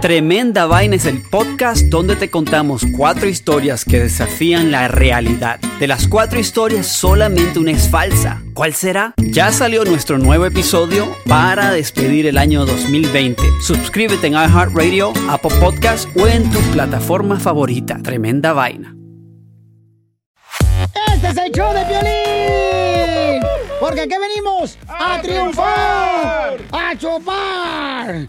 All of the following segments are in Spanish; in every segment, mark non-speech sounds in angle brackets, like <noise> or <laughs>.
Tremenda Vaina es el podcast donde te contamos cuatro historias que desafían la realidad. De las cuatro historias, solamente una es falsa. ¿Cuál será? Ya salió nuestro nuevo episodio para despedir el año 2020. Suscríbete en iHeartRadio, Apple Podcast o en tu plataforma favorita. Tremenda Vaina. Este es el show de violín. Porque aquí venimos a, triunfar, a chupar.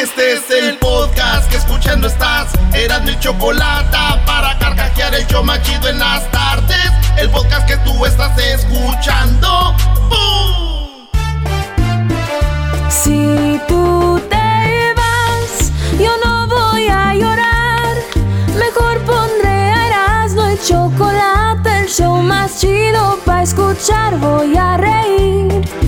Este es el podcast que escuchando estás. Eran mi chocolate para carcajear el show machido en las tardes. El podcast que tú estás escuchando. ¡Bum! Si tú te vas, yo no voy a llorar. Mejor pondré a Erasmo el chocolate, el show más chido para escuchar. Voy a reír.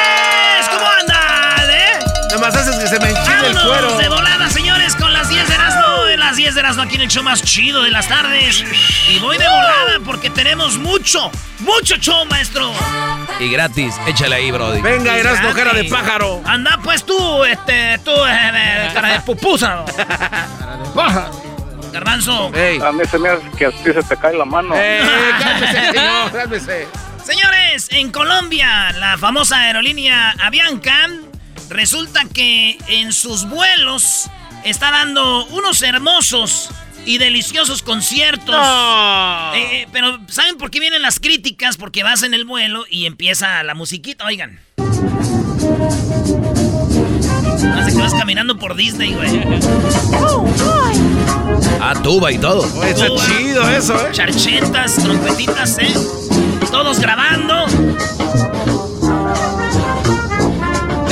que se me enchile el Vámonos cuero. de volada, señores, con las 10 de Erasmo. En las 10 de Erasmo aquí en el show más chido de las tardes. Y voy de volada porque tenemos mucho, mucho show, maestro. Y gratis, échale ahí, Brody. Venga, Erasmo, cara de pájaro. Anda pues tú, este, tú, eh, eh, cara de pupusa. <laughs> Garbanzo. Ey. A mí se me hace que a ti se te cae la mano. Eh, <laughs> cálmese, señor, cálmese. Señores, en Colombia, la famosa aerolínea Avianca resulta que en sus vuelos está dando unos hermosos y deliciosos conciertos. No. Eh, eh, pero ¿saben por qué vienen las críticas? Porque vas en el vuelo y empieza la musiquita, oigan. Hace que vas caminando por Disney, güey. Ah, tuba y todo. Está Tuba, chido eso, ¿eh? Charchetas, trompetitas, ¿eh? Todos grabando.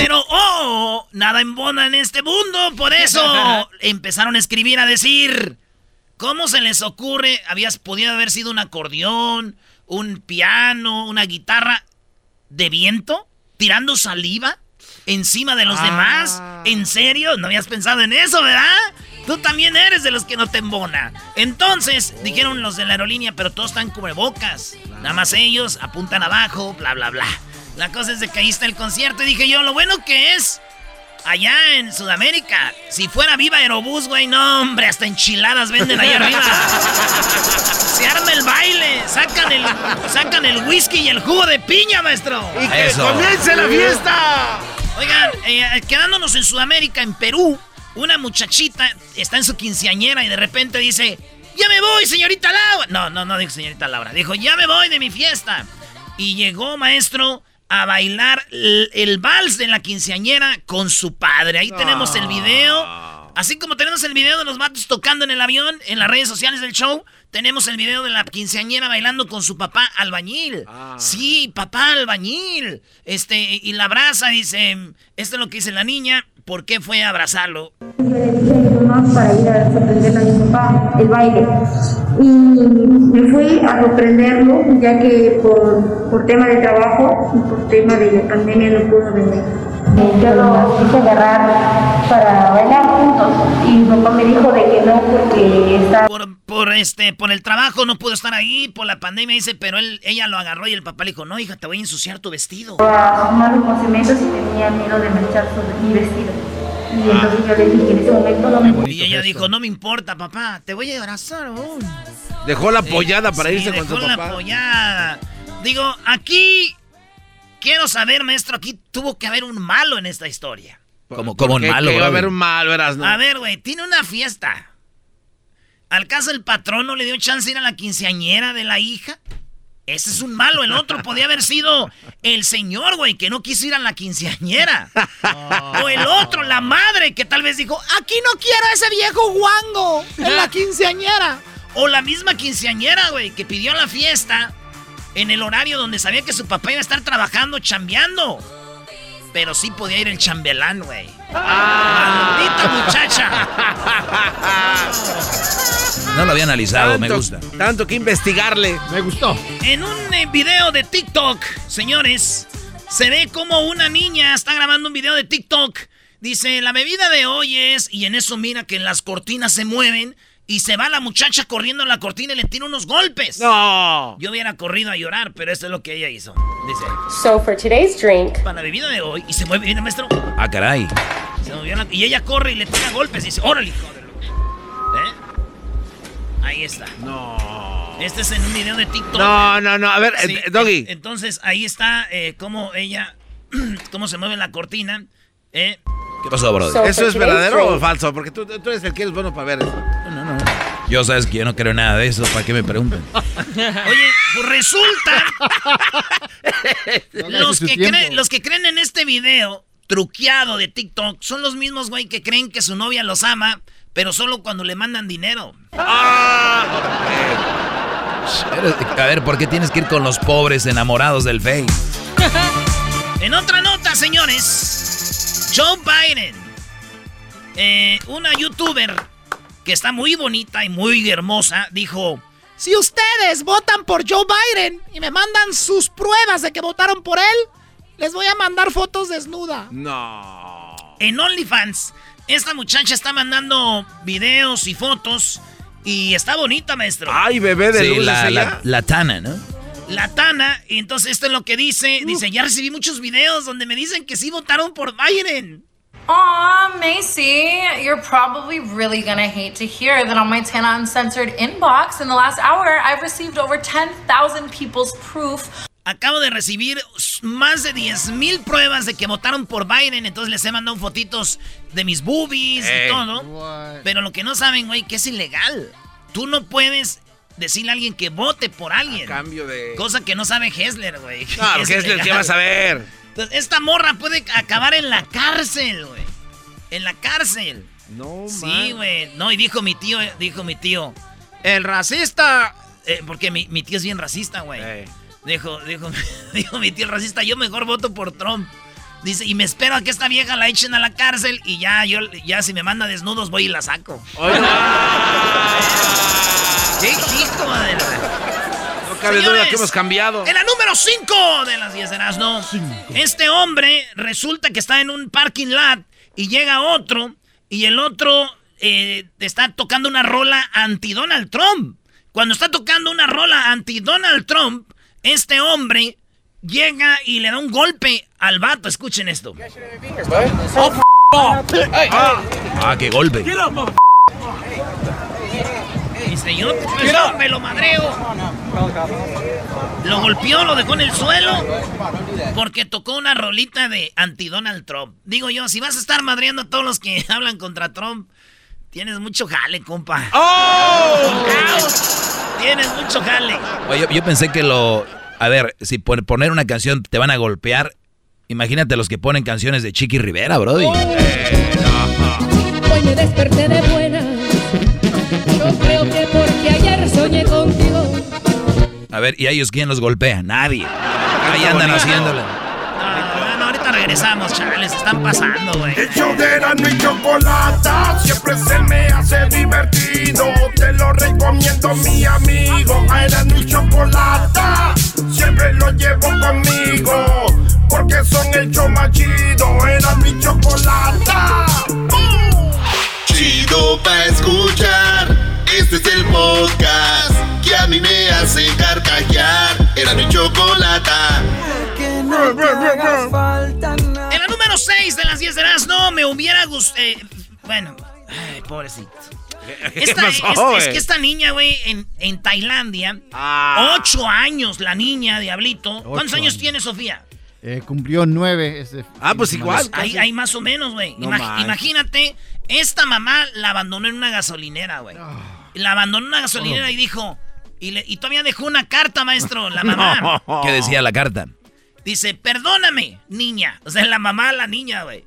Pero, oh, nada embona en este mundo. Por eso <laughs> empezaron a escribir, a decir, ¿cómo se les ocurre? Habías podido haber sido un acordeón, un piano, una guitarra de viento, tirando saliva encima de los Ah. demás. ¿En serio? ¿No habías pensado en eso, verdad? Tú también eres de los que no te embona. Entonces, dijeron los de la aerolínea, pero todos están cubrebocas. Nada más ellos apuntan abajo, bla, bla, bla. La cosa es de que ahí está el concierto y dije yo, lo bueno que es allá en Sudamérica. Si fuera Viva Aerobús, güey, no, hombre, hasta enchiladas venden ahí arriba. <laughs> Se arma el baile, sacan el, sacan el whisky y el jugo de piña, maestro. Y que Eso. comience la fiesta. Oigan, eh, quedándonos en Sudamérica, en Perú, una muchachita está en su quinceañera y de repente dice, ya me voy, señorita Laura. No, no, no dijo señorita Laura, dijo, ya me voy de mi fiesta. Y llegó, maestro, a bailar el, el vals de la quinceañera con su padre. Ahí tenemos el video. Así como tenemos el video de los vatos tocando en el avión, en las redes sociales del show, tenemos el video de la quinceañera bailando con su papá albañil. Sí, papá albañil. Este, y la abraza, dice, esto es lo que dice la niña, ¿por qué fue a abrazarlo? Mamá para ir a sorprenderle a mi papá el baile. Y Me fui a sorprenderlo, ya que por, por tema de trabajo y por tema de la pandemia no pudo venir. Yo lo quise agarrar para bailar juntos y mi papá me dijo de que no porque estaba... Por, por, este, por el trabajo no pudo estar ahí, por la pandemia dice, pero él, ella lo agarró y el papá le dijo, no hija, te voy a ensuciar tu vestido. a malos conocimientos y tenía miedo de manchar su, mi vestido. Y entonces yo le dije que en ese momento no me... Y ella dijo, no me importa, papá, te voy a abrazar aún. Dejó la pollada para Sí, irse con dejó su la papá. pollada. Digo, aquí quiero saber, maestro, aquí tuvo que haber un malo en esta historia. Como, como un ¿Qué- malo, que iba a haber un malo, eras, ¿no? A ver, güey, tiene una fiesta. ¿Al caso el patrón no le dio chance de ir a la quinceañera de la hija? Ese es un malo. El otro podía haber sido el señor, güey, que no quiso ir a la quinceañera. O el otro, la madre, que tal vez dijo, aquí no quiero a ese viejo guango en la quinceañera. O la misma quinceañera, güey, que pidió la fiesta en el horario donde sabía que su papá iba a estar trabajando, chambeando. Pero sí podía ir el chambelán, güey. ¡Maldita muchacha! No lo había analizado, me gusta. Tanto que investigarle. Me gustó. En un eh, video de TikTok, señores, se ve como una niña está grabando un video de TikTok. Dice, la bebida de hoy es... Y en eso mira que las cortinas se mueven y se va la muchacha corriendo a la cortina y le tira unos golpes. No. Yo hubiera corrido a llorar, pero esto es lo que ella hizo. Dice, So for today's drink, para la bebida de hoy... Y se mueve, mira, maestro. Ah, caray. Se movió la- y ella corre y le tira golpes y dice, órale, hijo de lo-". ¿Eh? Ahí está. No. Este es en un video de TikTok. No, no, no. A ver, Sí, eh, Doggy. en- Entonces ahí está eh, cómo ella, <clears throat> cómo se mueve la cortina. ¿eh? ¿Qué pasó, brody? So- ¿Eso es verdadero o drink. falso? Porque tú, tú eres el que eres bueno para ver eso. Yo sabes que yo no creo nada de eso, ¿para qué me preguntan? Oye, pues resulta, <laughs> los, que creen, los que creen en este video truqueado de TikTok son los mismos, güey, que creen que su novia los ama, pero solo cuando le mandan dinero. Eres- A ver, ¿por qué tienes que ir con los pobres enamorados del Face? <laughs> En otra nota, señores, Joe Biden, eh, una youtuber que está muy bonita y muy hermosa, dijo, si ustedes votan por Joe Biden y me mandan sus pruebas de que votaron por él, les voy a mandar fotos desnuda. No. En OnlyFans, esta muchacha está mandando videos y fotos y está bonita, maestro. Ay, bebé de Sí, luz. la, ¿es la, Tana, ¿no? La Tana, y entonces esto es lo que dice, dice, ya recibí muchos videos donde me dicen que sí votaron por Biden. Aw, Macy, you're probably really gonna hate to hear that on my Tana Uncensored inbox in the last hour, I've received over 10,000 people's proof Acabo de recibir más de 10 mil pruebas de que votaron por Biden, entonces les he mandado fotitos de mis boobies y Ey. todo. Pero lo que no saben, güey, que es ilegal. Tú no puedes decirle a alguien que vote por alguien. Cambio de. Cosa que no sabe Hessler, güey. No, el que vas a ver. Entonces, esta morra puede acabar en la cárcel, güey. En la cárcel. No, Sí, güey. No, y dijo mi tío, eh, dijo mi tío, el racista, eh, porque mi, mi tío es bien racista, güey. Ey. Dijo, dijo, <laughs> dijo mi tío el racista, yo mejor voto por Trump. Dice, y me espero a que esta vieja la echen a la cárcel y ya, yo, ya si me manda desnudos voy y la saco. <laughs> ¡Qué hijo de la- No cabe duda Señores, que hemos cambiado. En la número 5 de las 10 de Erasmo, este hombre resulta que está en un parking lot y llega otro y el otro eh, está tocando una rola anti-Donald Trump. Cuando está tocando una rola anti-Donald Trump, este hombre llega y le da un golpe al vato. Escuchen esto. Ah, qué golpe. Dice, yo pues, no, me lo madreo. Lo golpeó, lo dejó en el suelo. Porque tocó una rolita de anti-Donald Trump. Digo yo, si vas a estar madreando a todos los que <laughs> hablan contra Trump, tienes mucho jale, compa. ¡Oh! Tienes mucho jale. Oye, yo, yo pensé que lo... A ver, si por poner una canción te van a golpear, imagínate los que ponen canciones de Chiqui Rivera, brody. Hoy me desperté de buena. Yo creo que porque ayer soñé contigo. A ver, ¿y a ellos quién los golpea? Nadie. Ahí andan bonito. haciéndole. Ah, bueno, ahorita regresamos, chavales. Están pasando, güey. El show de y Chocolata siempre se me hace divertido. Te lo recomiendo, mi amigo. A Erasmo y Chocolata siempre lo llevo conmigo. Porque son el show más chido. Erasmo y Chocolata. Chido pa' escuchar. Este es el podcast que a mí me hace carcajear. Era mi chocolata. En la número 6 de las 10 de las no me hubiera gustado. bueno, ay, pobrecito. Esta, pasó, es, es que esta niña, güey, en, en Tailandia, Ah. ocho años la niña, Diablito. ¿Cuántos Ocho años años. tiene Sofía? Eh, cumplió nueve. Ese Ah, pues igual. Ahí, ahí más o menos, güey. No Imag- imagínate, esta mamá la abandonó en una gasolinera, güey. La abandonó en una gasolinera y dijo... Y, le- y todavía dejó una carta, maestro, la mamá. <laughs> ¿Qué decía la carta? Dice, perdóname, niña. O sea, la mamá, la niña, güey.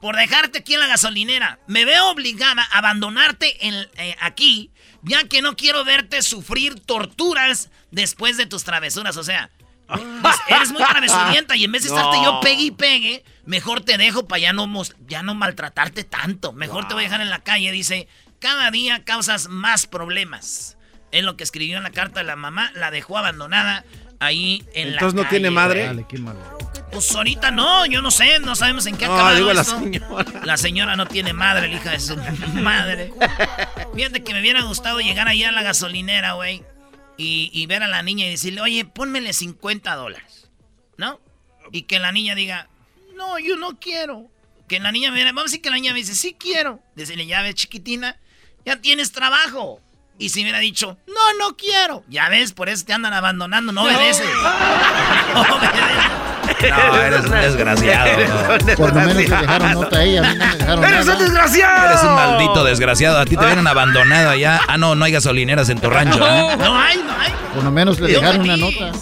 Por dejarte aquí en la gasolinera. Me veo obligada a abandonarte en- eh, aquí, ya que no quiero verte sufrir torturas después de tus travesuras. O sea, <laughs> pues, eres muy travesurienta y en vez de estarte yo No. pegue y pegue, mejor te dejo para ya no, ya no maltratarte tanto. Mejor te voy a dejar en la calle. Dice, cada día causas más problemas. Es lo que escribió en la carta de la mamá. La dejó abandonada ahí en la Entonces no tiene madre. Dale, qué malo. pues ahorita no, yo no sé, no sabemos en qué ha No, acabado digo la señora. La señora no tiene madre, la hija de su madre. Fíjate que me hubiera gustado llegar allá a la gasolinera, güey, y, y ver a la niña y decirle, oye, pónmele 50 dólares, ¿no? Y que la niña diga, no, yo no quiero. Que la niña me vamos a decir que la niña me dice, sí quiero. Decirle, ya ves, chiquitina, ya tienes trabajo. Y si me hubiera dicho, no, no quiero. Ya ves, por eso te andan abandonando, no obedeces. <laughs> No obedeces. No, eres un desgraciado. <laughs> Por lo menos le dejaron nota a ella. A mí no me dejaron ¡Eres un nada. desgraciado! Eres un maldito desgraciado. A ti te vienen abandonado allá. Ah, no, no hay gasolineras en tu rancho. ¿eh? No hay, no hay. Por lo menos le dejaron una nota.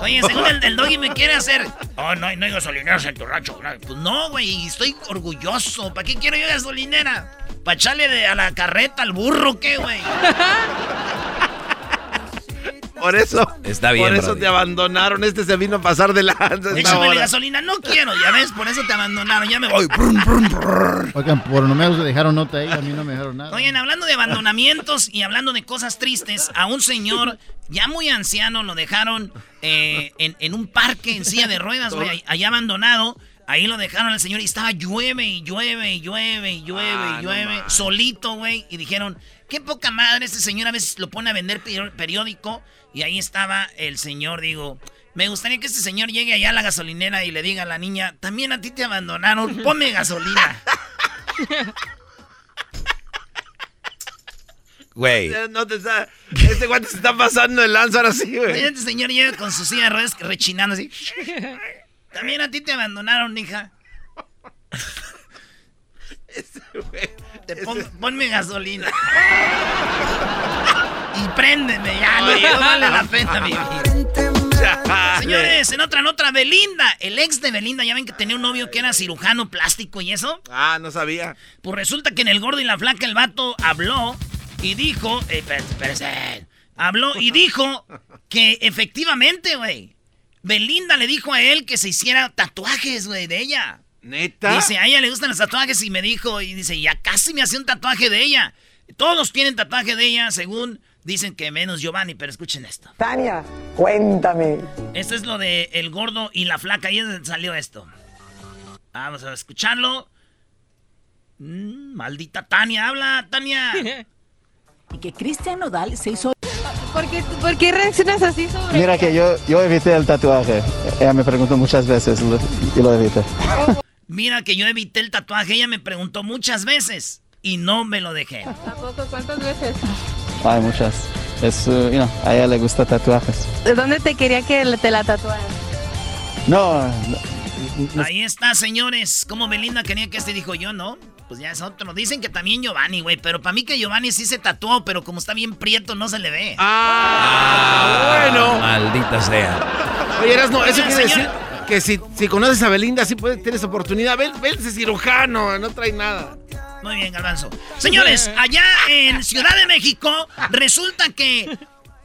Oye, <laughs> según el, el doggy me quiere hacer. Oh, no, no hay gasolineras en tu rancho. Pues no, güey, estoy orgulloso. ¿Para qué quiero yo gasolinera? ¿Para echarle de- a la carreta al burro qué, güey? <laughs> Por eso. Está bien, Por eso Brody. te abandonaron. Este se vino a pasar de lanza. esta Échamele hora. gasolina. No quiero, ya ves, por eso te abandonaron. Ya me voy. Brum, brum, brum. Oigan, por lo menos le dejaron nota a ella. A mí no me dejaron nada. Oigan, hablando de abandonamientos y hablando de cosas tristes, a un señor ya muy anciano lo dejaron eh, en, en un parque en silla de ruedas, güey, ahí- allá abandonado. Ahí lo dejaron al señor y estaba llueve y llueve y llueve y llueve Ah, y no llueve, mames. solito, güey. Y dijeron, qué poca madre, este señor a veces lo pone a vender peri- periódico. Y ahí estaba el señor, digo, me gustaría que este señor llegue allá a la gasolinera y le diga a la niña, también a ti te abandonaron, ponme gasolina. Güey. No te está... Este guante se está pasando el lanza ahora sí, güey. Este señor llega con su silla de ruedas rechinando así. También a ti te abandonaron, hija. <laughs> Te pon- ponme gasolina. <laughs> y préndeme ya, no, no vale la pena <laughs> vivir. Señores, en otra, en otra, Belinda. El ex de Belinda, ya ven que tenía un novio que era cirujano plástico y eso. Ah, no sabía. Pues resulta que en el gordo y la flaca el vato habló y dijo, eh, espérate, habló y dijo que efectivamente, güey, Belinda le dijo a él que se hiciera tatuajes, güey, de ella. ¿Neta? Dice, a ella le gustan los tatuajes y me dijo, y dice, ya casi me hacía un tatuaje de ella. Todos tienen tatuaje de ella, según dicen que menos Giovanni, pero escuchen esto. Tania, cuéntame. Esto es lo de el gordo y la flaca, es donde salió esto. Vamos a escucharlo. Mm, maldita Tania, habla, Tania. <laughs> Y que Cristian Nodal se hizo... ¿Por qué, por qué reaccionas así sobre Mira que yo, yo evité el tatuaje. Ella me preguntó muchas veces lo- y lo evité. Mira que yo evité el tatuaje, ella me preguntó muchas veces y no me lo dejé. ¿A poco? ¿Cuántas veces? Hay muchas. Es, uh, you know, a ella le gusta tatuajes. ¿De dónde te quería que te la tatuaran? No, no, Ahí está, señores. Como Belinda quería que este dijo yo, ¿no? Pues ya es otro. Dicen que también Giovanni, güey. Pero para mí que Giovanni sí se tatuó, pero como está bien prieto, no se le ve. Ah, bueno. Maldita sea. Oye, Erasmo, eso Oigan, quiere señor. decir que si, si conoces a Belinda, sí puedes, tienes oportunidad. Ven, ven ese cirujano, no trae nada. Muy bien, Garbanzo. Señores, allá en Ciudad de México, resulta que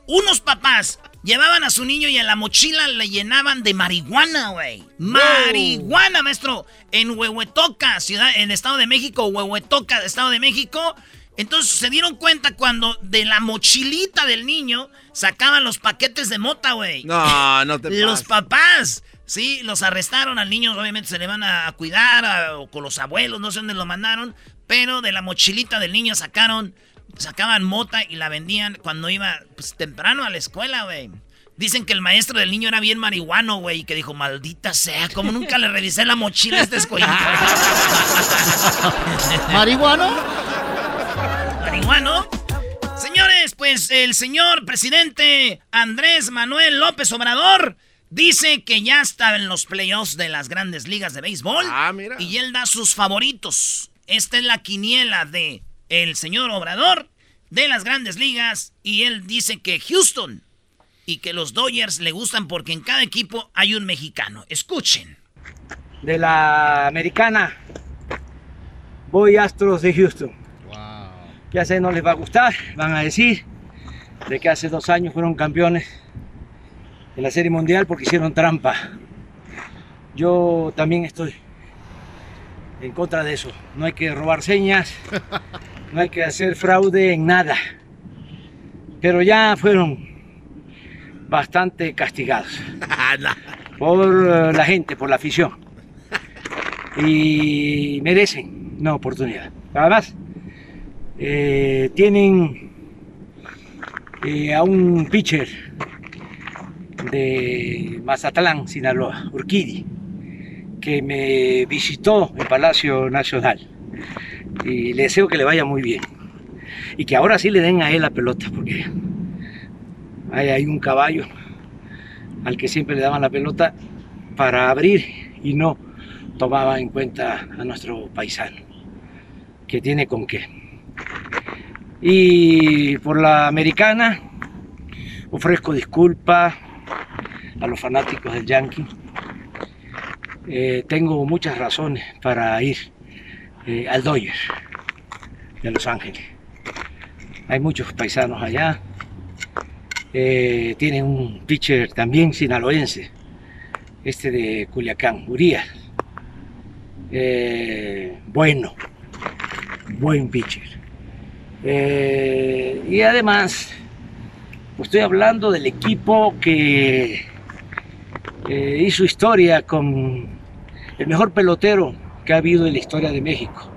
unos papás Llevaban a su niño y en la mochila le llenaban de marihuana, güey. Marihuana, maestro. En Huehuetoca, ciudad, en Estado de México, Huehuetoca, Estado de México. Entonces se dieron cuenta cuando de la mochilita del niño sacaban los paquetes de mota, güey. No, no te Los pases. papás. Sí, los arrestaron al niño, obviamente se le van a cuidar, a- o con los abuelos, no sé dónde lo mandaron, pero de la mochilita del niño sacaron, sacaban mota y la vendían cuando iba pues, temprano a la escuela, güey. Dicen que el maestro del niño era bien marihuano, güey, y que dijo, maldita sea, como nunca le revisé la mochila a este escuelito. <laughs> ¿Marihuano? ¿Marihuano? Señores, pues el señor presidente Andrés Manuel López Obrador dice que ya está en los playoffs de las grandes ligas de béisbol. Y él da sus favoritos. Esta es la quiniela de el señor Obrador de las grandes ligas. Y él dice que Houston y que los Dodgers le gustan porque en cada equipo hay un mexicano. Escuchen. de la americana. Voy Astros de Houston. Ya sé, no les va a gustar, van a decir de que hace dos años fueron campeones de la Serie Mundial porque hicieron trampa. Yo también estoy en contra de eso. No hay que robar señas, <laughs> no hay que hacer fraude en nada. Pero ya fueron bastante castigados <laughs> por eh, la gente, por la afición. Y merecen una oportunidad. Además, eh, tienen eh, a un pitcher de Mazatlán, Sinaloa, Urquidi, que me visitó en Palacio Nacional. Y le deseo que le vaya muy bien. Y que ahora sí le den a él la pelota, porque hay, hay un caballo al que siempre le daban la pelota para abrir y no tomaba en cuenta a nuestro paisano, que tiene con qué. Y por la americana ofrezco disculpas a los fanáticos del Yankee. Eh, tengo muchas razones para ir eh, al Dodgers de Los Ángeles. Hay muchos paisanos allá. Eh, tienen un pitcher también sinaloense, este de Culiacán, Urias. Eh, bueno, buen pitcher. Y además, estoy hablando del equipo que eh, hizo historia con el mejor pelotero que ha habido en la historia de México,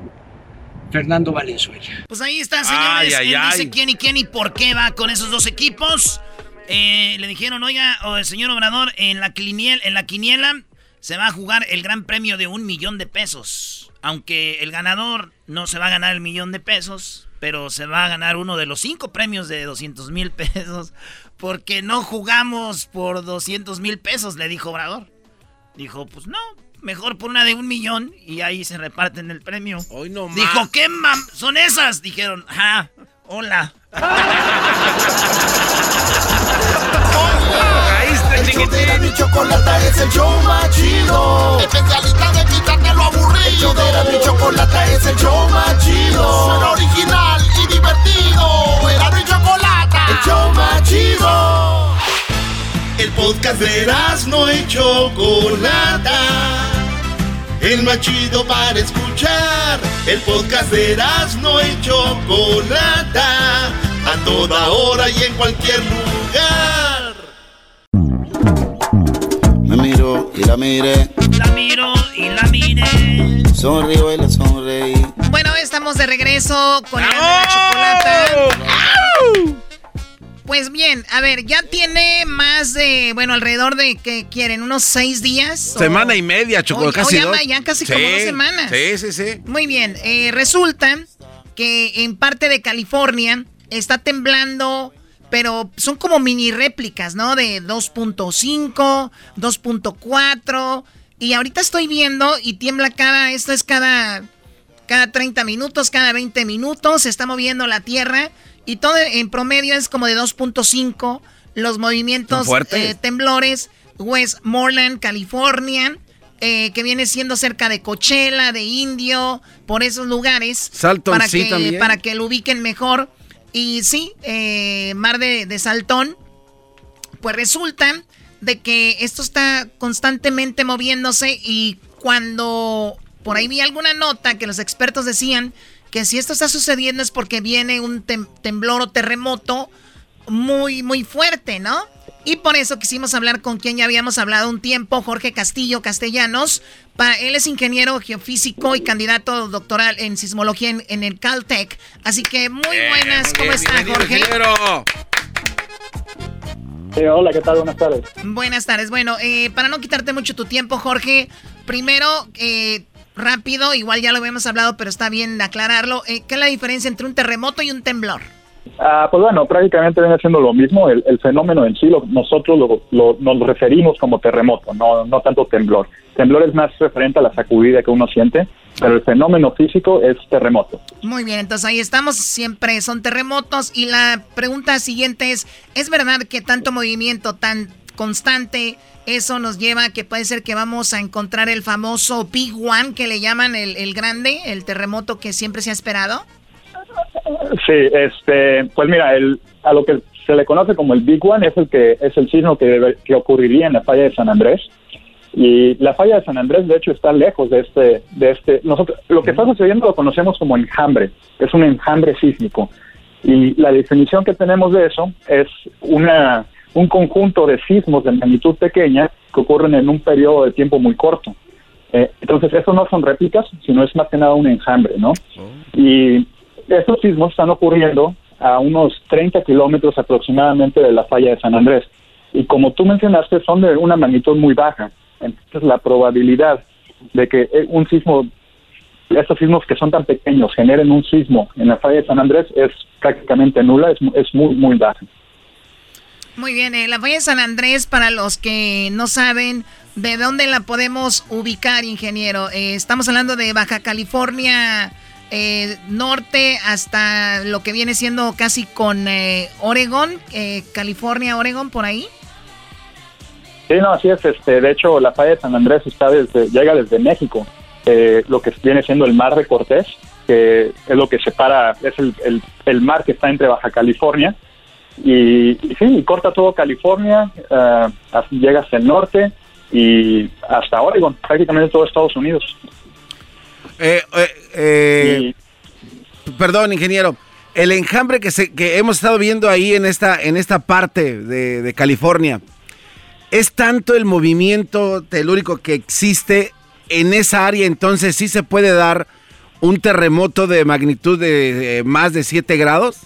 Fernando Valenzuela. Pues ahí está, señores. Ay, ay, Él ay. dice quién y quién y por qué va con esos dos equipos. Eh, le dijeron, oiga, o el señor Obrador, en la, quiniel- en la quiniela se va a jugar el gran premio de un millón de pesos. Aunque el ganador no se va a ganar el millón de pesos, pero se va a ganar uno de los cinco premios de 200 mil pesos. Porque no jugamos por 200 mil pesos, le dijo Obrador. Dijo, pues no, mejor por una de un millón y ahí se reparten el premio. Hoy no Dijo, ¿qué mam son esas? Dijeron, ah, hola. El show de mi chocolata es el show más chido. Especialista de quitarte lo aburrido. El show de la mi chocolata es el show más chido. Suena original y divertido. Era mi chocolata. El show más chido. El podcast de no y Chocolata. El más chido para escuchar. El podcast de no y Chocolata. A toda hora y en cualquier lugar. Me miro y la miré, La miro y la miré. sonrío y la sonreí. Bueno, estamos de regreso con el chocolate. Pues bien, a ver, ya tiene más de, bueno, alrededor de que quieren unos seis días. o- Semana y media, Choco, casi ya, dos. ya casi como Sí, dos semanas. Sí, sí, sí. Muy bien, eh, resulta que en parte de California está temblando, pero son como mini réplicas, ¿no? De 2.5, 2.4. Y ahorita estoy viendo y tiembla cada, esto es cada, cada 30 minutos, cada 20 minutos, se está moviendo la Tierra. Y todo en promedio es como de 2.5 los movimientos eh, temblores. Westmoreland, California, eh, que viene siendo cerca de Coachella, de Indio, por esos lugares. Salton, para sí, que, también. Para que lo ubiquen mejor. Y sí, eh, Mar de, de Saltón Pues resulta de que esto está constantemente moviéndose y cuando por ahí vi alguna nota que los expertos decían que si esto está sucediendo es porque viene un temblor o terremoto muy, muy fuerte, ¿no? Y por eso quisimos hablar con quien ya habíamos hablado un tiempo, Jorge Castillo Castellanos. Para, él es ingeniero geofísico y candidato doctoral en sismología en, el Caltech. Así que muy buenas, ¿cómo está Jorge? hola, ¿qué tal? Buenas tardes. Buenas tardes. Bueno, eh, para no quitarte mucho tu tiempo, Jorge, primero, eh, rápido, igual ya lo habíamos hablado, pero está bien aclararlo. Eh, ¿Qué es la diferencia entre un terremoto y un temblor? Ah, pues bueno, prácticamente viene siendo lo mismo. El, fenómeno en sí, lo, nosotros lo, nos referimos como terremoto, no, no tanto temblor. Temblor es más referente a la sacudida que uno siente, pero el fenómeno físico es terremoto. Muy bien, entonces ahí estamos, siempre son terremotos. Y la pregunta siguiente es, ¿es verdad que tanto movimiento tan constante, eso nos lleva a que puede ser que vamos a encontrar el famoso Big One que le llaman el, el grande, el terremoto que siempre se ha esperado? Sí, este, pues mira, el, a lo que se le conoce como el Big One es el que es el sismo que, que ocurriría en la falla de San Andrés. Y la falla de San Andrés, de hecho, está lejos de este, de este. Nosotros, lo que está sucediendo lo conocemos como enjambre, es un enjambre sísmico. Y la definición que tenemos de eso es una, un conjunto de sismos de magnitud pequeña que ocurren en un periodo de tiempo muy corto. Eh, entonces, eso no son réplicas, sino es más que nada un enjambre, ¿no? Oh. Y estos sismos están ocurriendo a unos 30 kilómetros aproximadamente de la falla de San Andrés. Y como tú mencionaste, son de una magnitud muy baja. Entonces, la probabilidad de que eh, un sismo, estos sismos que son tan pequeños, generen un sismo en la falla de San Andrés es prácticamente nula, es, es muy, muy baja. Muy bien, eh, la falla de San Andrés, para los que no saben, ¿de dónde la podemos ubicar, ingeniero? Eh, estamos hablando de Baja California eh, norte hasta lo que viene siendo casi con eh, Oregón, eh, California, Oregón, por ahí. Sí, no, así es. Este, de hecho, la falla de San Andrés está desde, llega desde México, lo que viene siendo el mar de Cortés, que es lo que separa, es el, mar que está entre Baja California y, sí, corta todo California, llega hasta el norte y hasta Oregón, prácticamente todo Estados Unidos. Eh, eh, eh, perdón, ingeniero. El enjambre que, se, que hemos estado viendo ahí en esta, en esta parte de, California, ¿es tanto el movimiento telúrico que existe en esa área? Entonces, ¿sí se puede dar un terremoto de magnitud de, más de 7 grados?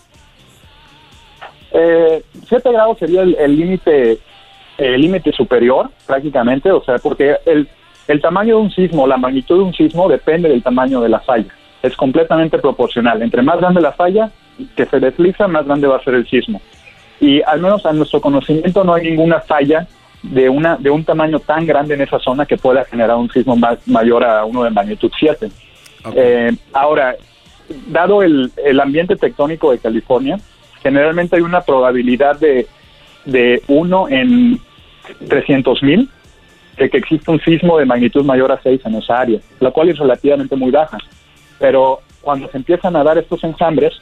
7 grados sería el límite el límite superior prácticamente, o sea, porque el, el tamaño de un sismo, la magnitud de un sismo depende del tamaño de la falla. Es completamente proporcional. Entre más grande la falla que se desliza, más grande va a ser el sismo. Y al menos a nuestro conocimiento no hay ninguna falla de una de un tamaño tan grande en esa zona que pueda generar un sismo más, mayor a uno de magnitud 7. Eh, ahora, dado el, el, ambiente tectónico de California, generalmente hay una probabilidad de, de 1 en 300 mil de que existe un sismo de magnitud mayor a 6 en esa área, la cual es relativamente muy baja. Pero cuando se empiezan a dar estos enjambres,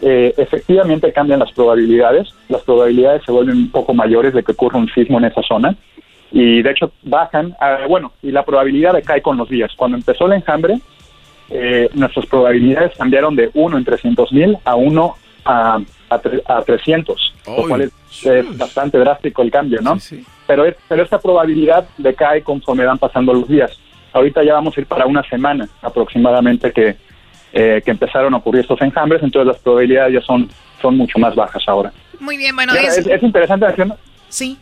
eh, efectivamente cambian las probabilidades, las probabilidades se vuelven un poco mayores de que ocurra un sismo en esa zona y de hecho bajan, bueno, y la probabilidad cae con los días. Cuando empezó el enjambre, eh, nuestras probabilidades cambiaron de 1 en 300 mil a 1 a, a, 300, lo cual es, bastante drástico el cambio, ¿no? Pero, pero esta probabilidad decae conforme van pasando los días. Ahorita ya vamos a ir para una semana aproximadamente que, eh, que empezaron a ocurrir estos enjambres, entonces las probabilidades ya son, son mucho más bajas ahora. Muy bien, bueno, es, es, interesante Sí.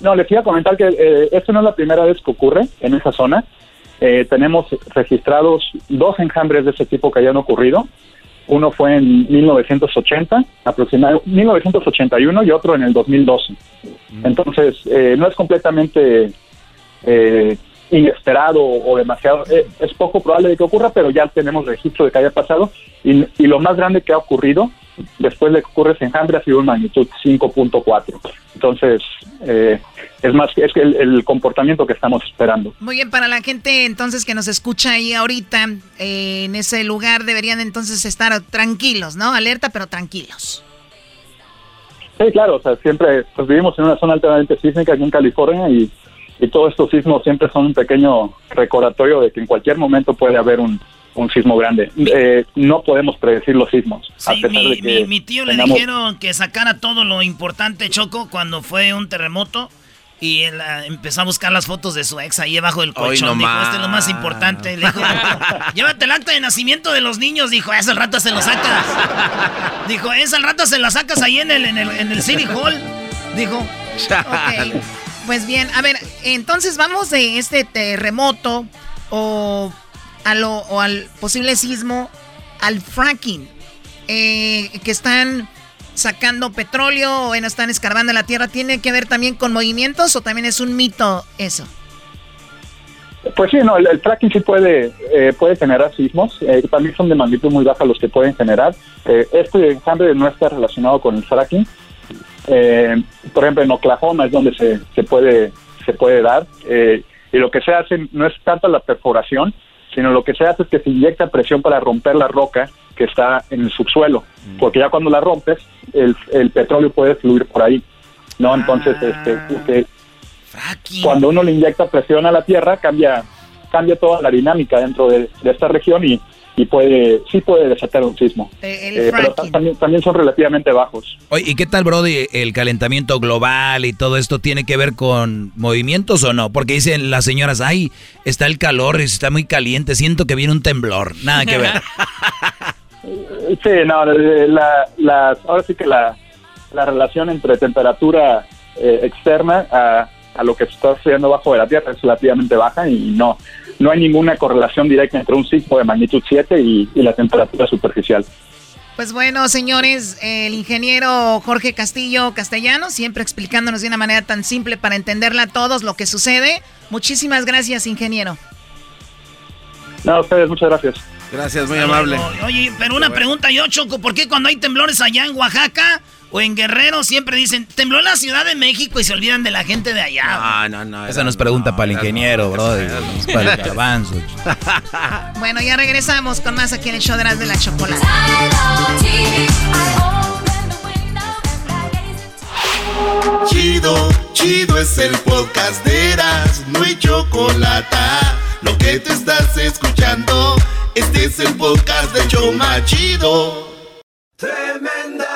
No, les iba a comentar que eh, esto no es la primera vez que ocurre en esa zona. Eh, tenemos registrados dos enjambres de ese tipo que hayan ocurrido. Uno fue en 1980, aproximadamente 1981 y otro en el 2012. Entonces, eh, no es completamente eh, inesperado o demasiado, eh, es poco probable de que ocurra, pero ya tenemos registro de que haya pasado. Y, y lo más grande que ha ocurrido después de que ocurre ese enjambre ha sido una magnitud 5.4. Entonces, eh, es más es el, el comportamiento que estamos esperando. Muy bien, para la gente entonces que nos escucha ahí ahorita, eh, en ese lugar deberían entonces estar tranquilos, ¿no? Alerta, pero tranquilos. Sí, claro, o sea, siempre pues, vivimos en una zona altamente sísmica aquí en California y, y todos estos sismos siempre son un pequeño recordatorio de que en cualquier momento puede haber un, un sismo grande. Eh, no podemos predecir los sismos. a Sí, pesar mi, de que mi- mi tío le tengamos- dijeron que sacara todo lo importante, Choco, cuando fue un terremoto. Y él ah, empezó a buscar las fotos de su ex ahí debajo del Hoy colchón. no dijo, este es lo más importante. Le dijo, llévate el acta de nacimiento de los niños. Dijo, ese al rato se lo sacas. Dijo, ese al rato se lo sacas ahí en el, en el, en el City Hall. Dijo, <laughs> Ok, Pues bien, a ver, entonces vamos de este terremoto o, a lo, o al posible sismo al fracking, eh, que están sacando petróleo o están escarbando la tierra. ¿Tiene que ver también con movimientos o también es un mito eso? Pues sí, no, el, el fracking sí puede, eh, puede generar sismos, eh, también son de magnitud muy baja los que pueden generar. Eh, este enjambre no está relacionado con el fracking. Eh, por ejemplo, en Oklahoma es donde se, se puede se puede dar. eh, y lo que se hace no es tanto la perforación, sino lo que se hace es que se inyecta presión para romper la roca que está en el subsuelo, porque ya cuando la rompes, el, el petróleo puede fluir por ahí. ¿no? Entonces, este, que- cuando uno le inyecta presión a la tierra, cambia cambia toda la dinámica dentro de, de esta región y, y puede sí puede desatar un sismo. Eh, pero ta- también, también son relativamente bajos. Oye, ¿y qué tal, Brody? ¿El calentamiento global y todo esto tiene que ver con movimientos o no? Porque dicen las señoras, ay, está el calor, está muy caliente, siento que viene un temblor. Nada que ver. <laughs> Sí, no, eh, la, ahora sí que la, la relación entre temperatura eh, externa a, a lo que está sucediendo bajo de la Tierra es relativamente baja y no, no hay ninguna correlación directa entre un sismo de magnitud 7 y, y la temperatura superficial. Pues bueno, señores, el ingeniero Jorge Castillo Castellano, siempre explicándonos de una manera tan simple para entenderla a todos lo que sucede. Muchísimas gracias, ingeniero. No, a ustedes, muchas gracias. Gracias, muy amable. Oye, pero una pregunta yo, Choco, ¿por qué cuando hay temblores allá en Oaxaca o en Guerrero siempre dicen, tembló la Ciudad de México y se olvidan de la gente de allá? Ah, no, no. Esa no es pregunta para el ingeniero, Brody. Es para el garbanzo. <laughs> Bueno, ya regresamos con más aquí en el show de las de la chocolate. Chido, chido es el podcast de Eras, no hay chocolate. Lo que te estás escuchando, este es el podcast de Choma Chido. Tremenda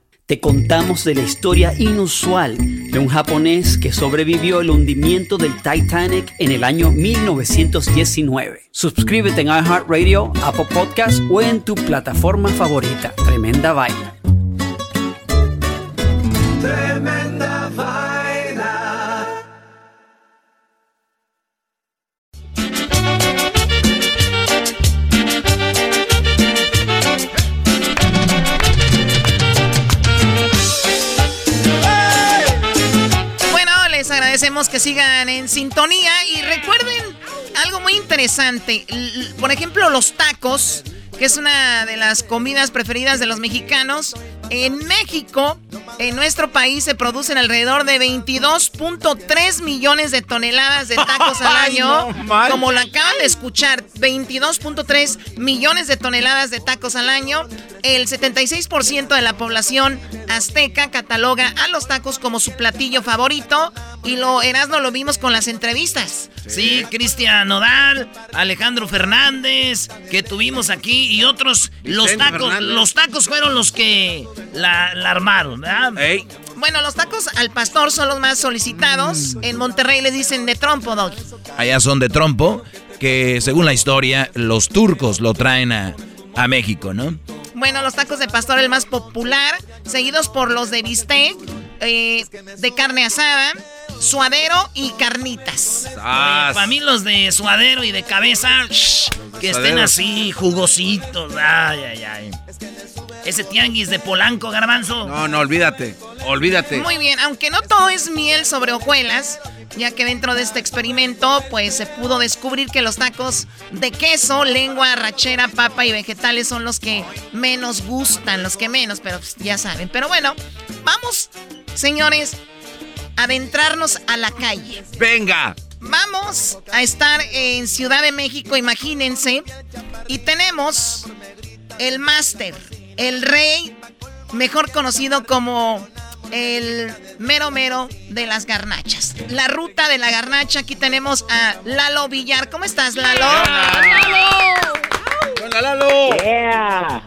te contamos de la historia inusual de un japonés que sobrevivió el hundimiento del Titanic en el año 1919. Suscríbete en iHeartRadio, Apple Podcast o en tu plataforma favorita. Tremenda vaina. Agradecemos que sigan en sintonía y recuerden algo muy interesante. Por ejemplo, los tacos, que es una de las comidas preferidas de los mexicanos. En México, en nuestro país, se producen alrededor de 22.3 millones de toneladas de tacos al <laughs> Ay, año. no. Como lo acaban de escuchar, 22.3 millones de toneladas de tacos al año. El 76% de la población azteca cataloga a los tacos como su platillo favorito. Y lo Erasmo lo vimos con las entrevistas. Sí, Cristian Nodal, Alejandro Fernández, que tuvimos aquí y otros. Los tacos, Fernández. los tacos fueron los que la, la armaron, ¿verdad? Bueno, los tacos al pastor son los más solicitados. En Monterrey les dicen de trompo, dog. Allá son de trompo, que según la historia, los turcos lo traen a, a México, ¿no? Bueno, los tacos de pastor el más popular, seguidos por los de bistec, eh, de carne asada, suadero y carnitas. Para mí los de suadero y de cabeza, shh, Que estén así, jugositos. Ay, ay, ay. Ese tianguis de Polanco, garbanzo. No, no, olvídate. Olvídate. Muy bien, aunque no todo es miel sobre hojuelas, ya que dentro de este experimento, pues se pudo descubrir que los tacos de queso, lengua, rachera, papa y vegetales son los que menos gustan, los que menos, pero pues, ya saben. Pero bueno, vamos, señores, adentrarnos a la calle. Venga. Vamos a estar en Ciudad de México, imagínense, y tenemos el máster, el rey, mejor conocido como el mero mero de las garnachas. La ruta de la garnacha, aquí tenemos a Lalo Villar. ¿Cómo estás, Lalo? ¡Hola, Lalo! Yeah.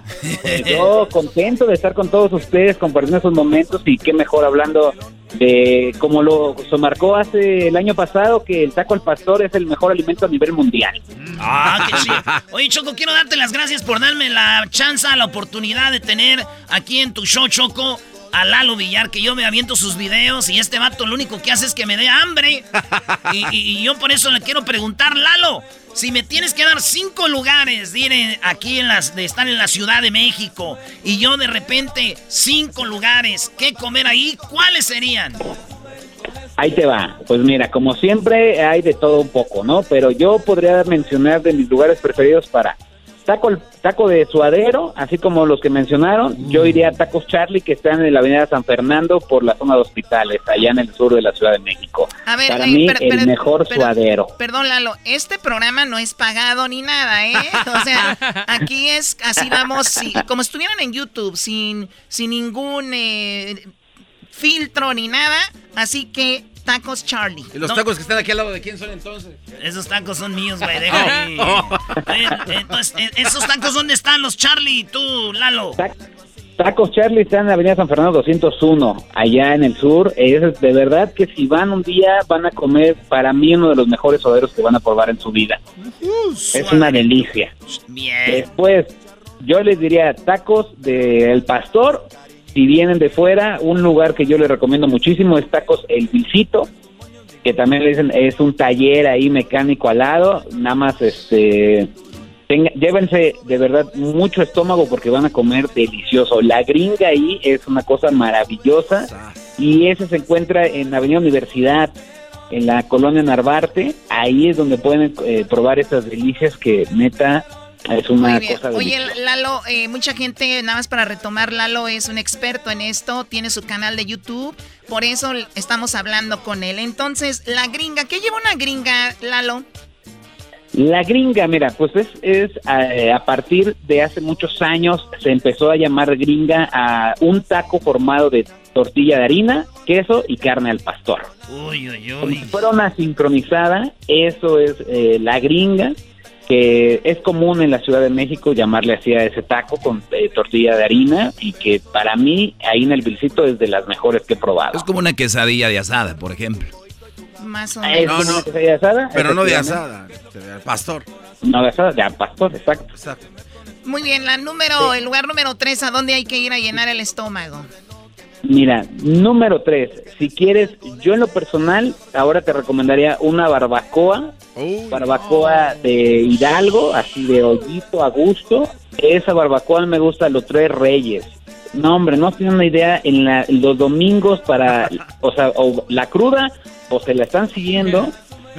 Yo contento de estar con todos ustedes compartiendo esos momentos y qué mejor hablando de como lo se marcó hace el año pasado que el taco al pastor es el mejor alimento a nivel mundial. Ah, qué chido. Oye, Choco, quiero darte las gracias por darme la chance, la oportunidad de tener aquí en tu show, Choco, a Lalo Villar, que yo me aviento sus videos y este vato lo único que hace es que me dé hambre. Y, yo por eso le quiero preguntar, Lalo, si me tienes que dar cinco lugares de aquí en las, de estar en la Ciudad de México y yo de repente cinco lugares, ¿qué comer ahí? ¿Cuáles serían? Ahí te va. Pues mira, como siempre hay de todo un poco, ¿no? Pero yo podría mencionar de mis lugares preferidos para taco taco de suadero, así como los que mencionaron. Yo iría a Tacos Charlie que están en la Avenida San Fernando por la zona de hospitales, allá en el sur de la Ciudad de México. A ver, para eh, mí el mejor suadero. Perdón, Lalo, este programa no es pagado ni nada, ¿eh? O sea, <laughs> aquí es, así vamos, como estuvieran en YouTube, sin, sin ningún eh, filtro ni nada. Así que, tacos Charlie. ¿Y los No, tacos que están aquí al lado de quién son entonces? Esos tacos son míos, güey, <laughs> deja ahí. Oye, Entonces, eh, ¿esos tacos dónde están los Charlie y tú, Lalo? Tacos Charlie está en la Avenida San Fernando 201, allá en el sur. Es de verdad que si van un día van a comer para mí uno de los mejores suaderos que van a probar en su vida. Es una delicia. Bien. Después, yo les diría tacos del pastor. Si vienen de fuera, un lugar que yo les recomiendo muchísimo es Tacos El Visito, que también le dicen es un taller ahí mecánico al lado. Nada más, este, tenga- llévense de verdad mucho estómago porque van a comer delicioso. La gringa ahí es una cosa maravillosa y ese se encuentra en Avenida Universidad, en la colonia Narvarte. Ahí es donde pueden eh, probar esas delicias que neta es una Muy bien. cosa Oye, deliciosa. Lalo, eh, mucha gente, nada más para retomar, Lalo es un experto en esto, tiene su canal de YouTube, por eso estamos hablando con él. Entonces, la gringa, ¿qué lleva una gringa, Lalo? La gringa, mira, pues es, es eh, a partir de hace muchos años se empezó a llamar gringa a un taco formado de tortilla de harina, queso y carne al pastor. Uy, uy, Como uy. si fuera una sincronizada, eso es eh, la gringa, que es común en la Ciudad de México llamarle así a ese taco con eh, tortilla de harina y que para mí ahí en el Vilcito es de las mejores que he probado. Es como una quesadilla de asada, por ejemplo. Más o Ah, Es menos. como una quesadilla de asada, Pero no de asada, de pastor. No de asada, de pastor, exacto. Muy bien, la número, el lugar número tres, ¿a dónde hay que ir a llenar el estómago? Mira, número tres, si quieres, yo en lo personal, ahora te recomendaría una barbacoa, barbacoa de Hidalgo, así de hoyito a gusto. Esa barbacoa me gusta los tres reyes. No, hombre, no tienen una idea en la- los domingos para, o sea, o la cruda, o se la están siguiendo.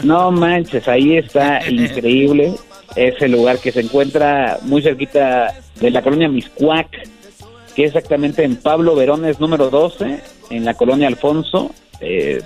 No manches, ahí está increíble. Ese lugar que se encuentra muy cerquita de la colonia Miscuac, que exactamente en Pablo Verones número 12, en la colonia Alfonso, eh,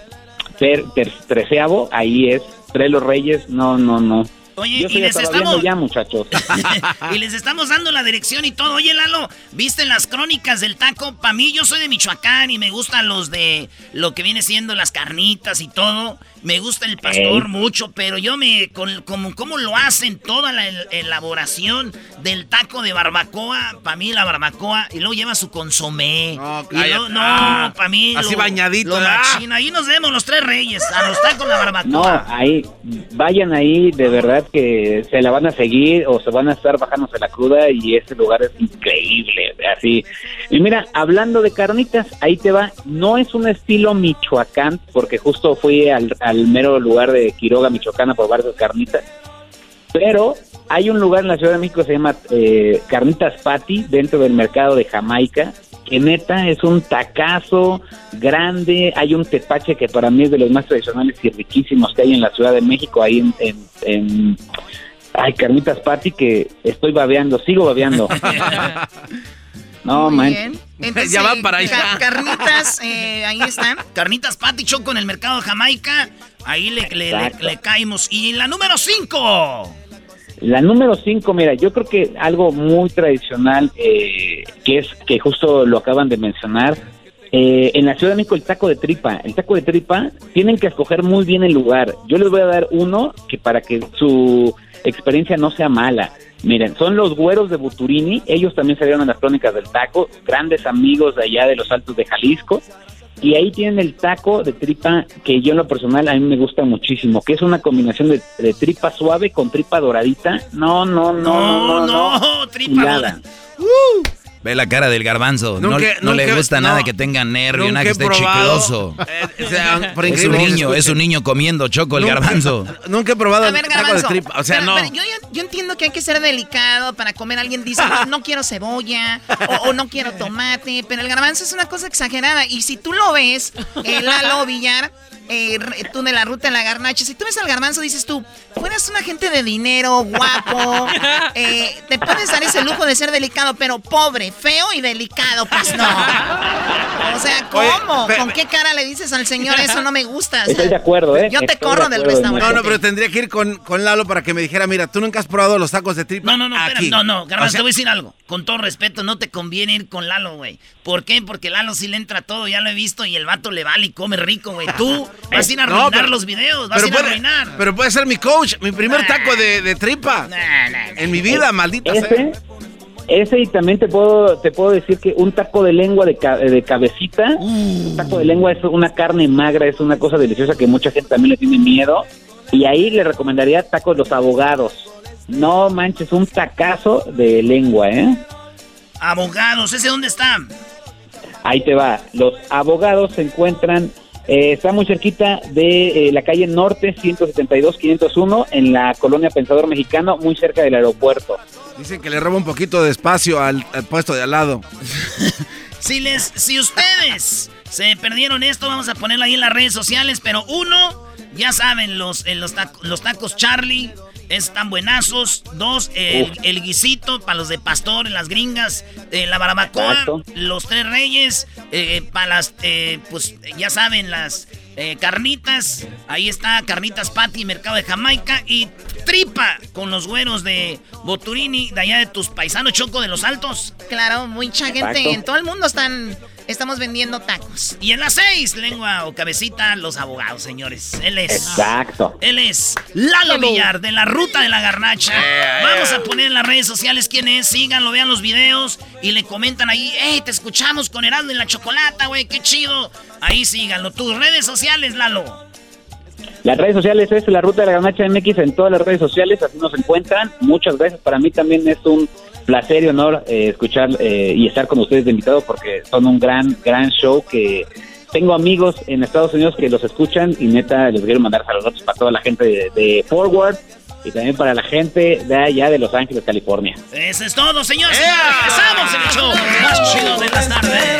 ter- ter- treceavo, ahí es, Tres los Reyes, no, no, no. Oye, Yo y les estamos- ya, muchachos. <laughs> y les estamos dando la dirección y todo. Oye, Lalo, ¿viste las crónicas del taco? Para mí, yo soy de Michoacán y me gustan los de lo que viene siendo las carnitas y todo. Me gusta el pastor Ey. mucho, pero yo me. Con, como, ¿Cómo lo hacen? Toda la el- elaboración del taco de barbacoa. Para mí, la barbacoa. Y luego lleva su consomé. No, Ah, para mí. así lo- bañadito, Lo ah. Ahí nos vemos los tres reyes. A los tacos la barbacoa. No, ahí, vayan ahí, de verdad que se la van a seguir o se van a estar bajándose la cruda y ese lugar es increíble, así. Y mira, hablando de carnitas, ahí te va, no es un estilo Michoacán, porque justo fui al, al mero lugar de Quiroga, Michoacán, a probar esas carnitas, Pero hay un lugar en la Ciudad de México que se llama eh, Carnitas Patty, dentro del mercado de Jamaica, que neta es un tacazo grande. Hay un tepache que para mí es de los más tradicionales y riquísimos que hay en la Ciudad de México, ahí en... en, en Ay, Carnitas Patty, que estoy babeando, sigo babeando. <laughs> No, Muy man. bien. Entonces, Ya van para allá. ca- carnitas, eh, ahí están. Carnitas Patty Choco en el mercado de Jamaica. Ahí le, le, le- Exacto. le caímos. Y la número 5. La número 5, mira, yo creo que algo muy tradicional, eh, que es que justo lo acaban de mencionar, eh, en la Ciudad de México el taco de tripa. El taco de tripa tienen que escoger muy bien el lugar. Yo les voy a dar uno que para que su experiencia no sea mala. Miren, son los güeros de Buturini, ellos también salieron en las crónicas del taco, grandes amigos de allá de los Altos de Jalisco. Y ahí tienen el taco de tripa que yo en lo personal a mí me gusta muchísimo, que es una combinación de, de tripa suave con tripa doradita. No, no, no, no, no, no. tripa Chulada. Ve la cara del garbanzo. no, Nunca- no le gusta no. nada que tenga nervio, nada que esté chicloso. eh, o sea, <laughs> por es un niño, es un niño comiendo choco el Nunca- garbanzo. <laughs> Nunca he probado A ver, taco de. O sea, pero- no. pero yo, yo- yo entiendo que hay que ser delicado para comer. Alguien dice, no, no quiero cebolla o, o no quiero tomate, pero el garbanzo es una cosa exagerada. Y si tú lo ves, eh, Lalo Villar, eh, tú de la ruta de la garnacha, si tú ves al garbanzo, dices tú, fueras una gente de dinero, guapo, eh, te puedes dar ese lujo de ser delicado, pero pobre, feo y delicado, pues no. O sea, ¿cómo? Oye, ¿Con qué cara le dices al señor eso no me gusta? O sea, Estoy de acuerdo, ¿eh? Yo te Estoy corro de del restaurante. No, no, pero tendría que ir con, con Lalo para que me dijera, mira, tú nunca has probado los tacos de tripa. No, no, no, espera, aquí. no, no, Garbanzo, O sea, te voy a decir algo. Con todo respeto, no te conviene ir con Lalo, güey. ¿Por qué? Porque Lalo sí le entra todo, ya lo he visto, y el vato le vale y come rico, güey. Tú vas a ir a No, arruinar pero- los videos, vas a ir a arruinar. pero puede ser mi coach, mi primer taco de, de tripa. En mi vida, maldita sea. Ese, ese y también te puedo te puedo decir que un taco de lengua de, ca- de cabecita, un taco de lengua es una carne magra, es una cosa deliciosa que mucha gente también le tiene miedo. Y ahí le recomendaría tacos los abogados. No manches, un tacazo de lengua, ¿eh? Abogados, ¿ese dónde está? Ahí te va. Los abogados se encuentran, eh, está muy cerquita de eh, la calle Norte 172-501 en la colonia Pensador Mexicano, muy cerca del aeropuerto. Dicen que le roba un poquito de espacio al, al puesto de al lado. <laughs> Si les, si ustedes se perdieron esto, vamos a ponerlo ahí en las redes sociales. Pero uno, ya saben, los, en los, taco- los tacos Charlie están buenazos. Dos, el, guisito para los de pastor, en las gringas, eh, la barbacoa, Exacto. los tres reyes, para las, eh, pues ya saben, las eh, carnitas. Ahí está, carnitas Patty, mercado de Jamaica. Y tripa con los güeros de Boturini, de allá de tus paisanos Choco de los Altos. Claro, mucha gente Exacto. en todo el mundo están estamos vendiendo tacos. Y en las seis, lengua o cabecita, los abogados, señores. Él es. Exacto. Él es Lalo Villar, de la ruta de la garnacha. Vamos a poner en las redes sociales quién es. Síganlo, vean los videos y le comentan ahí. ¡Ey, te escuchamos con Heraldo en la chocolata, güey! ¡Qué chido! Ahí síganlo. Tus redes sociales, Lalo. Las redes sociales es la ruta de la garnacha MX en todas las redes sociales, así nos encuentran. Muchas gracias. Para mí también es un placer y honor eh, escuchar eh, y estar con ustedes de invitado porque son un gran, gran show que tengo amigos en Estados Unidos que los escuchan y neta les quiero mandar saludos para toda la gente de, de Forward y también para la gente de allá de Los Ángeles, California. Eso es todo, señores. Regresamos en el show más chido de las tardes.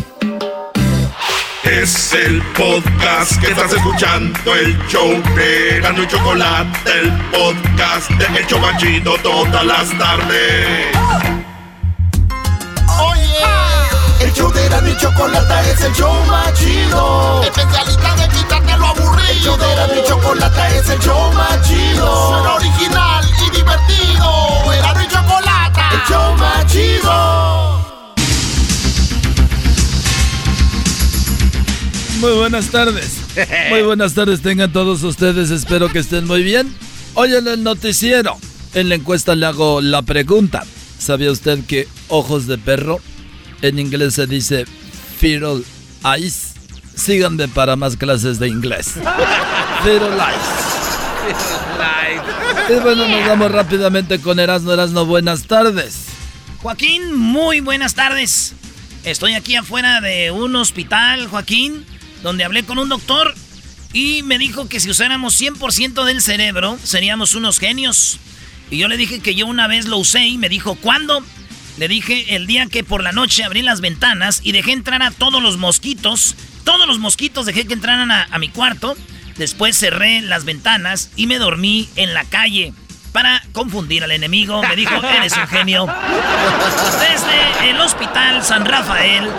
Es el podcast que estás escuchando, el show de Gano y Chocolate, el podcast de El Chobachito todas las tardes. Oye, el show de Erasmo y Chocolata es el show más chido. Especialista de quitarte lo aburrido. El show de Erasmo y Chocolata es el show más chido. Suena original y divertido. Y Chocolata, el show más chido. Muy buenas tardes. Muy buenas tardes tengan todos ustedes. Espero que estén muy bien. Hoy en el noticiero, en la encuesta le hago la pregunta. ¿Sabía usted que ojos de perro en inglés se dice feral eyes? Síganme para más clases de inglés. feral eyes. Y bueno, nos vamos rápidamente con Erasno Erasno. Buenas tardes. Joaquín, muy buenas tardes. Estoy aquí afuera de un hospital, Joaquín, donde hablé con un doctor y me dijo que si usáramos 100% del cerebro, seríamos unos genios. Y yo le dije que yo una vez lo usé y me dijo, ¿cuándo? Le dije el día que por la noche abrí las ventanas y dejé entrar a todos los mosquitos. Todos los mosquitos dejé que entraran a, a mi cuarto. Después cerré las ventanas y me dormí en la calle para confundir al enemigo. Me dijo, <laughs> eres un genio. Desde el Hospital San Rafael.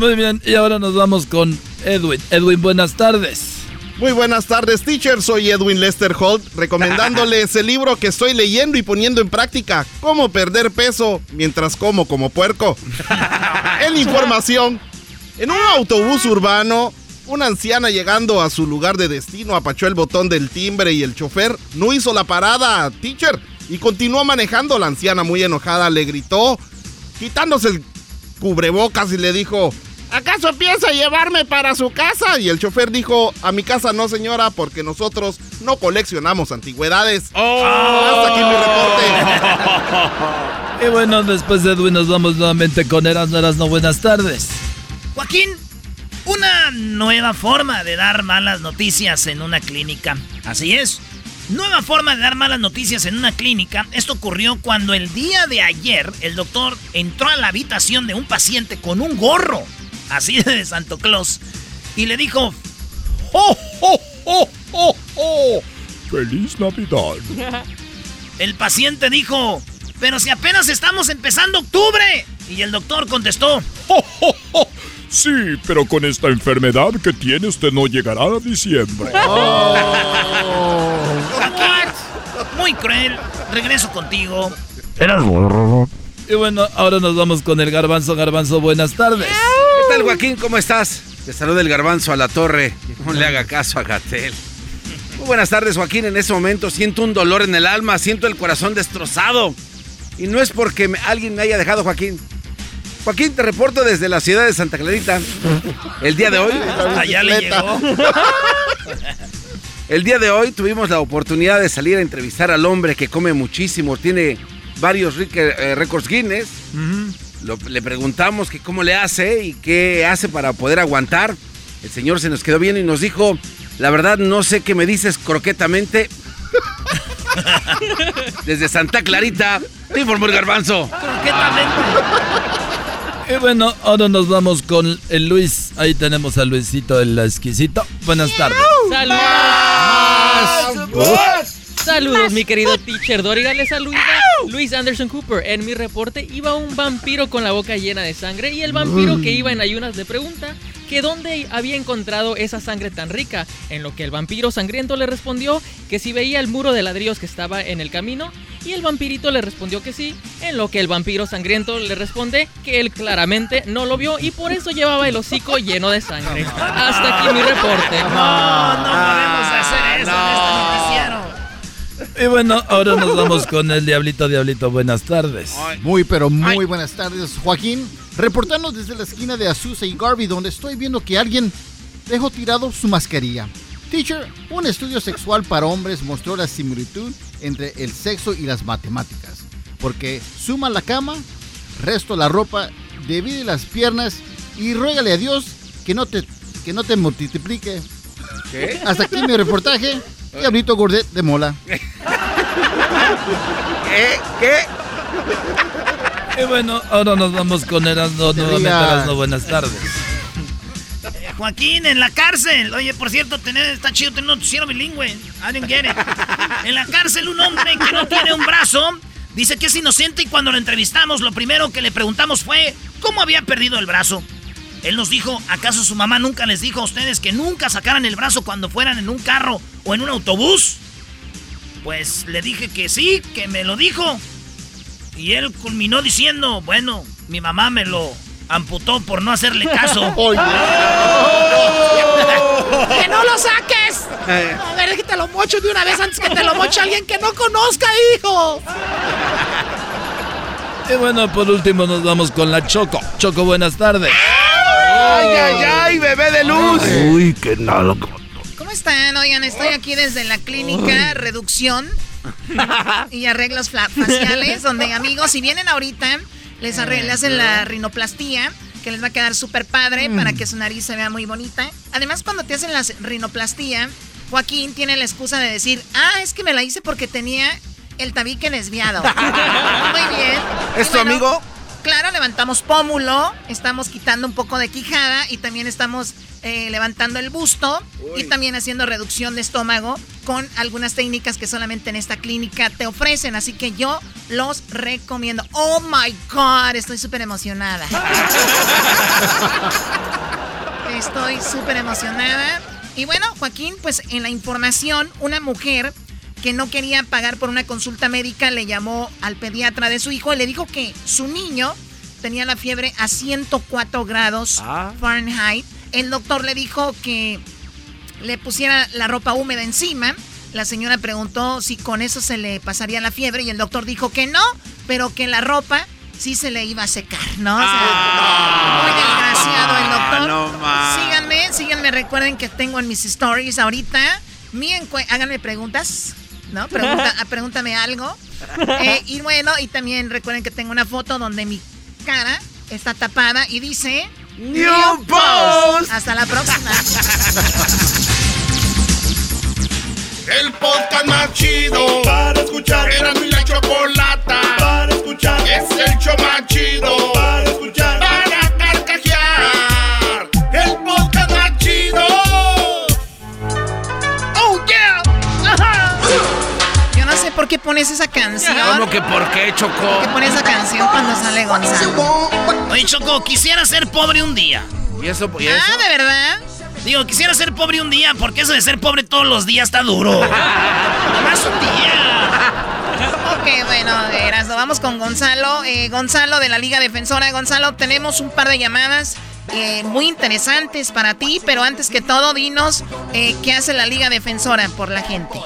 Muy bien, y ahora nos vamos con Edwin. Edwin, buenas tardes. Muy buenas tardes, teacher. Soy Edwin Lester Holt, recomendándoles <laughs> el libro que estoy leyendo y poniendo en práctica, Cómo perder peso mientras como como puerco. <laughs> en información, en un autobús urbano, una anciana llegando a su lugar de destino apachó el botón del timbre y el chofer no hizo la parada, teacher, y continuó manejando. La anciana muy enojada le gritó, quitándose el cubrebocas y le dijo, ¿acaso piensa llevarme para su casa? Y el chofer dijo, a mi casa no señora, porque nosotros no coleccionamos antigüedades. Hasta aquí mi reporte. <laughs> Y bueno, después de Edwin nos vamos nuevamente con Erasno Erasno. Buenas tardes. Joaquín, una nueva forma de dar malas noticias en una clínica. Así es. Nueva forma de dar malas noticias en una clínica. Esto ocurrió cuando el día de ayer el doctor entró a la habitación de un paciente con un gorro, así de Santo Claus, y le dijo, ¡Oh, oh, oh, oh, oh! ¡Feliz Navidad! El paciente dijo, pero si apenas estamos empezando octubre. Y el doctor contestó, ¡Oh, oh, oh! Sí, pero con esta enfermedad que tiene usted no llegará a diciembre. <laughs> Joaquín, muy cruel. Regreso contigo. Eras Y bueno, ahora nos vamos con el garbanzo. Garbanzo, buenas tardes. ¿Qué tal, Joaquín? ¿Cómo estás? Te saluda el garbanzo a la torre. No le haga caso a Gatel. Muy buenas tardes, Joaquín. En ese momento siento un dolor en el alma, siento el corazón destrozado. Y no es porque me- alguien me haya dejado, Joaquín. Joaquín, te reporto desde la ciudad de Santa Clarita. El día de hoy. <laughs> Allá le llegó. <laughs> El día de hoy tuvimos la oportunidad de salir a entrevistar al hombre que come muchísimo, tiene varios eh, récords Guinness. Lo- le preguntamos que cómo le hace y qué hace para poder aguantar. El señor se nos quedó bien y nos dijo, la verdad no sé qué me dices croquetamente. <laughs> Desde Santa Clarita, te informó el garbanzo. Y bueno, ahora nos vamos con el Luis. Ahí tenemos a Luisito el exquisito. Buenas tardes. Saludos. Saludos, mi querido teacher Doriga. Les saluda Luis Anderson Cooper. En mi reporte iba un vampiro con la boca llena de sangre y el vampiro Uy. que iba en ayunas le pregunta que dónde había encontrado esa sangre tan rica. En lo que el vampiro sangriento le respondió que si veía el muro de ladrillos que estaba en el camino y el vampirito le respondió que sí. En lo que el vampiro sangriento le responde que él claramente no lo vio y por eso llevaba el hocico lleno de sangre. Hasta aquí mi reporte. No, no podemos hacer eso en este noticiero. Y bueno, ahora nos vamos con el Diablito Diablito. Buenas tardes. Muy, pero muy buenas tardes, Joaquín. Reportando desde la esquina de Azusa y Garvey, donde estoy viendo que alguien dejó tirado su mascarilla. Teacher, un estudio sexual para hombres mostró la similitud entre el sexo y las matemáticas. Porque suma la cama, resto la ropa, divide las piernas y ruégale a Dios que no te, que no te multiplique. ¿Qué? Hasta aquí mi reportaje. Diablito Gordet de Mola. <laughs> ¿Qué? ¿Qué? Y bueno, ahora nos vamos con Erasno. Nuevamente, diga. Erasno, buenas tardes. Eh, Joaquín, en la cárcel. Oye, por cierto, tener, está chido tener un noticiero bilingüe. Get it. En la cárcel, un hombre que no tiene un brazo dice que es inocente y cuando lo entrevistamos, lo primero que le preguntamos fue cómo había perdido el brazo. Él nos dijo, ¿acaso su mamá nunca les dijo a ustedes que nunca sacaran el brazo cuando fueran en un carro o en un autobús? Pues le dije que sí, que me lo dijo. Y él culminó diciendo, bueno, mi mamá me lo amputó por no hacerle caso. <laughs> <laughs> ¡Que no lo saques! A ver, déjate lo mocho de una vez antes que te lo moche alguien que no conozca, hijo. Y bueno, por último nos vamos con la Choco. Choco, buenas tardes. ¡Ay, ay, ay, bebé de luz! Uy, qué nada. ¿Cómo están? Oigan, estoy aquí desde la clínica Reducción <laughs> y Arreglos Faciales, donde <laughs> amigos, si vienen ahorita, les le hacen la rinoplastía, que les va a quedar súper padre Mm. para que su nariz se vea muy bonita. Además, cuando te hacen la rinoplastía, Joaquín tiene la excusa de decir, ah, es que me la hice porque tenía el tabique desviado. <laughs> muy bien. ¿Es Y tu amigo? Claro, levantamos pómulo, estamos quitando un poco de quijada y también estamos eh, levantando el busto y también haciendo reducción de estómago con algunas técnicas que solamente en esta clínica te ofrecen. Así que yo los recomiendo. Oh my God, estoy súper emocionada. <laughs> Estoy súper emocionada. Y bueno, Joaquín, pues en la información, una mujer que no quería pagar por una consulta médica le llamó al pediatra de su hijo y le dijo que su niño tenía la fiebre a 104 grados Ah. Fahrenheit. El doctor le dijo que le pusiera la ropa húmeda encima. La señora preguntó si con eso se le pasaría la fiebre y el doctor dijo que no, pero que la ropa sí se le iba a secar, ¿no? O sea, muy desgraciado el doctor. no síganme, síganme, recuerden que tengo en mis stories ahorita. Mi háganme preguntas, ¿no? Pregunta, <laughs> pregúntame algo. Eh, y bueno, y también recuerden que tengo una foto donde mi cara está tapada y dice... New Post. Hasta la próxima. <laughs> El podcast más chido para escuchar. Era mi la chocolata para escuchar. Es el show más chido para escuchar. Qué pones esa canción. ¿Cómo que por qué, Choco? ¿Por qué pones esa canción cuando sale Gonzalo? Oye, Choco, quisiera ser pobre un día. ¿Y eso? ¿Y Ah, ¿de verdad? Digo, quisiera ser pobre un día, porque eso de ser pobre todos los días está duro. <laughs> Nomás un día. Ok, bueno, Erasmo, vamos con Gonzalo. Eh, Gonzalo de la Liga Defensora. Gonzalo, tenemos un par de llamadas eh, muy interesantes para ti, pero antes que todo, dinos eh, qué hace la Liga Defensora por la gente.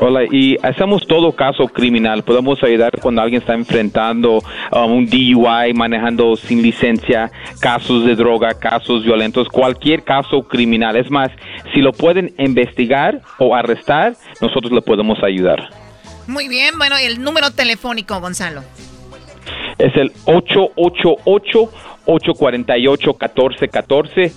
Hola, y hacemos todo caso criminal. Podemos ayudar cuando alguien está enfrentando um, un DUI, manejando sin licencia, casos de droga, casos violentos, cualquier caso criminal. Es más, si lo pueden investigar o arrestar, nosotros le podemos ayudar. Muy bien, bueno, el número telefónico, Gonzalo. Es el 888-848-1414,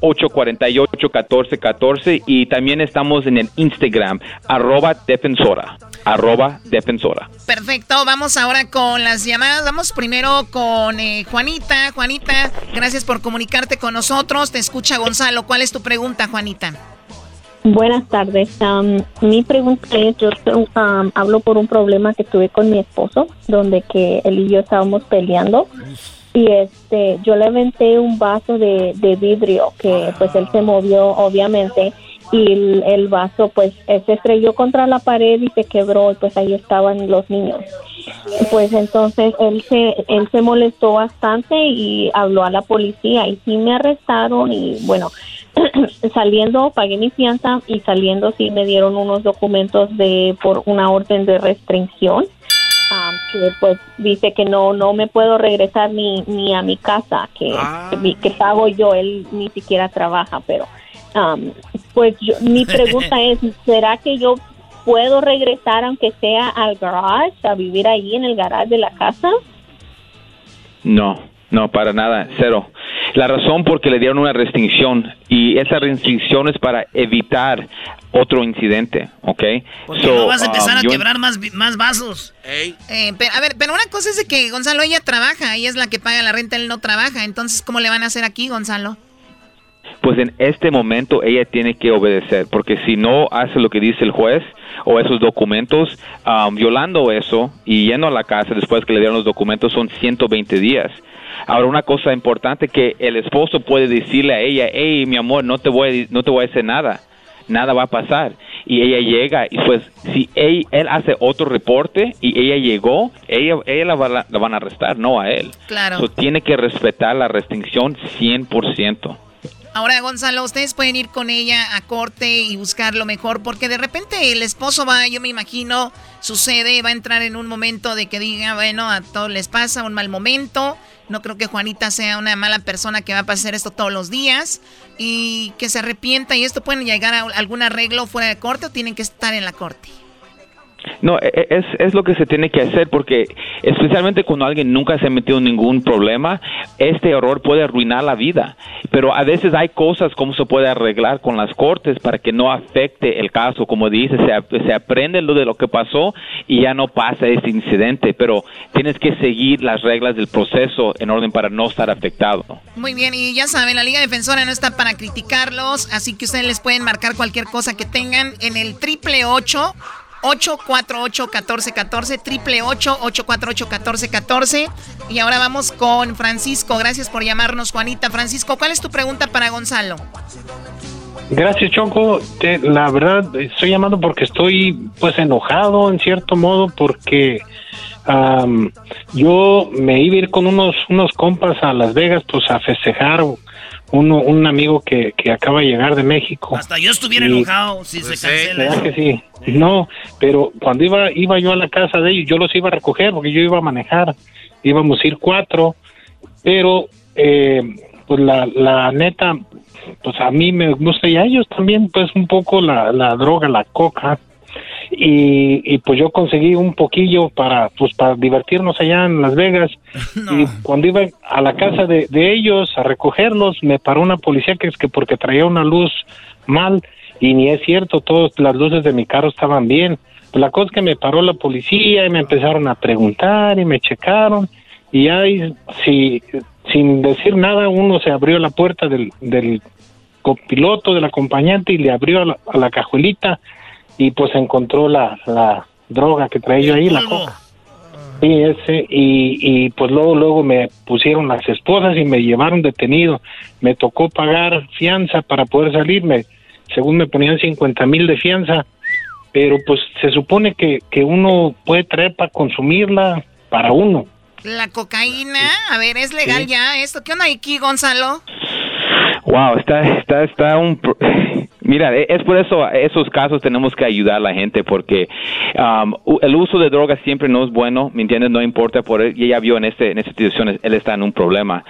888-848-1414 y también estamos en el Instagram, arroba defensora, arroba defensora. Perfecto, vamos ahora con las llamadas. Vamos primero con eh, Juanita. Juanita, gracias por comunicarte con nosotros. Te escucha Gonzalo. ¿Cuál es tu pregunta, Juanita? Buenas tardes. Am, mi pregunta es, yo am, hablo por un problema que tuve con mi esposo, donde que él y yo estábamos peleando y este, yo le aventé un vaso de, de vidrio que pues él se movió obviamente y el, vaso pues se estrelló contra la pared y se quebró y pues ahí estaban los niños. Pues entonces él se, él se molestó bastante y habló a la policía y sí me arrestaron y bueno, <clears throat> saliendo pagué mi fianza y saliendo sí me dieron unos documentos de por una orden de restricción ah, que pues dice que no no me puedo regresar ni ni a mi casa que que, mi- que pago yo él ni siquiera trabaja pero am, pues yo- mi pregunta <laughs> es será que yo puedo regresar aunque sea al garage a vivir ahí en el garage de la casa No, no, para nada, cero. La razón porque le dieron una restricción y esa restricción es para evitar otro incidente, ¿ok? Porque So, no vas a empezar um, a yo- quebrar más, más vasos. Eh, pero, a ver, pero una cosa es de que Gonzalo ella trabaja, ella es la que paga la renta, él no trabaja. Entonces, ¿cómo le van a hacer aquí, Gonzalo? Pues en este momento ella tiene que obedecer, porque si no hace lo que dice el juez o esos documentos, um, violando eso y yendo a la casa después que le dieron los documentos son 120 días. Ahora una cosa importante que el esposo puede decirle a ella, hey mi amor, no te voy a, no te voy a hacer nada, nada va a pasar. Y ella llega y pues si él, él hace otro reporte y ella llegó, ella, ella la, va- la van a arrestar, no a él. Claro. So, tiene que respetar la restricción 100%. Ahora, Gonzalo, ustedes pueden ir con ella a corte y buscar lo mejor, porque de repente el esposo va, yo me imagino, sucede, va a entrar en un momento de que diga, bueno, a todos les pasa un mal momento. No creo que Juanita sea una mala persona que va a pasar esto todos los días y que se arrepienta y esto puede llegar a algún arreglo fuera de corte o tienen que estar en la corte. No, e, e, es, es lo que se tiene que hacer porque especialmente cuando alguien nunca se ha metido en ningún problema, este error puede arruinar la vida. Pero a veces hay cosas como se puede arreglar con las cortes para que no afecte el caso. Como dice, se, se aprende lo de lo que pasó y ya no pasa ese incidente. Pero tienes que seguir las reglas del proceso en orden para no estar afectado. Muy bien, y ya saben, la Liga Defensora no está para criticarlos, así que ustedes les pueden marcar cualquier cosa que tengan en el triple ocho 848-1414, triple 848-1414. Y ahora vamos con Francisco. Gracias por llamarnos, Juanita. Francisco, ¿cuál es tu pregunta para Gonzalo? Gracias, Choco. la verdad, estoy llamando porque estoy pues enojado en cierto modo porque yo me iba a ir con unos, unos compas a Las Vegas pues a festejar uno, un amigo que, que acaba de llegar de México. Hasta yo estuviera enojado si se pues cancela. que sí? No, pero cuando iba, iba yo a la casa de ellos, yo los iba a recoger porque yo iba a manejar. Íbamos a ir cuatro, pero eh, pues la, la neta, pues a mí me gusta y a ellos también, pues un poco la, la droga, la coca y, pues yo conseguí un poquillo para pues para divertirnos allá en Las Vegas. <laughs> Y cuando iba a la casa de, ellos a recogerlos me paró una policía que es que porque traía una luz mal y ni es cierto todas las luces de mi carro estaban bien. Pues la cosa es que me paró la policía y me empezaron a preguntar y me checaron. Y ahí si sin decir nada uno se abrió la puerta del, del copiloto del acompañante y le abrió a la cajuelita y pues encontró la, la droga que traía yo ahí, la coca. Sí, ese, y, y pues luego, luego me pusieron las esposas y me llevaron detenido. Me tocó pagar fianza para poder salirme. Según me ponían 50 mil de fianza, pero pues se supone que, que uno puede traer para consumirla para uno. La cocaína, a ver, ¿es legal ya esto? ¿Qué onda aquí, Gonzalo? Wow, está, está, está un... Mira, e, es por eso, esos casos tenemos que ayudar a la gente porque um, el uso de drogas siempre no es bueno, ¿me entiendes? No importa por y ella vio en, este, en esta situación, él está en un problema.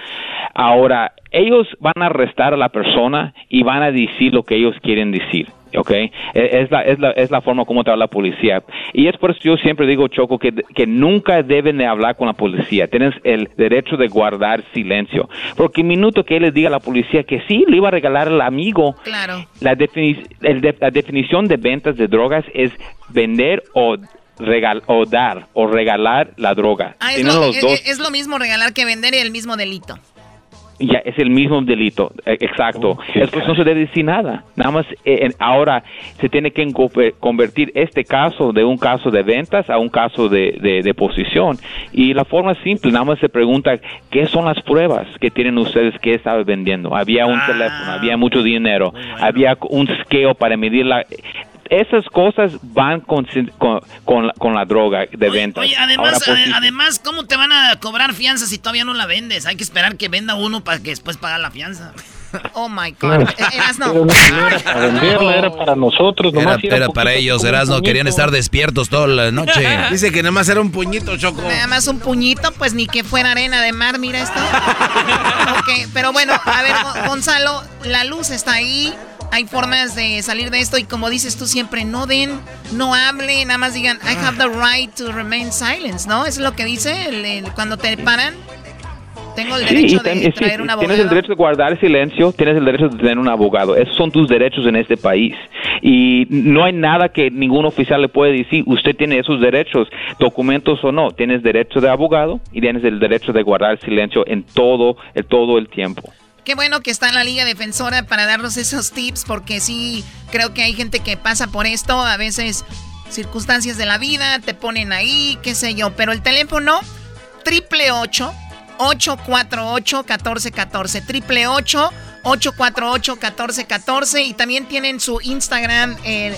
Ahora, ellos van a arrestar a la persona y van a decir lo que ellos quieren decir. ¿Ok? E, es la, es la, es la forma como te habla la policía. Y es por eso yo siempre digo, Choco, que, que nunca deben de hablar con la policía. Tienes el derecho de guardar silencio. Porque el minuto que él les diga a la policía que sí, le iba a regalar al amigo, claro. la, la definición de ventas de drogas es vender o regal o dar o regalar la droga. Ah, es, lo, es, lo, mismo regalar que vender y el mismo delito ya es el mismo delito, e, exacto. Después no se debe decir nada. Nada más eh, ahora se tiene que convertir este caso de un caso de ventas a un caso de, de, posición. Y la forma simple, nada más se pregunta qué son las pruebas que tienen ustedes que estaba vendiendo. Había un ah. teléfono, había mucho dinero, había un scale para medir la esas cosas van con, con, la, droga de venta. Oye, además, pues, eh, además, ¿cómo te van a cobrar fianza si todavía no la vendes? Hay que esperar que venda uno para que después pague la fianza. <laughs> Oh my God. Erasno. no era para venderla, era para nosotros. Era, era para ellos, Erasno. Querían estar despiertos toda la noche. <laughs> Dice que nada más era un puñito, Choco. Nada más un puñito, pues ni que fuera arena de mar, mira esto. ok, pero bueno, a ver, Gonzalo, la luz está ahí hay formas de salir de esto y como dices tú siempre, no den, no hablen, nada más digan, I have the right to remain silent, ¿no? es lo que dice cuando te paran. Tengo el derecho de traer un abogado. Tienes el derecho de guardar silencio, tienes el derecho de tener un abogado. Esos son tus derechos en este país. Y no hay nada que ningún oficial le puede decir, usted tiene esos derechos, documentos o no. Tienes derecho de abogado y tienes el derecho de guardar silencio en todo, en todo el tiempo. Qué bueno que está en la Liga Defensora para darnos esos tips, porque sí, creo que hay gente que pasa por esto, a veces circunstancias de la vida, te ponen ahí, qué sé yo, pero el teléfono, triple 848 1414 triple 848 1414 y también tienen su Instagram, eh,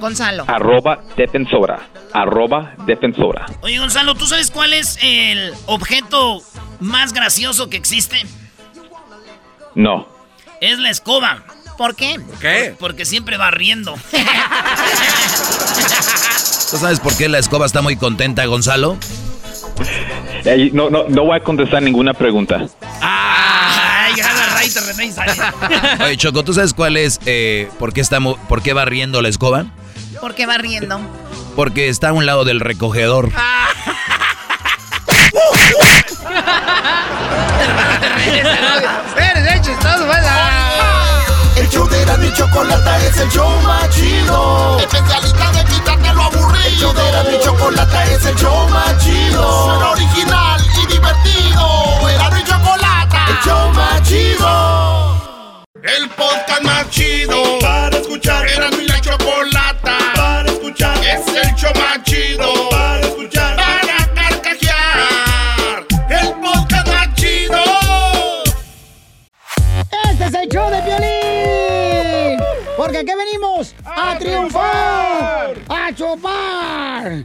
Gonzalo. Arroba defensora, arroba defensora. Oye, Gonzalo, ¿tú sabes cuál es el objeto más gracioso que existe? No. Es la escoba. ¿Por qué? qué? Porque siempre va riendo. <laughs> ¿Tú sabes por qué la escoba está muy contenta, Gonzalo? Eh, no, no, no voy a contestar ninguna pregunta. Ay, René sale. <laughs> Oye, Choco, ¿tú sabes cuál es, eh, por, qué está, por qué va riendo la escoba? ¿Por qué va riendo? Porque está a un lado del recogedor. <laughs> chistoso, El show de Chocolata es el show más chido. Especialista de quitarte lo aburrido. El show de y Chocolata es el show más chido. Suena original y divertido. Erasmo y Chocolata. El show más chido. El podcast más chido para escuchar. Erasmo y la Chocolata para escuchar. Es el show más chido para escuchar. Show de violín. Porque aquí venimos a, triunfar, a chupar.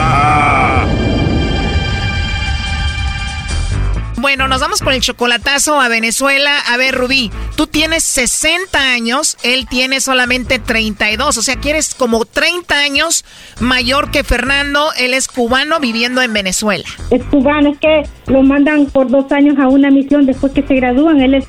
Bueno, nos vamos por el chocolatazo a Venezuela. A ver, Rubí, tú tienes 60 años, él tiene solamente 32, o sea que eres como 30 años mayor que Fernando, él es cubano viviendo en Venezuela. Es cubano, es que lo mandan por dos años a una misión después que se gradúan. Él es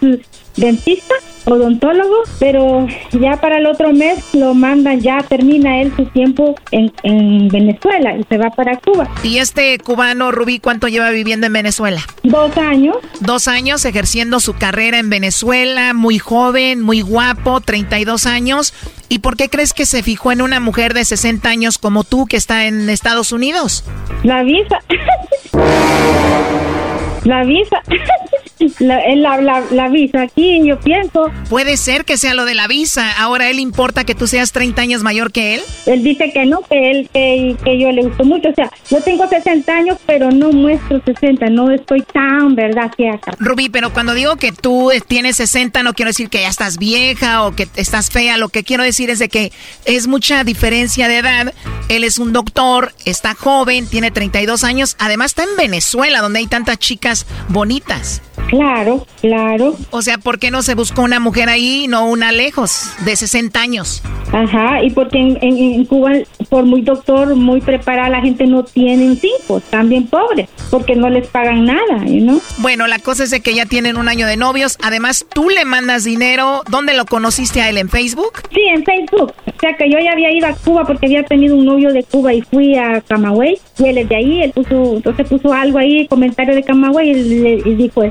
dentista, odontólogo, pero ya para el otro mes lo mandan, ya termina él su tiempo en, en Venezuela y se va para Cuba. ¿Y este cubano, Rubí, cuánto lleva viviendo en Venezuela? Dos años. Dos años ejerciendo su carrera en Venezuela, muy joven, muy guapo, 32 años. ¿Y por qué crees que se fijó en una mujer de 60 años como tú que está en Estados Unidos? La visa. <laughs> La visa. <laughs> La, la, la, la visa aquí, yo pienso. Puede ser que sea lo de la visa. Ahora, ¿él importa que tú seas 30 años mayor que él? Él dice que no, que él, que, que yo le gusto mucho. O sea, yo tengo 60 años, pero no muestro 60. No estoy tan, ¿verdad? Que acá. Rubí, pero cuando digo que tú tienes 60, no quiero decir que ya estás vieja o que estás fea. Lo que quiero decir es de que es mucha diferencia de edad. Él es un doctor, está joven, tiene 32 años. Además, está en Venezuela, donde hay tantas chicas bonitas. Claro, claro. O sea, ¿por qué no se buscó una mujer ahí y no una lejos, de 60 años? Ajá, y porque en, en, en Cuba, por muy doctor, muy preparada, la gente no tienen cinco, están bien pobres, porque no les pagan nada, ¿no? Bueno, la cosa es de que ya tienen un año de novios. Además, tú le mandas dinero. ¿Dónde lo conociste a él? ¿En Facebook? Sí, en Facebook. O sea, que yo ya había ido a Cuba porque había tenido un novio de Cuba y fui a Camagüey. Y él es de ahí, él puso, entonces puso algo ahí, comentario de Camagüey, y, le- y dijo,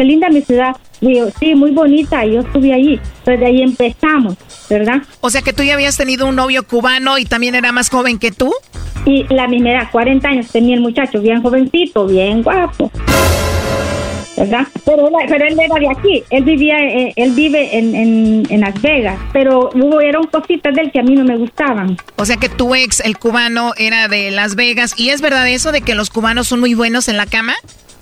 qué linda mi ciudad. Sí, muy bonita, y yo estuve allí. Entonces de ahí empezamos, ¿verdad? O sea que tú ya habías tenido un novio cubano y también era más joven que tú. Y la misma edad, 40 años tenía el muchacho, bien jovencito, bien guapo. ¿verdad? Pero, pero él era de aquí, él vivía, eh, él vive en, en, en, Las Vegas, pero hubo, eran cositas de él que a mí no me gustaban. O sea que tu ex, el cubano, era de Las Vegas, ¿y es verdad eso de que los cubanos son muy buenos en la cama?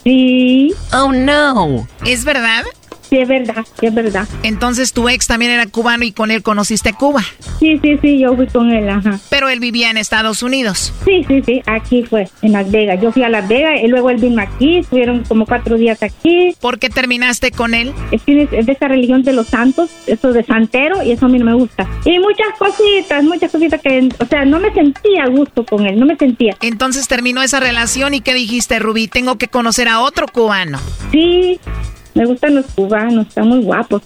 Sí. Oh, no. ¿Es verdad? Sí, es verdad, sí, es verdad. Entonces tu ex también era cubano y con él conociste Cuba. Sí, sí, sí, yo fui con él, ajá. Pero él vivía en Estados Unidos. Sí, sí, sí, aquí fue, en Las Vegas. Yo fui a Las Vegas y luego él vino aquí, estuvieron como cuatro días aquí. ¿Por qué terminaste con él? Es, es de esa religión de los santos, eso de santero, y eso a mí no me gusta. Y muchas cositas, muchas cositas que, o sea, no me sentía a gusto con él, no me sentía. Entonces terminó esa relación y ¿qué dijiste, Rubí? Tengo que conocer a otro cubano. Sí, me gustan los cubanos, están muy guapos.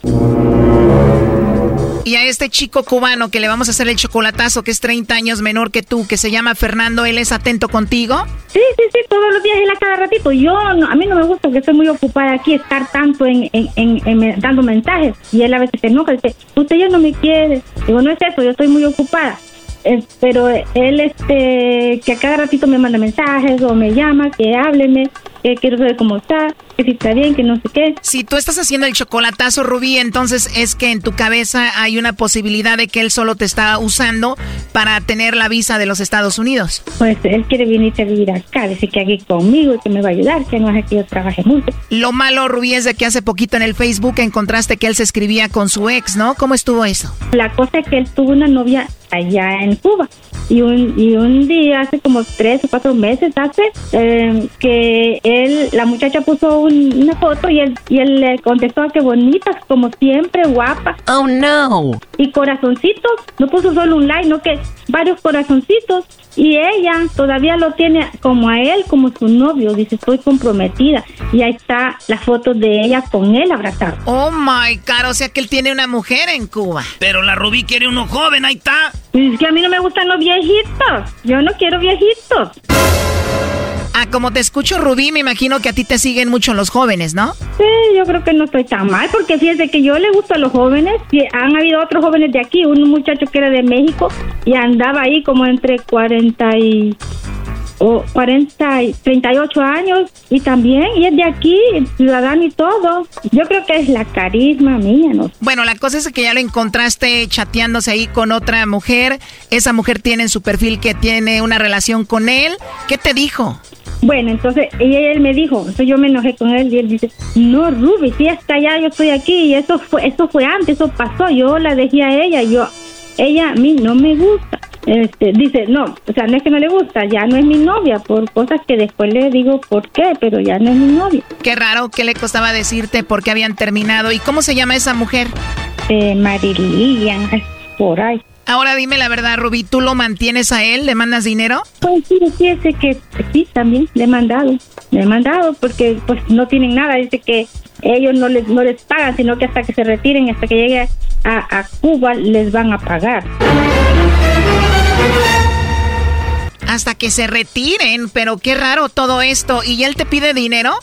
Y a este chico cubano que le vamos a hacer el chocolatazo, que es 30 años menor que tú, que se llama Fernando, ¿él es atento contigo? Sí, sí, sí, todos los días él a cada ratito. Yo, a mí no me gusta que estoy muy ocupada aquí, estar tanto en, en, dando mensajes. Y él a veces se enoja, dice, usted ya no me quiere. Digo, no es eso, yo estoy muy ocupada. pero él, este, que a cada ratito me manda mensajes o me llama, que hábleme que quiero saber cómo está, que si está bien, que no sé qué. Si tú estás haciendo el chocolatazo, Rubí, entonces es que en tu cabeza hay una posibilidad de que él solo te está usando para tener la visa de los Estados Unidos. Pues él quiere venir a vivir acá, dice que aquí conmigo y que me va a ayudar, que no es que yo trabaje mucho. Lo malo, Rubí, es de que hace poquito en el Facebook encontraste que él se escribía con su ex, ¿no? ¿Cómo estuvo eso? La cosa es que él tuvo una novia allá en Cuba. Y un, y un día, hace como tres o cuatro meses, hace eh, que él, la muchacha puso una foto y él, y él le contestó que bonitas, como siempre, guapa. Oh, no. Y corazoncitos, no puso solo un like, no que varios corazoncitos. Y ella todavía lo tiene como a él, como su novio. Dice, estoy comprometida. Y ahí está la foto de ella con él abrazado. Oh my God, o sea que él tiene una mujer en Cuba. Pero la Rubí quiere uno joven, ahí está. Es que a mí no me gustan los viejitos. Yo no quiero viejitos. Ah, como te escucho, Rubí, me imagino que a ti te siguen mucho los jóvenes, ¿no? Sí, yo creo que no estoy tan mal, porque fíjese que yo le gusto a los jóvenes. Han habido otros jóvenes de aquí, un muchacho que era de México y andaba ahí como entre 40 y o 40 y 38 años y también, y es de aquí, ciudadano y todo. Yo creo que es la carisma mía, ¿no? Bueno, la cosa es que ya lo encontraste chateándose ahí con otra mujer. Esa mujer tiene en su perfil que tiene una relación con él. ¿Qué te dijo? Bueno, entonces ella, él me dijo, entonces yo me enojé con él y él dice, no, Ruby, si está allá, yo estoy aquí y eso fue, eso fue antes, eso pasó, yo la dejé a ella, yo, ella a mí no me gusta. Este, dice, no, o sea, no es que no le gusta, ya no es mi novia, por cosas que después le digo por qué, pero ya no es mi novia. Qué raro, ¿qué le costaba decirte por qué habían terminado? ¿Y cómo se llama esa mujer? Eh, Marilian, por ahí. Ahora dime la verdad, Rubí, ¿tú lo mantienes a él? ¿Le mandas dinero? Pues sí, fíjese que sí, también le he mandado. Le he mandado porque pues no tienen nada. Dice que ellos no les, no les pagan, sino que hasta que se retiren, hasta que llegue a, a Cuba, les van a pagar. Hasta que se retiren, pero qué raro todo esto. ¿Y él te pide dinero?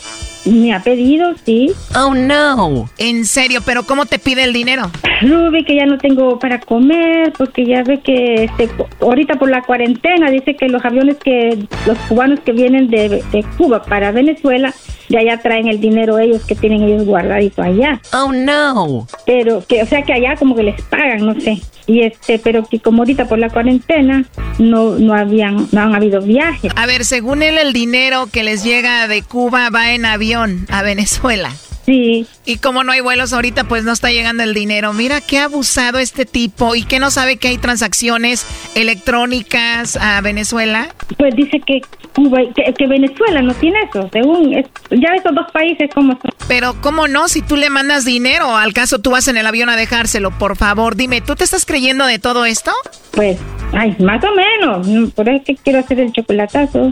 Me ha pedido, sí. Oh, no. En serio, pero ¿cómo te pide el dinero? Ruby, que ya no tengo para comer, porque ya ve que este, ahorita por la cuarentena dice que los aviones que, los cubanos que vienen de, de Cuba para Venezuela, ya allá traen el dinero ellos que tienen ellos guardadito allá. Oh, no. Pero que, o sea que allá como que les pagan, no sé. Y este, pero que como ahorita por la cuarentena no, no habían, no han habido viajes. A ver, según él, el dinero que les llega de Cuba va en avión a Venezuela. Sí. Y como no hay vuelos ahorita, pues no está llegando el dinero. Mira qué abusado este tipo y que no sabe que hay transacciones electrónicas a Venezuela. Pues dice que Cuba, que, Venezuela no tiene eso, según ya estos dos países como son. Pero cómo no, si tú le mandas dinero, al caso tú vas en el avión a dejárselo, por favor, dime, ¿tú te estás creyendo de todo esto? Pues, ay, más o menos, por eso que quiero hacer el chocolatazo.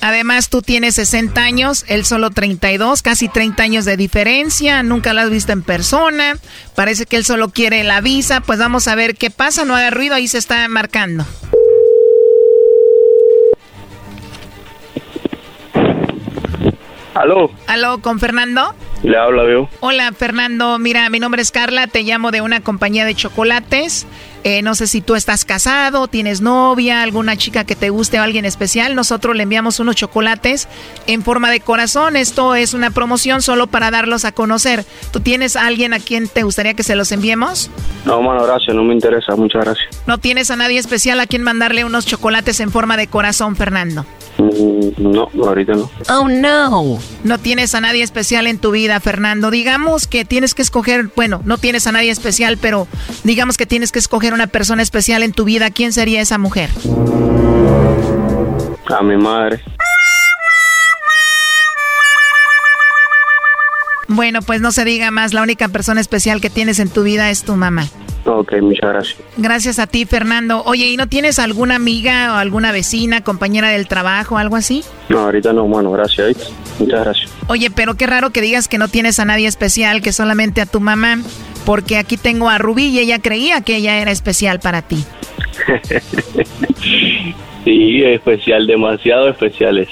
Además, tú tienes 60 años, él solo 32, casi 30 años de diferencia, nunca lo has visto en persona, parece que él solo quiere la visa, pues vamos a ver qué pasa, no haga ruido, ahí se está marcando. ¿Aló? ¿Aló, con Fernando? Le habla, veo. Hola, Fernando. Mira, mi nombre es Carla, te llamo de una compañía de chocolates. Eh, no sé si tú estás casado, tienes novia, alguna chica que te guste o alguien especial. Nosotros le enviamos unos chocolates en forma de corazón. Esto es una promoción solo para darlos a conocer. ¿Tú tienes a alguien a quien te gustaría que se los enviemos? No, mano, gracias, no me interesa, muchas gracias. ¿No tienes a nadie especial a quien mandarle unos chocolates en forma de corazón, Fernando? Mm, no, ahorita no. Oh, no. No tienes a nadie especial en tu vida, Fernando. Digamos que tienes que escoger, bueno, no tienes a nadie especial, pero digamos que tienes que escoger una persona especial en tu vida. ¿Quién sería esa mujer? A mi madre. Bueno, pues no se diga más, la única persona especial que tienes en tu vida es tu mamá. Ok, muchas gracias. Gracias a ti, Fernando. Oye, ¿y no tienes alguna amiga o alguna vecina, compañera del trabajo, algo así? No, ahorita no, bueno, gracias. Muchas gracias. Oye, pero qué raro que digas que no tienes a nadie especial, que solamente a tu mamá, porque aquí tengo a Rubí y ella creía que ella era especial para ti. <laughs> sí, especial, demasiado especiales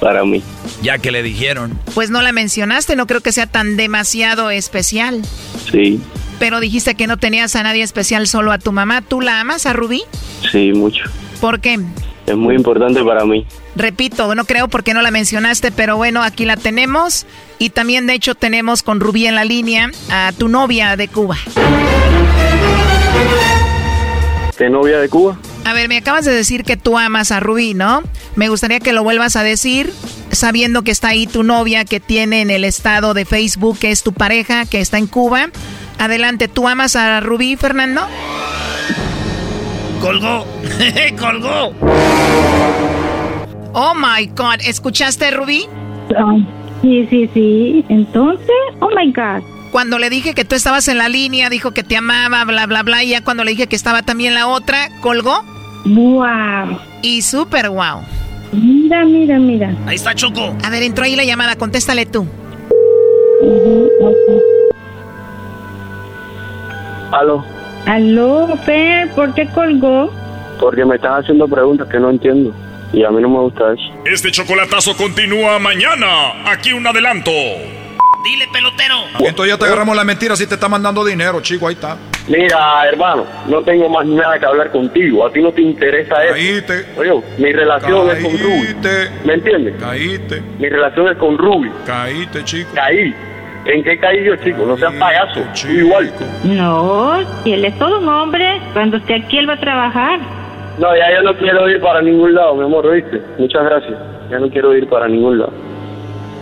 para mí. Ya que le dijeron. Pues no la mencionaste, no creo que sea tan demasiado especial. Sí. Pero dijiste que no tenías a nadie especial, solo a tu mamá. ¿Tú la amas a Rubí? Sí, mucho. ¿Por qué? Es muy importante para mí. Repito, no creo porque no la mencionaste, pero bueno, aquí la tenemos. Y también, de hecho, tenemos con Rubí en la línea a tu novia de Cuba. ¿Qué novia de Cuba? A ver, me acabas de decir que tú amas a Rubí, ¿no? Me gustaría que lo vuelvas a decir, sabiendo que está ahí tu novia que tiene en el estado de Facebook, que es tu pareja, que está en Cuba. Adelante, ¿tú amas a Rubí, Fernando? Colgó, <laughs> colgó. Oh my God, ¿escuchaste, Rubí? sí, sí, sí. Entonces, oh my God. Cuando le dije que tú estabas en la línea, dijo que te amaba, bla, bla, bla. Y ya cuando le dije que estaba también la otra, colgó. Wow. Y súper wow. Mira, mira, mira. Ahí está Choco. A ver, entró ahí la llamada, contéstale tú. Aló. Aló, Fer, ¿por qué colgó? Porque me están haciendo preguntas que no entiendo. Y a mí no me gusta eso. Este chocolatazo continúa mañana. Aquí un adelanto. Dile, pelotero. Entonces ya te agarramos la mentira si te está mandando dinero, chico, ahí está. Mira, hermano, no tengo más nada que hablar contigo. A ti no te interesa eso. Caíste. Oye, mi relación es con Ruby. ¿Me entiendes? Caíste. Mi relación es con Ruby. Caíste, chico. Caí. ¿En qué caí yo, chico? No seas payaso. Chico. Igual. No, si él es todo un hombre, cuando esté aquí él va a trabajar. No, ya yo no quiero ir para ningún lado, mi amor, ¿viste? Muchas gracias. Ya no quiero ir para ningún lado.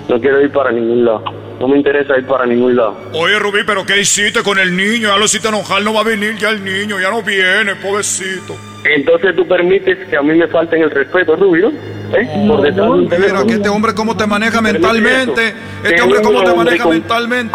No quiero ir para ningún lado. No me interesa ir para ningún lado. Oye, Rubí, ¿pero qué hiciste con el niño? Ya lo hiciste enojar, no va a venir ya el niño, ya no viene, pobrecito. Entonces tú permites que a mí me falten el respeto, Rubí, ¿no? ¿Eh? Por detrás Mira, que este hombre cómo te maneja mentalmente. Este hombre cómo te maneja mentalmente.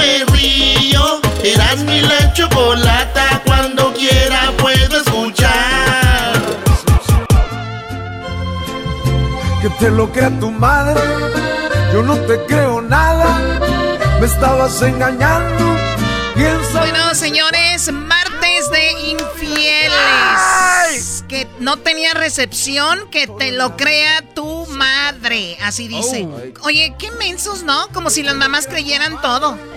Eras mi la chocolata. Cuando quiera puedo escuchar. Que te lo crea tu madre. Yo no te creo nada. Me estabas engañando. Piensa. Bueno, señores, Que no tenía recepción, que te lo crea tu madre. Así dice. Oye, qué mensos, ¿no? Como si las mamás creyeran todo. <laughs>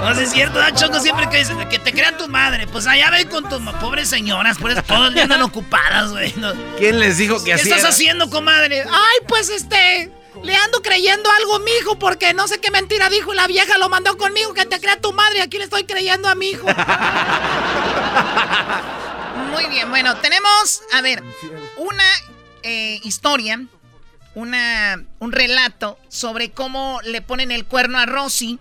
No sé, es cierto, ¿no, Choco? Siempre que dicen que te crean tu madre. Pues allá ven con tus pobres señoras, por eso todas andan ocupadas, güey. ¿Quién les dijo que ¿Qué así estás era? haciendo, comadre? Ay, pues este. Le ando creyendo algo, mijo, porque no sé qué mentira dijo y la vieja lo mandó conmigo, que te crea tu madre. Aquí le estoy creyendo a mi hijo. <laughs> Muy bien, bueno, tenemos, a ver, una eh, historia, una, un relato sobre cómo le ponen el cuerno a Rosy.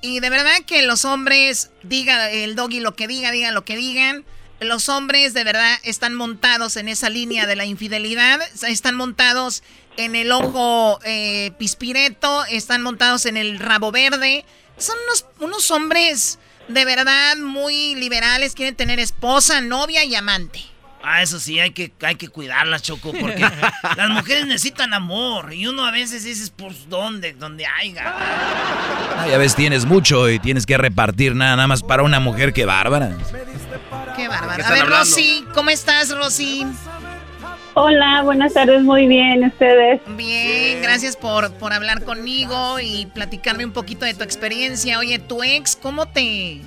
Y de verdad que los hombres, diga el doggy lo que diga, digan lo que digan, los hombres de verdad están montados en esa línea de la infidelidad, están montados en el ojo eh, pispireto, están montados en el rabo verde. Son unos, unos hombres de verdad muy liberales, quieren tener esposa, novia y amante. Ah, eso sí, hay que, hay que cuidarlas, Choco, porque <laughs> las mujeres necesitan amor. Y uno a veces dices, pues, ¿dónde? ¿Dónde haya? Ah, ya ves, tienes mucho y tienes que repartir nada, nada más para una mujer. ¡Qué bárbara! ¡Qué bárbara! A ver, Rosy, ¿cómo estás, Rosy? Hola, buenas tardes, muy bien, ¿ustedes? Bien, gracias por, por hablar conmigo y platicarme un poquito de tu experiencia. Oye, tu ex, ¿cómo te,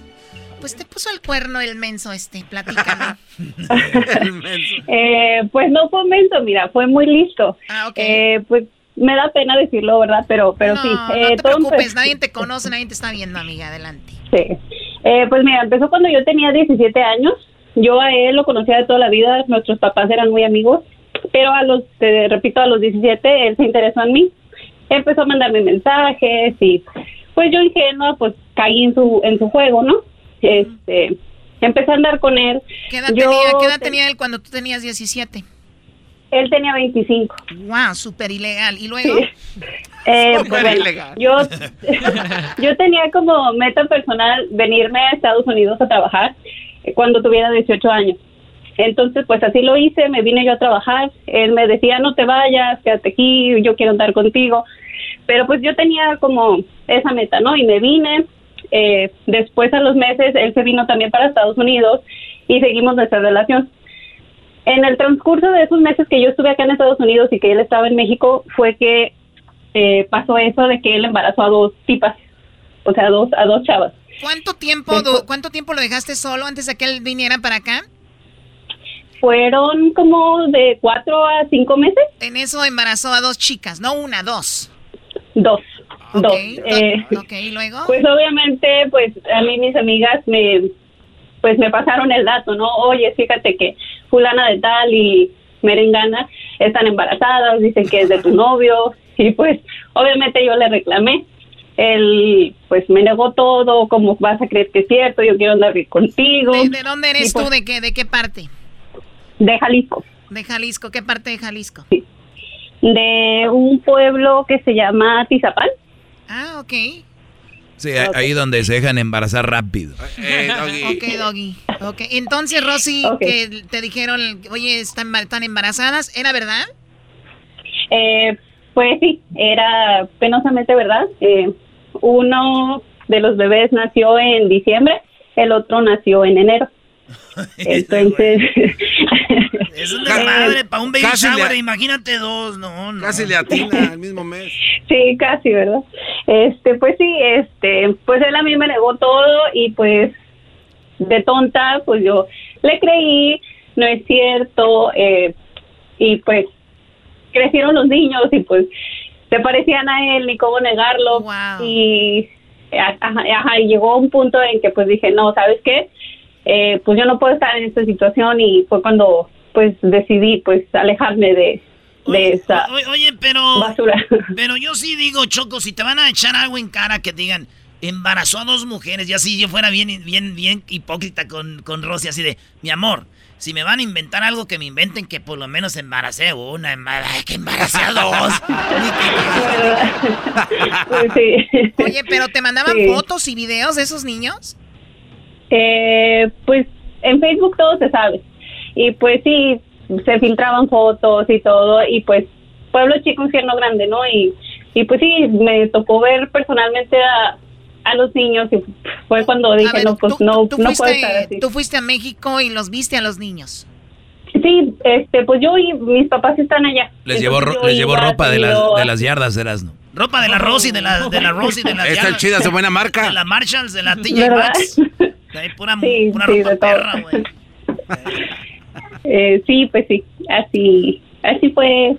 pues te puso el cuerno el menso este, platícame. <laughs> eh, pues no fue menso, mira, fue muy listo. Ah, ok. Eh, pues me da pena decirlo, ¿verdad? Pero, pero no, sí. No eh, te preocupes, nadie te conoce, nadie te está viendo, amiga, adelante. Sí. Eh, pues mira, empezó cuando yo tenía 17 años. Yo a él lo conocía de toda la vida, nuestros papás eran muy amigos, pero a los, te repito, a los 17 él se interesó en mí. Empezó a mandarme mensajes y pues yo ingenua, pues caí en su, en su juego, ¿no? Este, empecé a andar con él. ¿Qué edad, Yo tenía, ¿qué edad te- tenía él cuando tú tenías 17? Él tenía 25. Wow, súper ilegal. ¿Y luego? <laughs> Eh, Súper pues, bueno, ilegal. yo, <laughs> yo tenía como meta personal venirme a Estados Unidos a trabajar eh, cuando tuviera 18 años. Entonces, pues así lo hice, me vine yo a trabajar. Él me decía, no te vayas, quédate aquí, yo quiero andar contigo. Pero pues yo tenía como esa meta, ¿no? Y me vine. Eh, después, a los meses, él se vino también para Estados Unidos y seguimos nuestra relación. En el transcurso de esos meses que yo estuve acá en Estados Unidos y que él estaba en México, fue que eh, pasó eso de que él embarazó a dos tipas, o sea, a dos, a dos chavas. ¿Cuánto tiempo, ¿Cuánto tiempo lo dejaste solo antes de que él viniera para acá? Fueron como de cuatro a cinco meses. En eso embarazó a dos chicas, no una, dos. Dos. Ok, dos. do- Eh, ok, ¿y luego? Pues obviamente, pues a mí mis amigas me, pues me pasaron el dato, ¿no? Oye, fíjate que fulana de tal y merengana están embarazadas, dicen que es de tu <laughs> novio y pues obviamente yo le reclamé. Él pues me negó todo, ¿cómo vas a creer que es cierto? Yo quiero andar contigo. ¿De, de dónde eres Y, pues, tú? ¿De qué, ¿De qué parte? De Jalisco. De Jalisco. ¿Qué parte de Jalisco? De un pueblo que se llama Tizapán. Ah, ok. Sí, ahí donde se dejan embarazar rápido. ok, Doggy. Ok, entonces, Rosy, que te dijeron, oye, están, están embarazadas, ¿era verdad? Eh, pues sí, era penosamente verdad. Eh, uno de los bebés nació en diciembre, el otro nació en enero. <laughs> Entonces, Es un desmadre para un baby Casi le- shower, imagínate dos, no, no. Casi le atina <laughs> al mismo mes. sí, casi, ¿verdad? Este, pues sí, este, pues él a mí me negó todo y pues de tonta, pues yo le creí, no es cierto, eh, y pues crecieron los niños y pues se parecían a él, ni cómo negarlo. Y, ajá, ajá, y llegó un punto en que pues dije, no, ¿sabes qué? Eh, pues yo no puedo estar en esta situación y fue cuando pues decidí pues alejarme de, de esa Oye, oye, pero. basura. <laughs> Pero yo sí digo, Choco, si te van a echar algo en cara que digan, embarazó a dos mujeres, ya si yo fuera bien, bien, bien hipócrita con, con Rosy, así de, mi amor, si me van a inventar algo que me inventen que por lo menos embaracé una, embar- que embaracé a dos. <laughs> <laughs> Pues sí. Oye, pero ¿te mandaban Sí. fotos y videos de esos niños? Eh, pues en Facebook todo se sabe. Y pues sí, se filtraban fotos y todo. Y pues pueblo chico, infierno grande, ¿no? Y, y pues sí, me tocó ver personalmente a, a los niños y fue cuando dije, no, pues no, Tú no puedo estar fuiste, así. tú fuiste a México y los viste a los niños. Sí, este, pues yo y mis papás están allá. Les llevó, les llevó ropa de las, de las yardas, Erasno. Ropa de la Rosy, de la, de la Rosy, de la Esta es chida, es buena marca. De la Marshalls, de la TJ ¿Verdad? Maxx. <laughs> Hay pura, Sí, pura sí, ropa de perra, güey. <laughs> Eh, sí, pues sí, así, así fue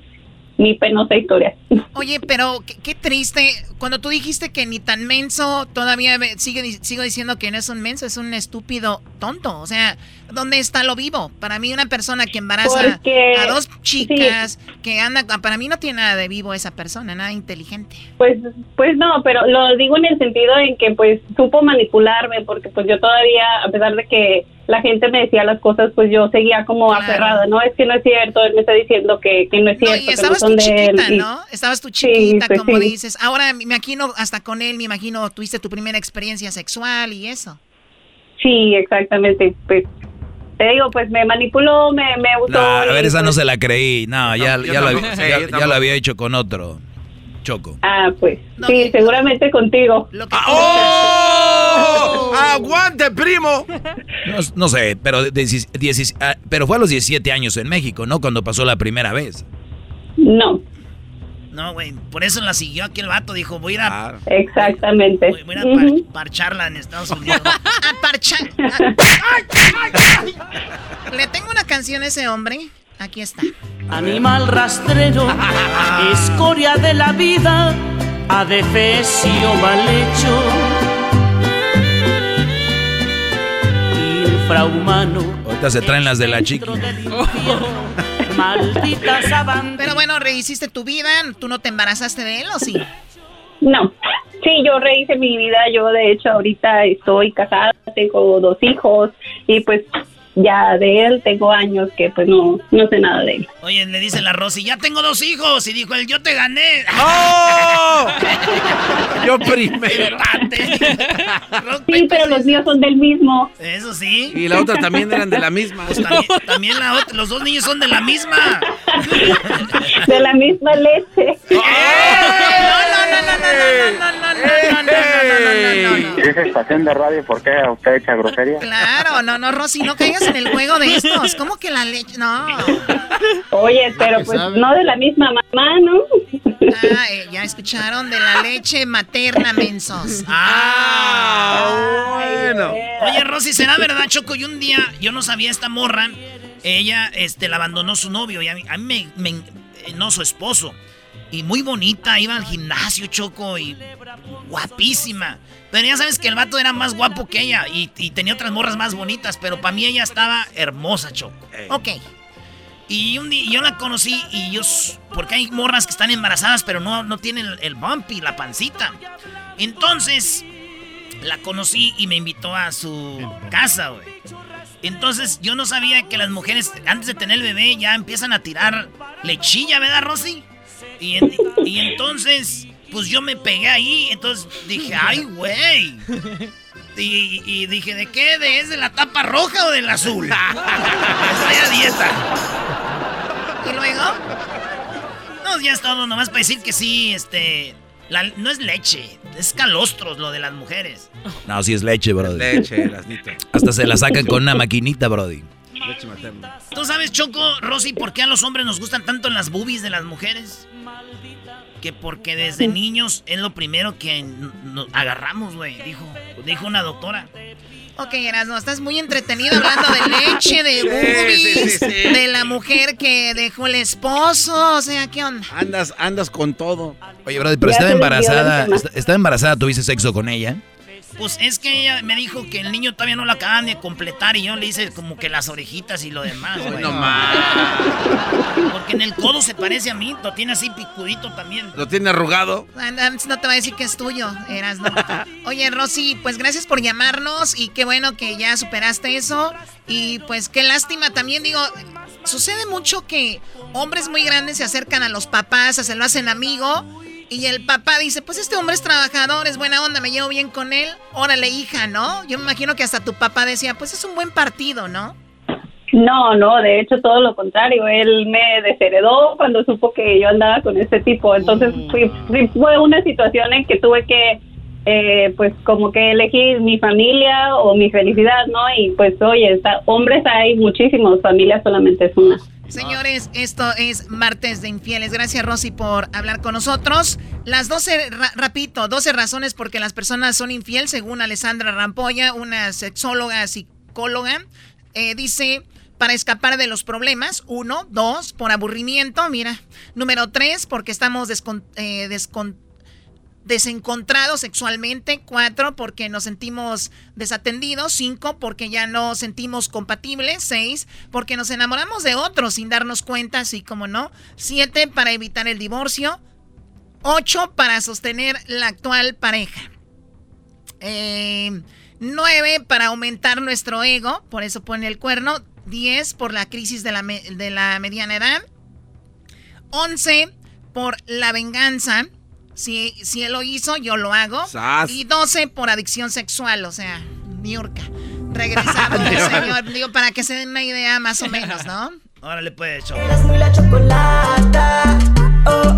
mi penosa historia. <laughs> Oye, pero qué, qué triste. Cuando tú dijiste que ni tan menso, todavía me- sigue, di- sigo diciendo que no es un menso, es un estúpido tonto. O sea, ¿dónde está lo vivo? Para mí una persona que embaraza Porque- a dos chicas, que anda, para mí no tiene nada de vivo esa persona, nada inteligente. Pues, pues no, pero lo digo en el sentido en que pues supo manipularme porque pues yo todavía, a pesar de que la gente me decía las cosas, pues yo seguía como aferrada, no, es que no es cierto, él me está diciendo que, que no es No, cierto. y que estabas no tú él, chiquita, y- ¿no? Estabas tú chiquita, pues como sí. dices. Ahora me imagino, hasta con él, me imagino, tuviste tu primera experiencia sexual y eso. Sí, exactamente, pues te digo, pues me manipuló, me, me No, usó. a ver, esa no pues, se la creí. No, ya, ya, tampoco. Sí, ya- lo había hecho con otro. Choco. Ah, pues sí, seguramente contigo. ¡Oh! ¡Aguante, primo! <laughs> No, no sé, pero, de- diecis- diecis- ah, pero fue a los 17 años en México, ¿no? Cuando pasó la primera vez. No. No, güey, por eso la siguió aquel vato, dijo, voy a ir a, Exactamente. voy a, ir a par- parcharla en Estados Unidos. <laughs> A parchar. Le tengo una canción a ese hombre. Aquí está. Animal rastrero, escoria de la vida, adefesio mal hecho. Infrahumano, Ahorita se traen las de la chiqui. <laughs> maldita <laughs> sabana. Pero bueno, rehiciste tu vida. ¿Tú no te embarazaste de él o sí? No. Sí, yo rehice mi vida. Yo, de hecho, ahorita estoy casada, tengo dos hijos y pues ya de él tengo años que pues no, no sé nada de él. Oye, le dice la Rosy, ya tengo dos hijos. Y dijo él, yo te gané. ¡Oh! Yo primero. Sí, pero los míos son del mismo. Eso sí. Y la otra también eran de la misma. Pues también, también la otra, los dos niños son de la misma. De la misma leche. Si es estación de radio, ¿por qué usted echa grosería? Claro, no, no, Rosy, no caigas en el juego de estos. ¿Cómo que la leche? No. Oye, pero pues no de la misma mamá, ¿no? Ah, eh, ya escucharon de la leche materna, mensos. Ah, bueno. Oye, Rosy, ¿será verdad, Choco? Y un día yo no sabía esta morra. Ella este, la abandonó su novio y a mí, a mí me, me- eh, No, su esposo. Y muy bonita, iba al gimnasio, Choco, y guapísima. Pero ya sabes que el vato era más guapo que ella y, y tenía otras morras más bonitas, pero para mí ella estaba hermosa, Choco. Ok. Y un día yo la conocí y yo... Porque hay morras que están embarazadas, pero no, no tienen el, el bumpy, la pancita. Entonces, la conocí y me invitó a su casa, güey. Entonces, yo no sabía que las mujeres, antes de tener el bebé, ya empiezan a tirar lechilla, ¿verdad, Rosy? Y, en- y entonces, pues yo me pegué ahí, entonces dije, ay, güey. Y, y dije, ¿de qué? ¿De, ¿Es de la tapa roja o del azul? <laughs> Estoy a dieta. ¿Y luego? No, ya es todo, nomás para decir que sí, este... la- no es leche, es calostros lo de las mujeres. No, sí es leche, brody. Leche, lasnito. Hasta se la sacan con una maquinita, brody. Leche materna. ¿Tú sabes, Choco, Rosy, por qué a los hombres nos gustan tanto las boobies de las mujeres? Que porque desde niños es lo primero que nos agarramos, güey, dijo, dijo una doctora. Ok, Erasmo, estás muy entretenido hablando de leche, de <laughs> boobies, sí, sí, sí. de la mujer que dejó el esposo. O sea, ¿qué onda? Andas, andas con todo. Oye, brody, pero estaba embarazada. Estaba embarazada, ¿tuviste sexo con ella? Pues es que ella me dijo que el niño todavía no lo acaban de completar y yo le hice como que las orejitas y lo demás, güey. no <laughs> Porque en el codo se parece a mí, lo tiene así picudito también. Lo tiene arrugado. No, No te va a decir que es tuyo, Erasmo. <laughs> Oye, Rosy, pues gracias por llamarnos y qué bueno que ya superaste eso. Y pues qué lástima también, digo, sucede mucho que hombres muy grandes se acercan a los papás, se lo hacen amigo. Y el papá dice, pues este hombre es trabajador, es buena onda, me llevo bien con él. Órale, hija, ¿no? Yo me imagino que hasta tu papá decía, pues es un buen partido, ¿no? No, no, de hecho todo lo contrario. Él me desheredó cuando supo que yo andaba con este tipo. Entonces fui- fui- fue una situación en que tuve que, eh, pues como que elegir mi familia o mi felicidad, ¿no? Y pues oye, está- hombres hay muchísimos, familia solamente es una. Señores, esto es Martes de Infieles. Gracias, Rosy, por hablar con nosotros. Las 12, ra- repito, 12 razones por que las personas son infiel, según Alessandra Rampolla, una sexóloga, psicóloga. Eh, dice, para escapar de los problemas. Uno, dos, por aburrimiento, mira. Número tres, porque estamos descon- eh, descon- desencontrados sexualmente. Cuatro, porque nos sentimos desatendidos. Cinco, porque ya no sentimos compatibles. Seis, porque nos enamoramos de otros sin darnos cuenta, así como no. Siete, para evitar el divorcio. Ocho, para sostener la actual pareja. Eh, 9 para aumentar nuestro ego, por eso pone el cuerno. 10 por la crisis de la, de la mediana edad. 11 por la venganza. Si, si él lo hizo, yo lo hago. Y 12 por adicción sexual, o sea, Niurka. Regresamos, <laughs> señor. Digo, para que se den una idea más o menos, ¿no? <laughs> Órale, pues, la chocolata. Oh, oh.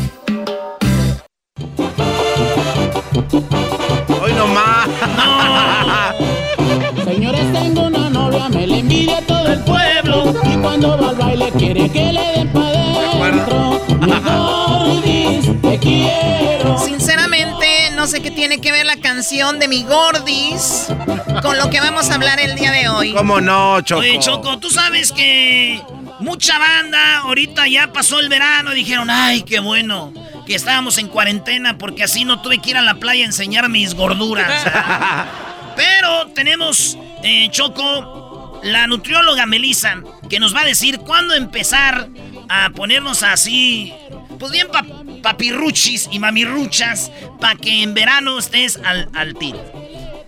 Cuando va al baile quiere que le den pa' dentro. Mi gordis, te quiero. Sinceramente, no sé qué tiene que ver la canción de mi Gordis con lo que vamos a hablar el día de hoy. ¿Cómo no, Choco? Oye, Choco, tú sabes que mucha banda ahorita ya pasó el verano y dijeron, ay, qué bueno que estábamos en cuarentena porque así no tuve que ir a la playa a enseñar mis gorduras. <laughs> Pero tenemos, eh, Choco, la nutrióloga Melissa, que nos va a decir cuándo empezar a ponernos así, pues bien pa- papirruchis y mamirruchas, para que en verano estés al, al tiro.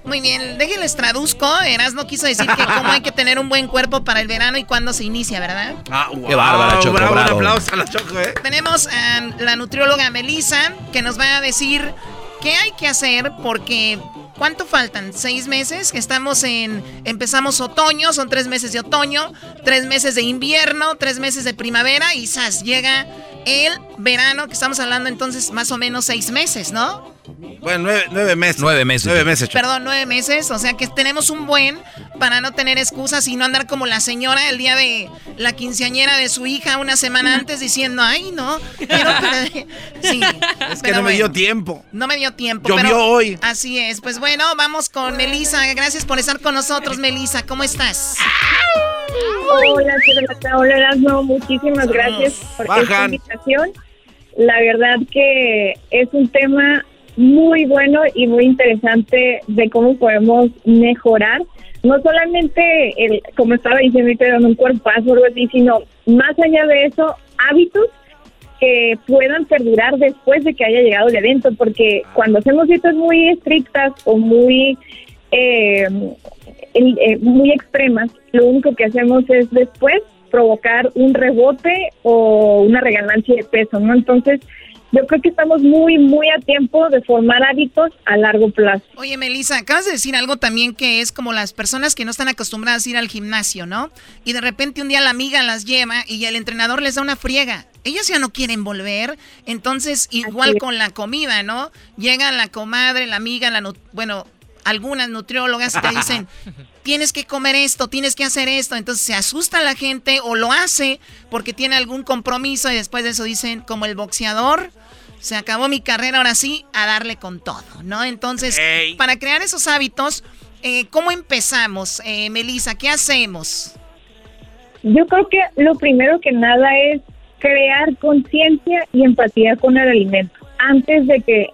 Muy bien, déjenles traduzco. Eras no quiso decir que cómo hay que tener un buen cuerpo para el verano y cuándo se inicia, ¿verdad? Ah, Qué bárbara, Choco, bravo, bravo. Un aplauso a la Choco, ¿eh? Tenemos a la nutrióloga Melissa que nos va a decir qué hay que hacer porque ¿cuánto faltan? ¿Seis meses? Estamos en empezamos otoño, son tres meses de otoño, tres meses de invierno, tres meses de primavera y ¡zas! llega el verano que estamos hablando entonces más o menos seis meses, ¿no? Bueno, nueve, nueve meses. Nueve meses. Nueve meses, Choco. Perdón, nueve meses, o sea que tenemos un buen para no tener excusas y no andar como la señora el día de la quinceañera de su hija una semana antes diciendo, ay no, quiero <laughs> perder". Sí, Es que pero no me dio tiempo. No me dio tiempo. Llovió pero hoy. Así es. Pues bueno, vamos con Melisa. Gracias por estar con nosotros, Melisa. ¿Cómo estás? Hola, hola Erasmo, muchísimas gracias por esta Bajan. invitación. La verdad que es un tema muy bueno y muy interesante de cómo podemos mejorar, no solamente, el, como estaba diciendo, en un cuerpazo o algo sino más allá de eso, hábitos que puedan perdurar después de que haya llegado el evento, porque cuando hacemos dietas muy estrictas o muy eh, eh, muy extremas, lo único que hacemos es después provocar un rebote o una reganancia de peso, ¿no? Entonces, yo creo que estamos muy, muy a tiempo de formar hábitos a largo plazo. Oye, Melissa, acabas de decir algo también que es como las personas que no están acostumbradas a ir al gimnasio, ¿no? Y de repente un día la amiga las lleva y el entrenador les da una friega. Ellas ya no quieren volver, entonces igual con la comida, ¿no? Llega la comadre, la amiga, la bueno, algunas nutriólogas te dicen, <laughs> tienes que comer esto, tienes que hacer esto. Entonces se asusta la gente o lo hace porque tiene algún compromiso y después de eso dicen, como el boxeador, se acabó mi carrera, ahora sí, a darle con todo, ¿no? Entonces, para crear esos hábitos, eh, ¿cómo empezamos, eh, Melissa? ¿Qué hacemos? Yo creo que lo primero que nada es crear conciencia y empatía con el alimento antes de que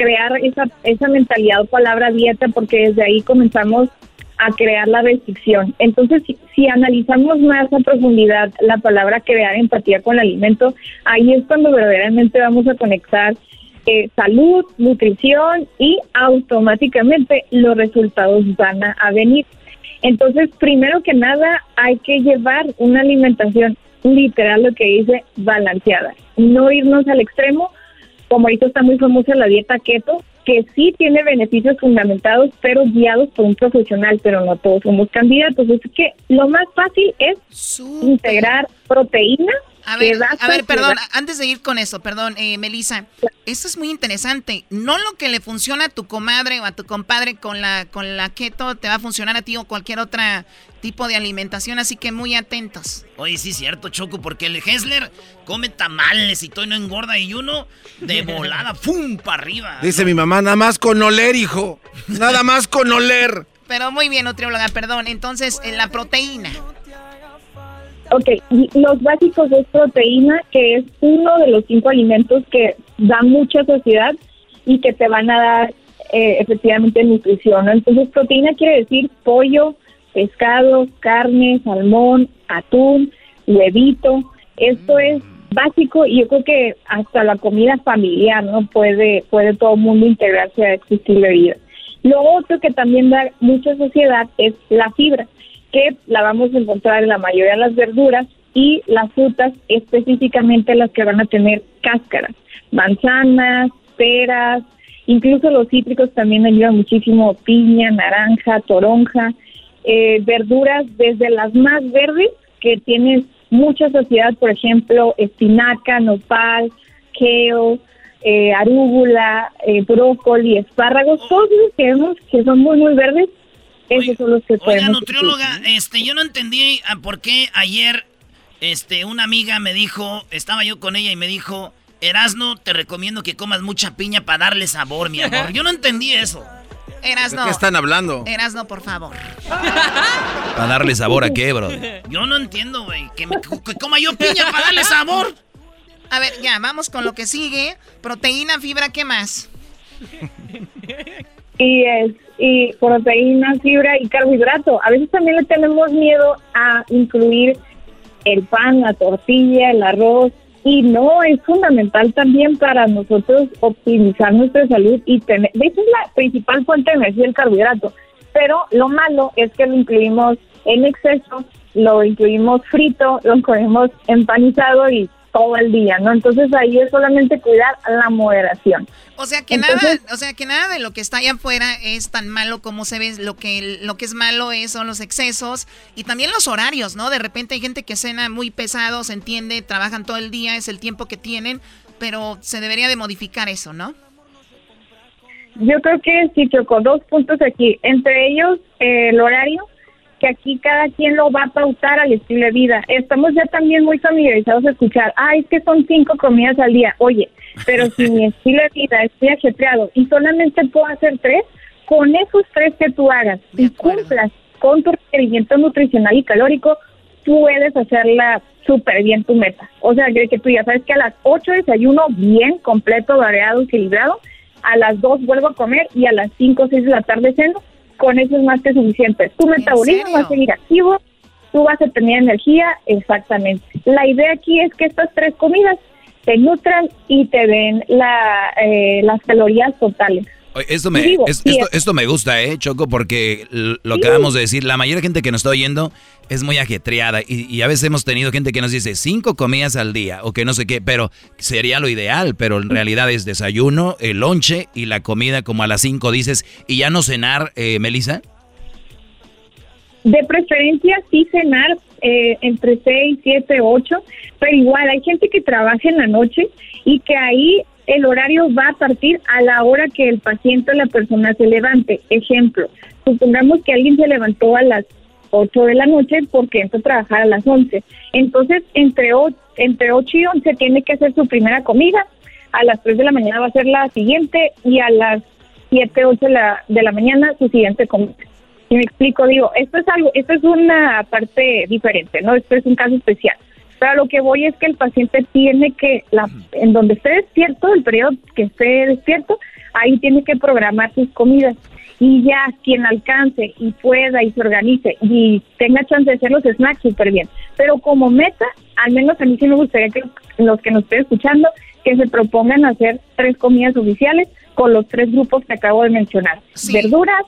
crear esa, esa mentalidad o palabra dieta, porque desde ahí comenzamos a crear la restricción. Entonces, si, si analizamos más a profundidad la palabra crear empatía con el alimento, ahí es cuando verdaderamente vamos a conectar eh, salud, nutrición y automáticamente los resultados van a, venir. Entonces, primero que nada, hay que llevar una alimentación literal, lo que dice, balanceada. No irnos al extremo, como ahorita está muy famosa la dieta keto, que sí tiene beneficios fundamentados, pero guiados por un profesional, pero no todos somos candidatos. Es que lo más fácil es integrar proteína. A ver, a ver, perdón, antes de ir con eso, perdón, eh, Melissa, esto es muy interesante. No lo que le funciona a tu comadre o a tu compadre con la con la keto te va a funcionar a ti o cualquier otro tipo de alimentación, así que muy atentos. Oye, sí cierto, Choco, porque el Hessler come tamales y todo y no engorda y uno de <laughs> volada, ¡fum! para arriba. Dice mi mamá, nada más con oler, hijo. Nada más con oler. Pero muy bien, nutrióloga, perdón. Entonces, eh, la proteína. Ok, los básicos es proteína, que es uno de los cinco alimentos que da mucha saciedad y que te van a dar eh, efectivamente nutrición. ¿no? Entonces, proteína quiere decir pollo, pescado, carne, salmón, atún, huevito. Esto es básico y yo creo que hasta la comida familiar, ¿no? Puede, puede todo el mundo integrarse a este estilo de vida. Lo otro que también da mucha saciedad es la fibra, que la vamos a encontrar en la mayoría de las verduras y las frutas, específicamente las que van a tener cáscaras, manzanas, peras, incluso los cítricos también ayudan muchísimo, piña, naranja, toronja, eh, verduras desde las más verdes que tienen mucha saciedad, por ejemplo, espinaca, nopal, kale, eh, arúgula, eh, brócoli, espárragos, todos esos que vemos que son muy, muy verdes, esos son los que Oiga, nutrióloga, este, yo no entendí a por qué ayer, este, una amiga me dijo, estaba yo con ella y me dijo, Erasno, te recomiendo que comas mucha piña para darle sabor, mi amor. <laughs> Yo no entendí eso. Erasno. ¿De qué están hablando? Erasno, por favor. <laughs> Para darle sabor a qué, bro. Yo no entiendo, güey. Que, que coma yo piña para darle sabor. A ver, ya, vamos con lo que sigue. Proteína, fibra, ¿qué más? y es y proteína, fibra y carbohidrato. A veces también le tenemos miedo a incluir el pan, la tortilla, el arroz y no es fundamental también para nosotros optimizar nuestra salud y tener, de es la principal fuente de energía el carbohidrato, pero lo malo es que lo incluimos en exceso, lo incluimos frito, lo <laughs> incluimos empanizado y todo el día, ¿no? Entonces ahí es solamente cuidar la moderación. O sea que Entonces- nada, o sea que nada de lo que está allá afuera es tan malo como se ve. Lo que lo que es malo es, son los excesos y también los horarios, ¿no? De repente hay gente que cena muy pesado, se entiende, trabajan todo el día, es el tiempo que tienen, pero se debería de modificar eso, ¿no? Yo creo que sí, Choco, dos puntos aquí. Entre ellos, eh, el horario, que aquí cada quien lo va a pautar al estilo de vida. Estamos ya también muy familiarizados a escuchar, ay, es que son cinco comidas al día. Oye, pero si mi <laughs> estilo de vida es muy ajetreado y solamente puedo hacer tres, con esos tres que tú hagas y cumplas con tu requerimiento nutricional y calórico, puedes hacerla súper bien tu meta. O sea, que, que tú ya sabes que a las 8 desayuno bien, completo, variado, equilibrado, a las 2 vuelvo a comer y a las 5 o 6 de la tarde ceno, con eso es más que suficiente. Tu metabolismo va a seguir activo, tú vas a tener energía, exactamente. La idea aquí es que estas tres comidas te nutran y te den la, eh, las calorías totales. Esto me, es- esto, es- esto me gusta, ¿eh, Choco? Porque lo acabamos de decir, la mayoría de gente que nos está oyendo es muy ajetreada y, y a veces hemos tenido gente que nos dice cinco comidas al día o que no sé qué, pero sería lo ideal, pero en realidad es desayuno, el lonche y la comida como a las cinco dices y ya no cenar, eh, Melissa. De preferencia sí cenar eh, entre 6, 7, 8, pero igual hay gente que trabaja en la noche y que ahí el horario va a partir a la hora que el paciente o la persona se levante. Ejemplo, supongamos que alguien se levantó a las 8 de la noche porque entró a trabajar a las 11. Entonces, entre, o- entre 8 y 11 tiene que hacer su primera comida, a las 3 de la mañana va a ser la siguiente y a las 7, 8 de la, de la mañana su siguiente comida. Y me explico, digo, esto es algo, esto es una parte diferente, ¿no? Esto es un caso especial. Pero a lo que voy es que el paciente tiene que, la, en donde esté despierto, el periodo que esté despierto, ahí tiene que programar sus comidas. Y ya quien alcance y pueda y se organice y tenga chance de hacer los snacks, súper bien. Pero como meta, al menos a mí sí me gustaría que los que nos estén escuchando, que se propongan hacer tres comidas oficiales con los tres grupos que acabo de mencionar. Verduras,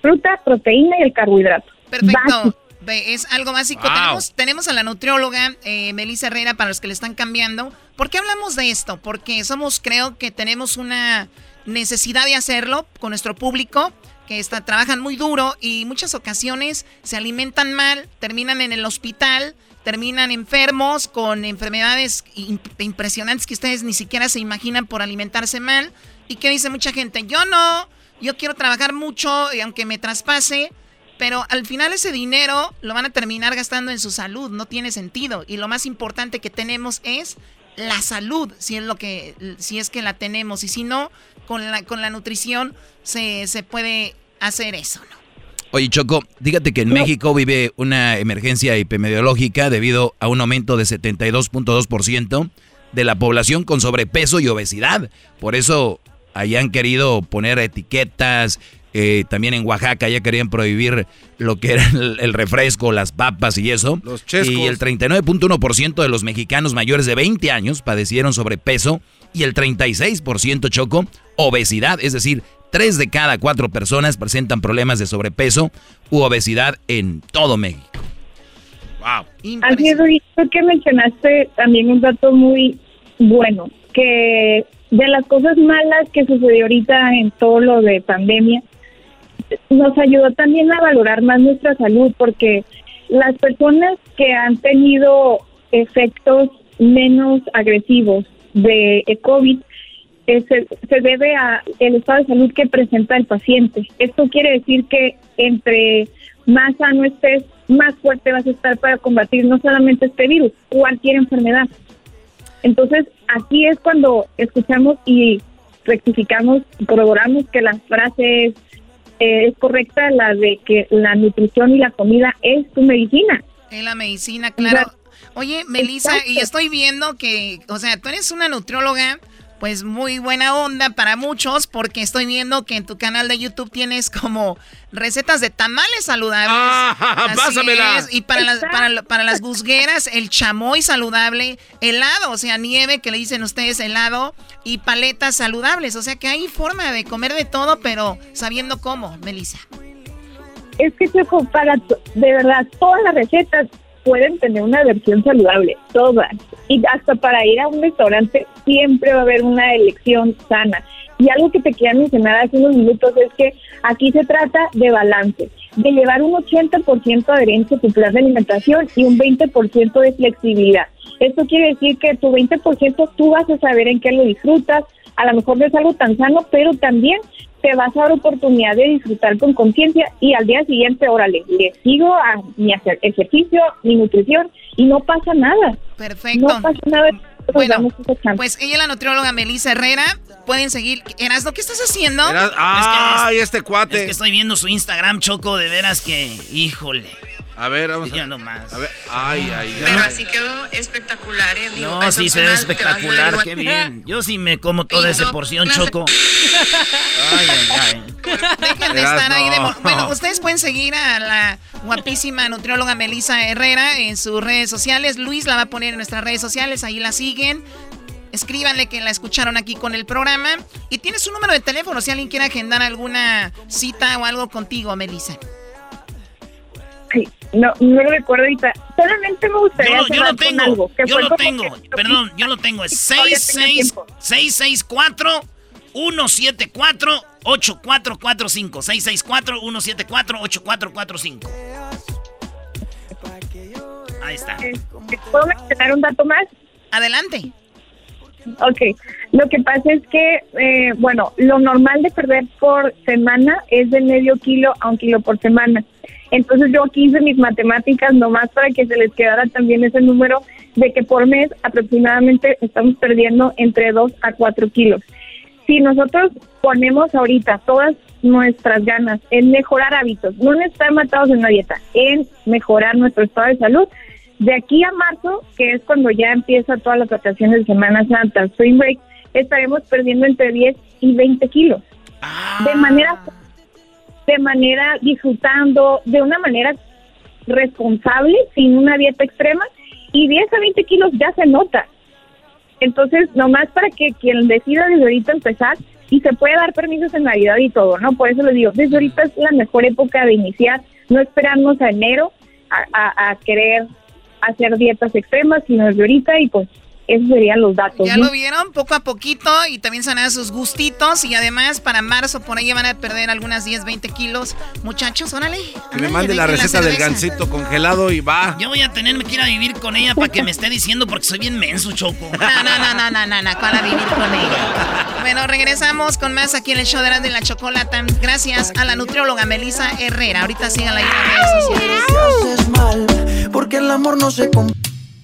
fruta, proteína y el carbohidrato. Perfecto. Es algo básico. Tenemos, tenemos a la nutrióloga eh, Melissa Herrera para los que le están cambiando. ¿Por qué hablamos de esto? Porque somos, creo que tenemos una necesidad de hacerlo con nuestro público que está, trabajan muy duro y muchas ocasiones se alimentan mal, terminan en el hospital, terminan enfermos con enfermedades impresionantes que ustedes ni siquiera se imaginan por alimentarse mal. ¿Y qué dice mucha gente? Yo no, yo quiero trabajar mucho y aunque me traspase, pero al final ese dinero lo van a terminar gastando en su salud, no tiene sentido. Y lo más importante que tenemos es la salud, si es lo que, si es que la tenemos, y si no, con la, con la nutrición se, se puede hacer eso, ¿no? Oye, Choco, dígate que en México vive una emergencia epidemiológica debido a un aumento de 72.2% de la población con sobrepeso y obesidad. Por eso hayan querido poner etiquetas. Eh, también en Oaxaca ya querían prohibir lo que era el, refresco, las papas y eso. Los y el 39.1% de los mexicanos mayores de 20 años padecieron sobrepeso y el 36% Choco obesidad, es decir, Tres de cada cuatro personas presentan problemas de sobrepeso u obesidad en todo México. Wow. Así es, tú que mencionaste también un dato muy bueno, que de las cosas malas que sucedió ahorita en todo lo de pandemia, nos ayudó también a valorar más nuestra salud, porque las personas que han tenido efectos menos agresivos de COVID se, se, debe a el estado de salud que presenta el paciente. Esto quiere decir que entre más sano estés, más fuerte vas a estar para combatir no solamente este virus, cualquier enfermedad. Entonces, aquí es cuando escuchamos y rectificamos, corroboramos que la frase es, eh, es correcta, la de que la nutrición y la comida es tu medicina. Es la medicina, claro. Oye, Melissa, y estoy viendo que, o sea, tú eres una nutrióloga pues muy buena onda para muchos porque estoy viendo que en tu canal de YouTube tienes como recetas de tamales saludables. Ah, pásamela. Y para las, para, para, las guzgueras, el chamoy saludable, helado, o sea, nieve que le dicen ustedes helado y paletas saludables. O sea que hay forma de comer de todo, pero sabiendo cómo, Melissa. Es que para de verdad todas las recetas pueden tener una versión saludable, todas. Y hasta para ir a un restaurante siempre va a haber una elección sana. Y algo que te quería mencionar hace unos minutos es que aquí se trata de balance, de llevar un 80% de adherencia a tu plan de alimentación y un 20% de flexibilidad. Esto quiere decir que tu 20% tú vas a saber en qué lo disfrutas, a lo mejor no es algo tan sano, pero también te vas a dar oportunidad de disfrutar con conciencia y al día siguiente, órale, le sigo a mi ejercicio, mi nutrición y no pasa nada. Perfecto. No pasa nada. Bueno, pues ella es la nutrióloga Melissa Herrera. Pueden seguir. Erasno, ¿qué estás haciendo? Ay, este cuate. Es que estoy viendo su Instagram, Choco, de veras que, híjole. A ver, vamos a... nomás. A ver, ay, ay, ay. Pero así quedó espectacular, ¿eh? no, sí se ve espectacular, qué bien. Yo sí me como toda esa porción, Choco. Ay, ay, ay. Dejen de estar ahí de... Bueno, ustedes pueden seguir a la guapísima nutrióloga Melissa Herrera en sus redes sociales. Luis la va a poner en nuestras redes sociales, ahí la siguen. Escríbanle que la escucharon aquí con el programa. Y tienes un número de teléfono si alguien quiere agendar alguna cita o algo contigo, Melissa. No, no lo recuerdo ahorita. Solamente me gustaría yo, yo lo tengo, algo, yo lo tengo, perdón, yo lo tengo. Es 664 174 8445 664 174 8445 Ahí está. Eh, ¿Puedo mencionar un dato más? Adelante. Ok, lo que pasa es que, eh, bueno, lo normal de perder por semana es de medio kilo a un kilo por semana. Entonces yo aquí hice mis matemáticas nomás para que se les quedara también ese número de que por mes aproximadamente estamos perdiendo entre 2 a 4 kilos. Si nosotros ponemos ahorita todas nuestras ganas en mejorar hábitos, no en estar matados en una dieta, en mejorar nuestro estado de salud, de aquí a marzo, que es cuando ya empieza todas las vacaciones de Semana Santa, Spring Break, estaremos perdiendo entre 10 y 20 kilos. De manera de manera disfrutando, de una manera responsable, sin una dieta extrema, y 10 a 20 kilos ya se nota. Entonces, nomás para que quien decida desde ahorita empezar, y se puede dar permisos en Navidad y todo, ¿no? Por eso les digo, desde ahorita es la mejor época de iniciar, no esperarnos a enero, a, a- a querer hacer dietas extremas, sino desde ahorita y pues esos serían los datos. Ya ¿no? lo vieron poco a poquito y también se van a dar sus gustitos y además para marzo por ahí van a perder algunas 10, 20 kilos. Muchachos, órale. Que me mande la la receta del gansito congelado y va. Yo voy a tenerme que ir a vivir con ella para que me esté diciendo porque soy bien menso, Choco. <laughs> No, no, no, no, no, no, no, para vivir con ella. Bueno, regresamos con más aquí en el show de Erasmo y la Chocolata. Gracias a la nutrióloga Melissa Herrera. Ahorita síganla ahí en las redes sociales. mal, porque el amor no se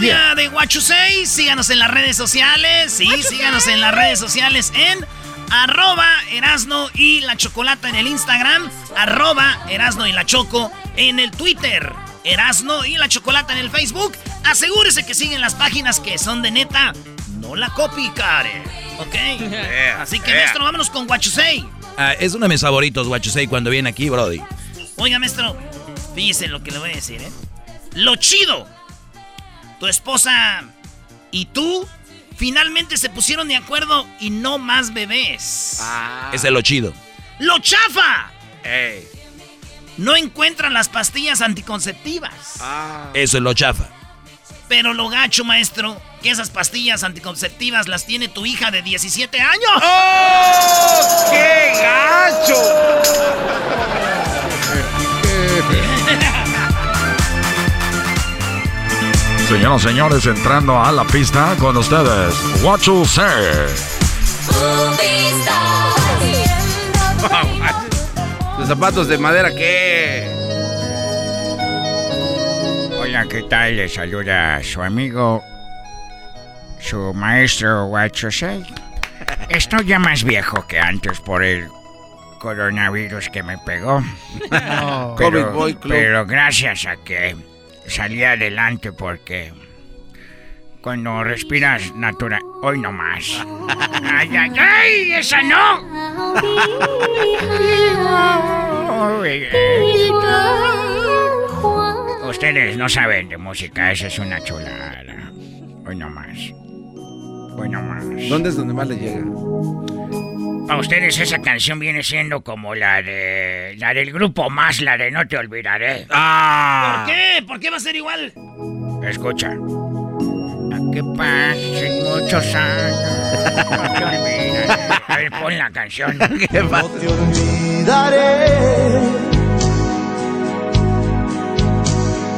De Guachusei. Síganos en las redes sociales. Sí, síganos en las redes sociales en arroba Erasno y la Chocolata en el Instagram. Arroba Erasno y la Choco en el Twitter. Erasno y la Chocolata en el Facebook. Asegúrese que siguen las páginas que son de neta. No la copy, care. ¿Ok? Así que, yeah. maestro, vámonos con Guachusei. Ah, es uno de mis favoritos, Guachusei, cuando viene aquí, Brody. Oiga, maestro, fíjese lo que le voy a decir, ¿eh? Lo chido. Tu esposa y tú finalmente se pusieron de acuerdo y no más bebés. Ese es lo chido. ¡Lo chafa! No encuentran las pastillas anticonceptivas. Eso es lo chafa. Pero lo gacho, maestro, que esas pastillas anticonceptivas las tiene tu hija de 17 años. ¡Oh! ¡Qué gacho! Señoras y señores, entrando a la pista con ustedes, What You Say. Los zapatos de madera, ¿qué? Hola, ¿qué tal? Le saluda su amigo, su maestro Huachosei. Estoy ya más viejo que antes por el coronavirus que me pegó. No. pero, Covid Boy Club. pero gracias a que salí adelante porque cuando respiras natural... Hoy no más. <laughs> ¡Ay, ay, ay! ¡Esa no! <laughs> Ustedes no saben de música, esa es una chulada. Hoy no más. Hoy no más. ¿Dónde es donde más le llega? Para ustedes esa canción viene siendo como la de la del grupo más, la de No te olvidaré. ¿Por qué? ¿Por qué va a ser igual? Escucha. A que pasen muchos años. No te olvidaré. A ver, pon la canción. <laughs> ¿Qué pasa? olvidaré.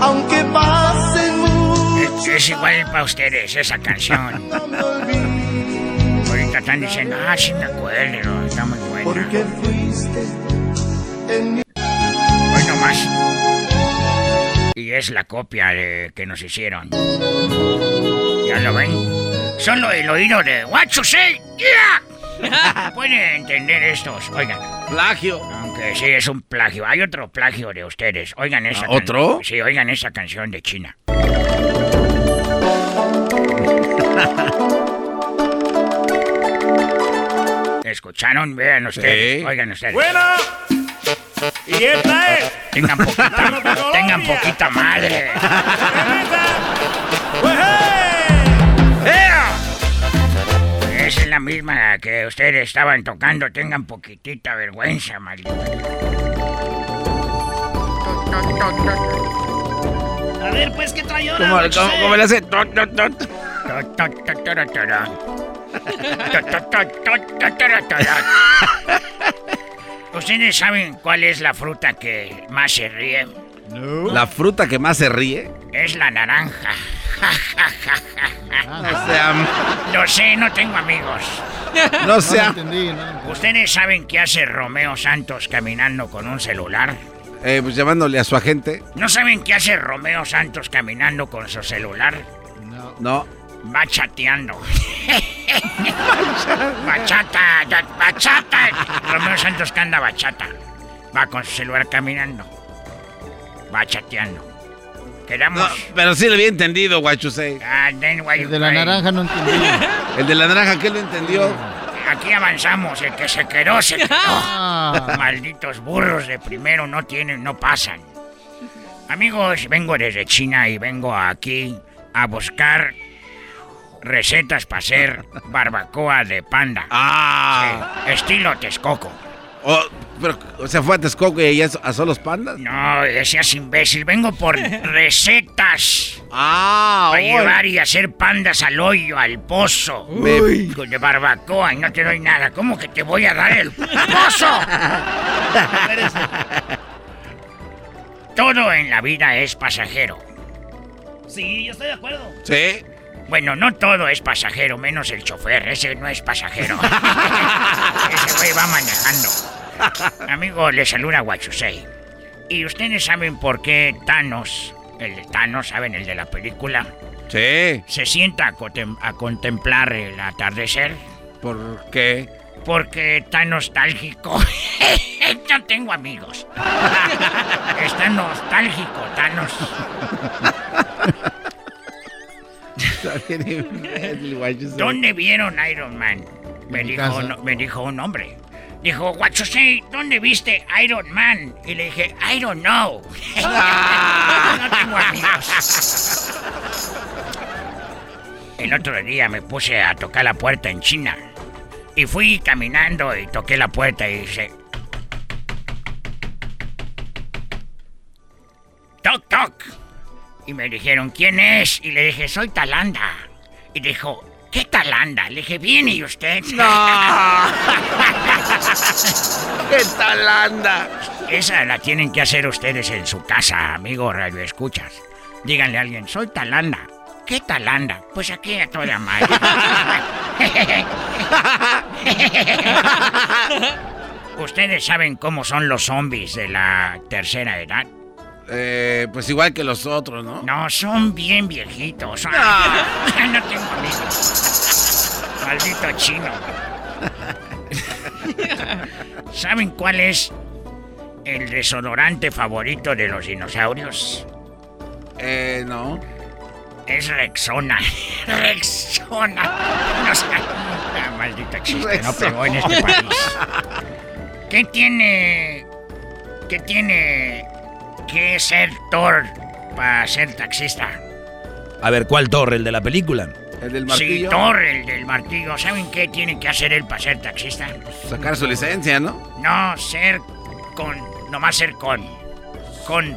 Aunque pasen muchos Es, es igual para ustedes esa canción. Ahorita están diciendo, ah, sí me acuerdo, está muy buena. porque fuiste en mi Hoy nomás. Y es la copia de que nos hicieron. ¿Ya lo ven? Solo el oído de What you say, yeah. <laughs> Pueden entender estos. Oigan. Plagio. Aunque sí es un plagio. Hay otro plagio de ustedes. Oigan esa ¿Ah, otro? can- Sí, oigan esa canción de China. <laughs> ¿Escucharon? Vean ustedes. Sí. Oigan ustedes. Bueno, y esta es. Tengan poquita, tengan poquita madre. Esa es la misma que ustedes estaban tocando. Tengan poquitita vergüenza, maldito. A ver, pues, ¿qué trae ahora? ¿Cómo, cómo- cómo le hace? <laughs> ¿Ustedes saben cuál es la fruta que más se ríe? La fruta que más se ríe. Es la naranja. No sea- Lo sé, no tengo amigos. No sea- ¿Ustedes saben qué hace Romeo Santos caminando con un celular? Eh, pues llamándole a su agente. ¿No saben qué hace Romeo Santos caminando con su celular? No. Va chateando. <laughs> bachata, bachata. Romeo Santos que anda bachata. Va con su celular caminando. Va chateando. Quedamos. Pero sí le había entendido, Guachusei. Ah, El de la naranja no entendí. <laughs> El de la naranja, ¿qué lo entendió? Aquí avanzamos, el que se quedó, se quedó. Ah. Malditos burros de primero no tienen, no pasan. Amigos, vengo desde China y vengo aquí a buscar recetas para hacer barbacoa de panda. Ah. Sí, estilo Texcoco. Oh, pero, o sea, fue a Texcoco y allá a solos pandas. No, seas imbécil, vengo por recetas. Ah, Para llevar y hacer pandas al hoyo, al pozo. Uy. Con De barbacoa y no te doy nada. ¿Cómo que te voy a dar el pozo? Todo en la vida es pasajero. Sí, yo estoy de acuerdo. Sí. Bueno, no todo es pasajero, menos el chofer. Ese no es pasajero. <laughs> Ese güey va manejando. Amigo, le saluda Guachusei. ¿Y ustedes saben por qué Thanos, el de Thanos, saben, el de la película, Sí. se sienta a, contem- a contemplar el atardecer? ¿Por qué? Porque está nostálgico. <laughs> Yo tengo amigos. <laughs> Está nostálgico, Thanos. <laughs> ¿Dónde vieron Iron Man? Me dijo, casa. no- me dijo un hombre. Dijo, Guachosei, ¿dónde viste Iron Man? Y le dije, I don't know. <laughs> no tengo amigos. El otro día me puse a tocar la puerta en China. Y fui caminando y toqué la puerta y dice... Toc, toc. Y me dijeron, ¿quién es? Y le dije, soy Talanda. Y dijo, ¿qué Talanda? Le dije, ¿viene y usted? <laughs> ¡No! <laughs> ¡Qué talanda! Esa la tienen que hacer ustedes en su casa, amigo Radio Escuchas. Díganle a alguien, soy Talanda. ¿Qué Talanda? Pues aquí a toda madre. <laughs> ¿Ustedes saben cómo son los zombies de la tercera edad? Eh, pues igual que los otros, ¿no? No, son bien viejitos. Son- <laughs> no tengo amigos. Maldito chino. <laughs> ¿Saben cuál es el desodorante favorito de los dinosaurios? Eh, no. Es Rexona. <laughs> Rexona. No sé. Ah, maldito chiste, no pegó en este país. ¿Qué tiene. ¿Qué tiene que ser Thor para ser taxista? A ver, ¿cuál torre? ¿El de la película? El del Sí, martillo. Thor, el del martillo. ¿Saben qué tiene que hacer él para ser taxista? Sacar su licencia, ¿no? No, ser con. Nomás ser con. Con.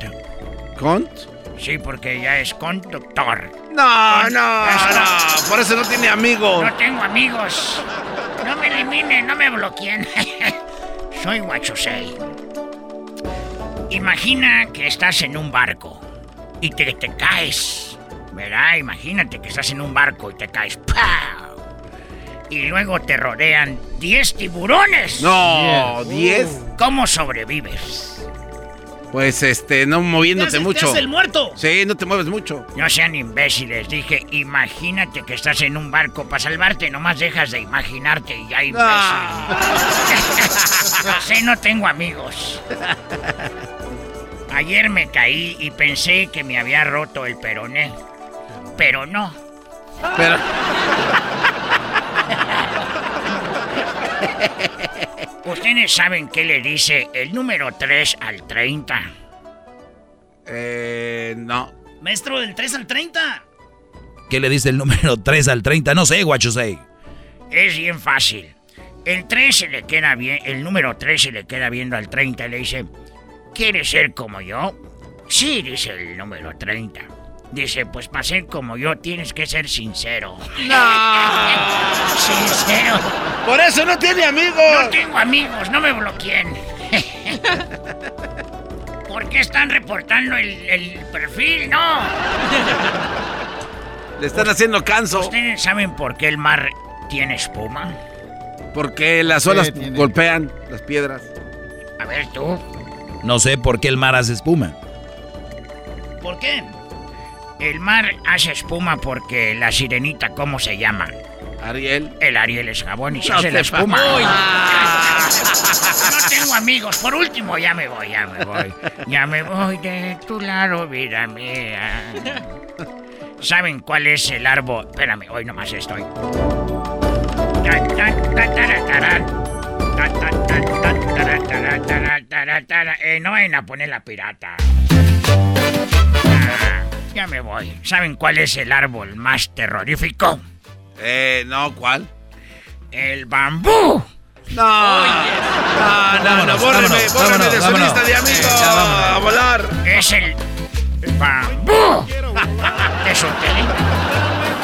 ¿Cont? Sí, porque ya es conductor. No, no, no. Por eso no tiene amigos. No tengo amigos. No me eliminen, no me bloqueen. <laughs> Soy Guachosei. Imagina que estás en un barco y te, te caes. ¿Verdad? Imagínate que estás en un barco y te caes. ¡Pau! Y luego te rodean 10 tiburones. No, 10. ¿Cómo sobrevives? Pues este, no moviéndote Te te mucho. haces el muerto. Sí, no te mueves mucho. No sean imbéciles, dije, imagínate que estás en un barco para salvarte, nomás dejas de imaginarte y ya imbécil. <laughs> No sé, no tengo amigos. <laughs> Ayer me caí y pensé que me había roto el peroné, pero no. Pero. <laughs> ¿Ustedes saben qué le dice el número 3 al 30? Eh, no. Maestro, del 3 al 30. ¿Qué le dice el número 3 al 30? No sé, guachosei. Es bien fácil. El 3 se le queda bien, el número 3 se le queda viendo al 30 y le dice, ¿quieres ser como yo? Sí, dice el número 30. Dice, pues para ser como yo tienes que ser sincero. No. <laughs> sincero. Por eso no tiene amigos. No tengo amigos, no me bloqueen. <laughs> ¿Por qué están reportando el, el perfil? No. Le están haciendo canso. ¿Ustedes saben por qué el mar tiene espuma? Porque las olas golpean las piedras. A ver tú. No sé por qué el mar hace espuma. ¿Por qué? El mar hace espuma porque la sirenita, ¿cómo se llama? Ariel. El Ariel es jabón y se No hace la espuma. pa- No tengo amigos. Por último, ya me voy, ya me voy. Ya me voy de tu lado, vida mía. ¿Saben cuál es el árbol? Espérame, hoy nomás estoy. Eh, no vayan a poner la pirata. Ah, ya me voy. ¿Saben cuál es el árbol más terrorífico? Eh, no, ¿cuál? El bambú. No. No, no, no, Vámonos, bórreme, vámonos, bórreme vámonos, de su vámonos. lista de amigos. Eh, ya vámonos. a volar. Es el bambú. <laughs> ¿Te solté?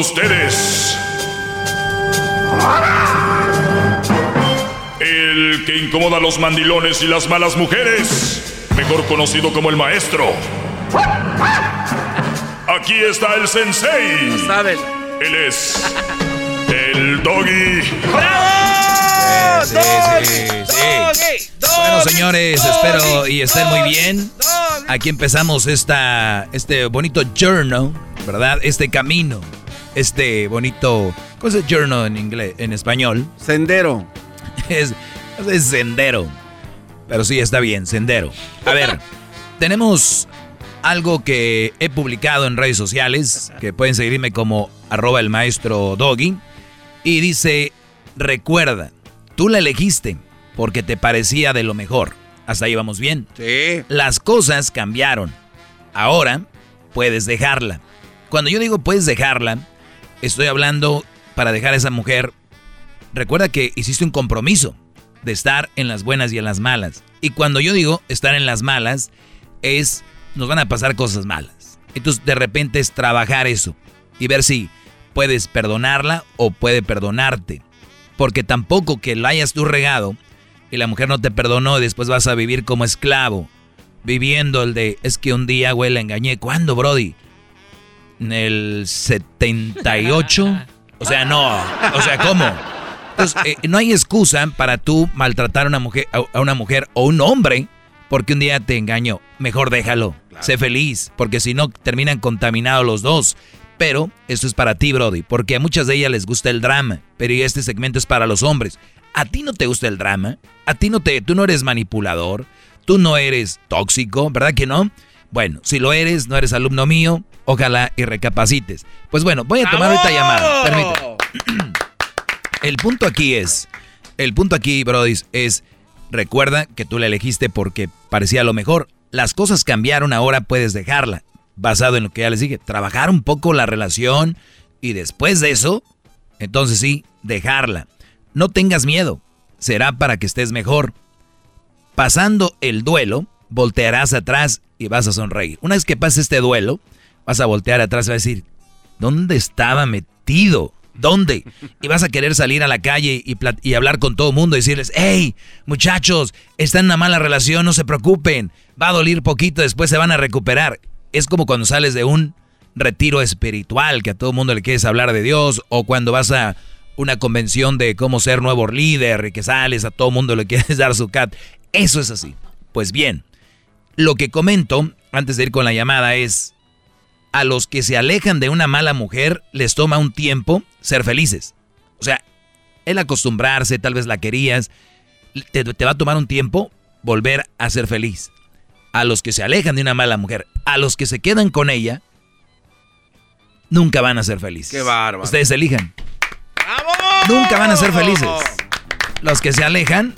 ustedes. El que incomoda a los mandilones y las malas mujeres. Mejor conocido como el maestro. Aquí está el sensei. Él es el doggy. Sí, sí, sí. Bueno, señores, espero y estén muy bien. Aquí empezamos esta, este bonito journal, ¿verdad? Este camino, este bonito, ¿cómo es journal en inglés, en español? Sendero. <laughs> Es, es sendero. Pero sí, está bien, sendero. A ver, <laughs> tenemos algo que he publicado en redes sociales, que pueden seguirme como arroba el maestro doggy. Y dice, recuerda, tú la elegiste porque te parecía de lo mejor. Hasta ahí vamos bien. Sí. Las cosas cambiaron. Ahora puedes dejarla. Cuando yo digo puedes dejarla, estoy hablando para dejar a esa mujer. Recuerda que hiciste un compromiso de estar en las buenas y en las malas. Y cuando yo digo estar en las malas, es nos van a pasar cosas malas. Entonces de repente es trabajar eso y ver si puedes perdonarla o puede perdonarte. Porque tampoco que la hayas tú regado y la mujer no te perdonó y después vas a vivir como esclavo. Viviendo el de, es que un día, güey, la engañé. ¿Cuándo, Brody? En el 78. O sea, no. O sea, ¿cómo? Entonces, eh, no hay excusa para tú maltratar a una mujer, a una mujer o un hombre porque un día te engañó. Mejor déjalo. Sé feliz, porque si no terminan contaminados los dos. Pero esto es para ti, Brody, porque a muchas de ellas les gusta el drama, pero este segmento es para los hombres. ¿A ti no te gusta el drama? ¿A ti no te, tú no eres manipulador? ¿Tú no eres tóxico? ¿Verdad que no? Bueno, si lo eres, no eres alumno mío, ojalá y recapacites. Pues bueno, voy a tomar ahorita llamada. Permíteme. <clears throat> El punto aquí es, el punto aquí, Brody, es, recuerda que tú la elegiste porque parecía lo mejor. Las cosas cambiaron, ahora puedes dejarla. Basado en lo que ya les dije, trabajar un poco la relación y después de eso, entonces sí, dejarla. No tengas miedo, será para que estés mejor. Pasando el duelo, voltearás atrás y vas a sonreír. Una vez que pase este duelo, vas a voltear atrás y vas a decir, ¿dónde estaba metido? ¿Dónde? Y vas a querer salir a la calle y, hablar con todo el mundo y decirles, hey, muchachos, están en una mala relación, no se preocupen, va a doler poquito, después se van a recuperar. Es como cuando sales de un retiro espiritual, que a todo el mundo le quieres hablar de Dios, o cuando vas a una convención de cómo ser nuevo líder y que sales, a todo el mundo le quieres <laughs> dar su cat. Eso es así. Pues bien, lo que comento antes de ir con la llamada es, a los que se alejan de una mala mujer les toma un tiempo ser felices. O sea, el acostumbrarse, tal vez la querías, te, te va a tomar un tiempo volver a ser feliz. A los que se alejan de una mala mujer, a los que se quedan con ella, nunca van a ser felices. Qué bárbaro. Ustedes elijan. Nunca van a ser felices. Los que se alejan,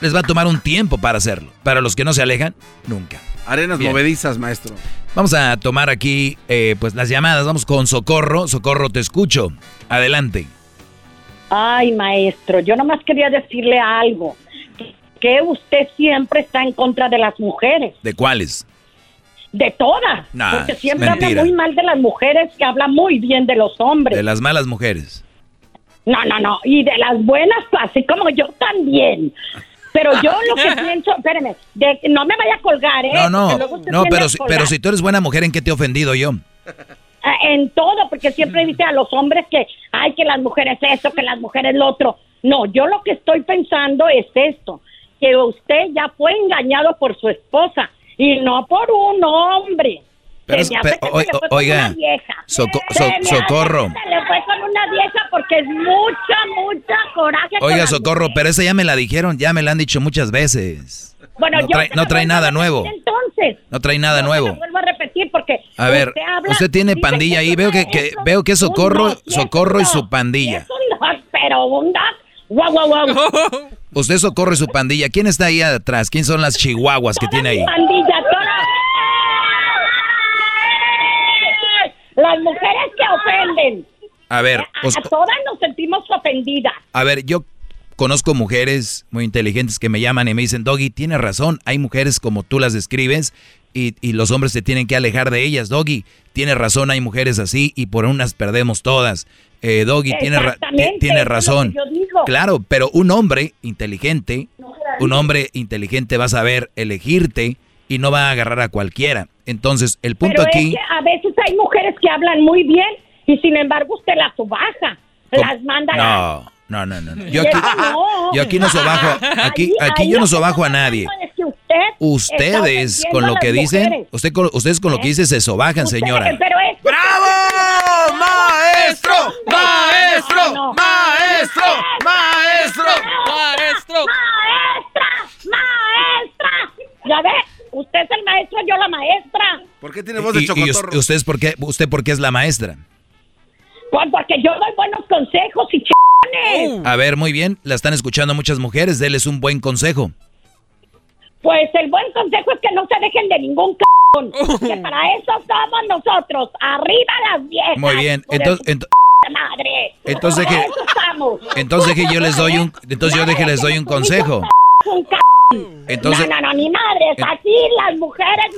les va a tomar un tiempo para hacerlo. Para los que no se alejan, nunca. Arenas Bien. movedizas, maestro. Vamos a tomar aquí eh, pues las llamadas. Vamos con Socorro. Socorro, te escucho. Adelante. Ay, maestro, yo nomás quería decirle algo. Que usted siempre está en contra de las mujeres, ¿De cuáles? de todas. Nah, porque siempre habla muy mal de las mujeres y habla muy bien de los hombres. De las malas mujeres. No, no, no. Y de las buenas, así como yo también. <laughs> Pero yo lo que pienso, espéreme, de, no me vaya a colgar, ¿eh? No, no, no, pero, pero si tú eres buena mujer, ¿en qué te he ofendido yo? Ah, En todo, porque siempre dice a los hombres que, ay, que las mujeres esto, que las mujeres lo otro. No, yo lo que estoy pensando es esto, que usted ya fue engañado por su esposa y no por un hombre. Pero es- o- o- oiga. Soco- so- socorro. que Se le fue con una vieja porque es mucha, mucha coraje. con Oiga, Socorro, pero esa ya me la dijeron, ya me la han dicho muchas veces. Bueno, no yo trae, no trae nada nuevo. Entonces, No trae nada nuevo. vuelvo a repetir porque A ver, habla- usted tiene pandilla ahí, veo que, que veo que Socorro, dog, Socorro y su pandilla. Es un dog, pero un dog. Usted Socorro y su pandilla. ¿Quién está ahí atrás? ¿Quién son las chihuahuas que tiene ahí? Pandilla, Las mujeres que ofenden. A ver, os- A todas nos sentimos ofendidas. a ver, yo conozco mujeres muy inteligentes que me llaman y me dicen, Doggy, tienes razón, hay mujeres como tú las describes y, y los hombres se tienen que alejar de ellas. Doggy, tienes razón, hay mujeres así y por unas perdemos todas. Eh, Doggy, tienes, ra- Exactamente, ti- tienes eso es lo razón. Claro, pero un hombre inteligente, un hombre inteligente va a saber elegirte y no va a agarrar a cualquiera. Entonces, el punto Pero aquí... es que a veces hay mujeres que hablan muy bien y sin embargo usted las subaja. Las manda No, no, no, no. Yo aquí, no. yo aquí no sobajo, aquí, Ahí- aquí ahí yo no sobajo a nadie. pasando es que usted está Ustedes con lo que dicen, usted con- ustedes con lo que dicen se sobajan, señora. Pero es ¡Bravo! ¡Maestro! ¡Maestro! ¡Maestro! ¡Maestro! ¡Maestro! ¡Maestra! ¡Maestra! ¿Ya ve? Usted es el maestro, yo la maestra. ¿Por qué tiene voz de Y, y chocotorro? us- ustedes por qué, usted por qué es la maestra? Pues porque yo doy buenos consejos y Uh. ch***ones. A ver, muy bien, la están escuchando muchas mujeres, déles un buen consejo. Pues el buen consejo es que no se dejen de ningún c******. <laughs> Que para eso somos nosotros. Arriba las viejas. Muy bien, de entonces, ent- madre. entonces que- entonces que yo les doy un, entonces yo deje les doy un consejo. Un. Entonces- no, no, no, ni madres. en- Así las mujeres.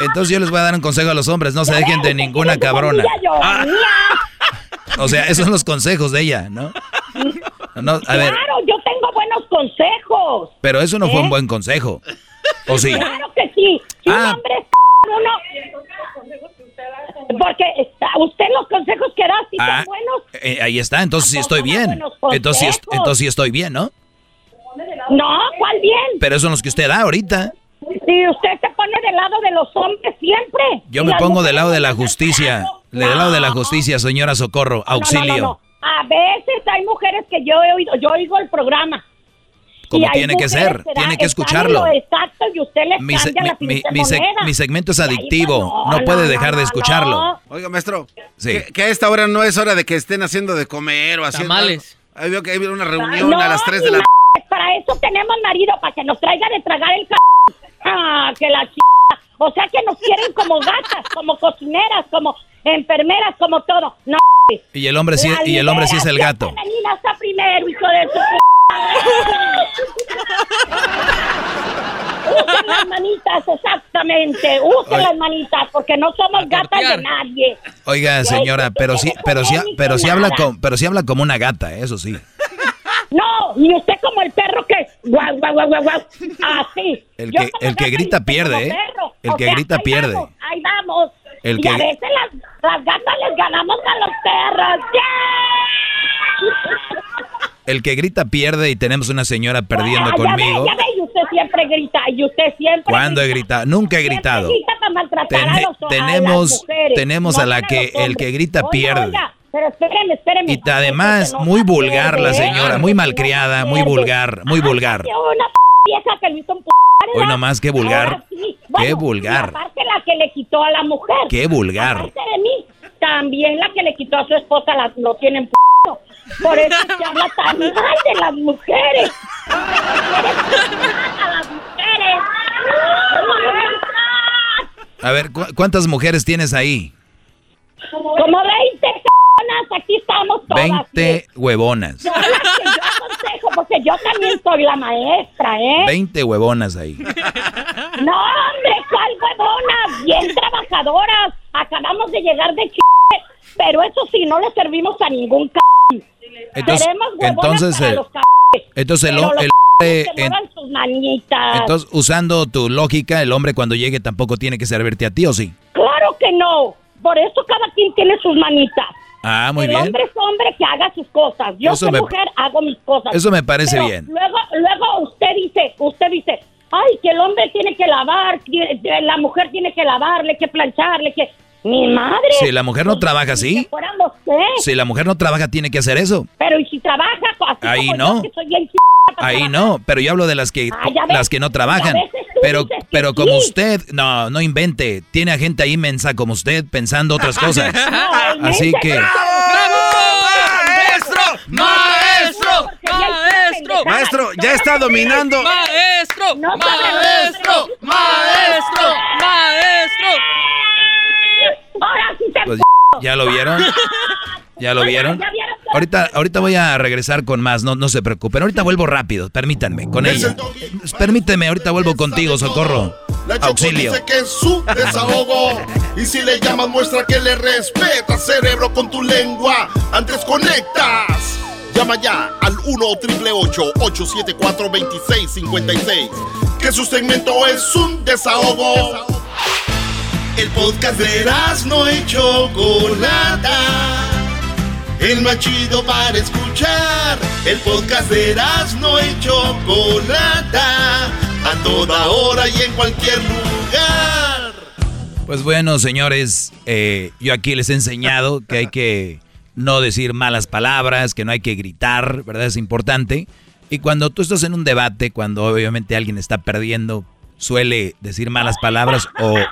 Entonces yo les voy a dar un consejo a los hombres, no se dejen de ninguna cabrona. O sea, esos son los consejos de ella, ¿no? No, a ver, Claro, yo tengo buenos consejos. pero eso no fue ¿Eh? un buen consejo. ¿O sí? Claro que sí. Si un Ah. hombre es uno. Porque está- usted los consejos que da, si Ah, son buenos. eh, ahí está, entonces sí estoy bien. Entonces sí, entonces sí estoy bien, ¿no? No, ¿cuál bien? Pero esos son los que usted da ahorita. Si usted se pone del lado de los hombres siempre. Yo me pongo del lado de la justicia. Del lado de la justicia, señora Socorro. Auxilio. No, no. A veces hay mujeres que yo he oído, yo oigo el programa. Como tiene que ser, tiene que escucharlo. lo Exacto, y usted les Mi, se- cambia la mi- seg- segmento es adictivo. No no, puede no, dejar no, de no. escucharlo. Oiga, maestro, Sí. que, que a esta hora no es hora de que estén haciendo de comer o haciendo... Tamales. Ahí veo que hay una reunión No, a las 3 de la... Para eso tenemos marido, para que nos traiga de tragar el c... Ah, que la ch... O sea que nos quieren como gatas, como cocineras, como enfermeras, como todo. No, Y el hombre sí, y el hombre sí es el gato. femenina está primero, hijo de su... Usen las manitas, exactamente. Usen Oye. las manitas, porque no somos gatas de nadie. Oiga, señora, pero sí, pero sí, pero sí habla como, pero sí habla como una gata, eso sí. No, y usted como el perro que... Guau, guau, guau, guau, guau. Así. El que, el que grita pierde, ¿eh? El que sea, grita ahí pierde. Vamos, ahí vamos. El y que- a veces las, las gatas les ganamos a los perros. ¡Yeah! El que grita pierde y tenemos una señora perdiendo Ah, ya conmigo. ve, ya ve, y usted siempre grita y usted siempre. ¿Cuándo he gritado? Nunca he gritado. Grita para maltratar a tenemos las mujeres, tenemos no a la que el que grita pierde. oiga, pero espéreme, espéreme. Y además, muy vulgar la señora, muy malcriada, muy vulgar, muy vulgar. Una vieja que lo hizo un p Hoy nomás, qué vulgar. Sí. Qué Bueno, vulgar. aparte la que le quitó a la mujer. Qué vulgar. Aparte de mí, también la que le quitó a su esposa la, lo tienen p Por eso se habla tan mal de las mujeres. a las mujeres. A ver, ¿cu- ¿cuántas mujeres tienes ahí? Como 20 personas, aquí estamos todas. 20 huevonas. Son las que yo aconsejo, porque yo también soy la maestra, ¿eh? 20 huevonas ahí. No, hombre, ¿cuál huevona? Bien trabajadoras. Acabamos de llegar de ch... Pero eso sí, no le servimos a ningún c... Entonces, entonces, para eh, los entonces el, el c... hombre, que en- muevan sus manitas. entonces usando tu lógica, el hombre cuando llegue tampoco tiene que servirte a ti, ¿o sí? Claro que no. Por eso cada quien tiene sus manitas. Ah, muy el bien. hombre es hombre que haga sus cosas. Yo soy mujer, hago mis cosas. eso me parece Pero bien. Luego, luego usted dice, usted dice, ay, que el hombre tiene que lavar, la mujer tiene que lavarle, que plancharle, que... Mi madre. Si la mujer no trabaja así, Si la mujer no trabaja, tiene que hacer eso. Pero y si trabaja, así Ahí como no. yo, que soy bien ch- para Ahí trabajar. no, pero yo hablo de las que Ah, las que no trabajan. Pero pero como sí. usted, no, no invente, tiene a gente ahí mensa como usted pensando otras cosas. No, Así que ¡Maestro! ¡Maestro! ¡Maestro! Maestro, ya está dominando. ¡Maestro! ¡Maestro! ¡Maestro! ¡Maestro! Ahora sí se pues ya lo vieron. ¿Ya lo vieron? Ahorita, ahorita voy a regresar con más, no, no se preocupen. Ahorita vuelvo rápido, permítanme, con ella. Permíteme, ahorita vuelvo contigo, socorro. La Auxilio. dice que es su desahogo. Y si le llamas, muestra que le respeta, cerebro, con tu lengua. Antes conectas. Llama ya al 1-888-874-2656. Que su segmento es un desahogo. El podcast de no y Chocolata. El más chido para escuchar. El podcast de no y Chocolata. A toda hora y en cualquier lugar. Pues bueno, señores, eh, yo aquí les he enseñado que hay que no decir malas palabras, que no hay que gritar, ¿verdad? Es importante. Y cuando tú estás en un debate, cuando obviamente alguien está perdiendo, suele decir malas palabras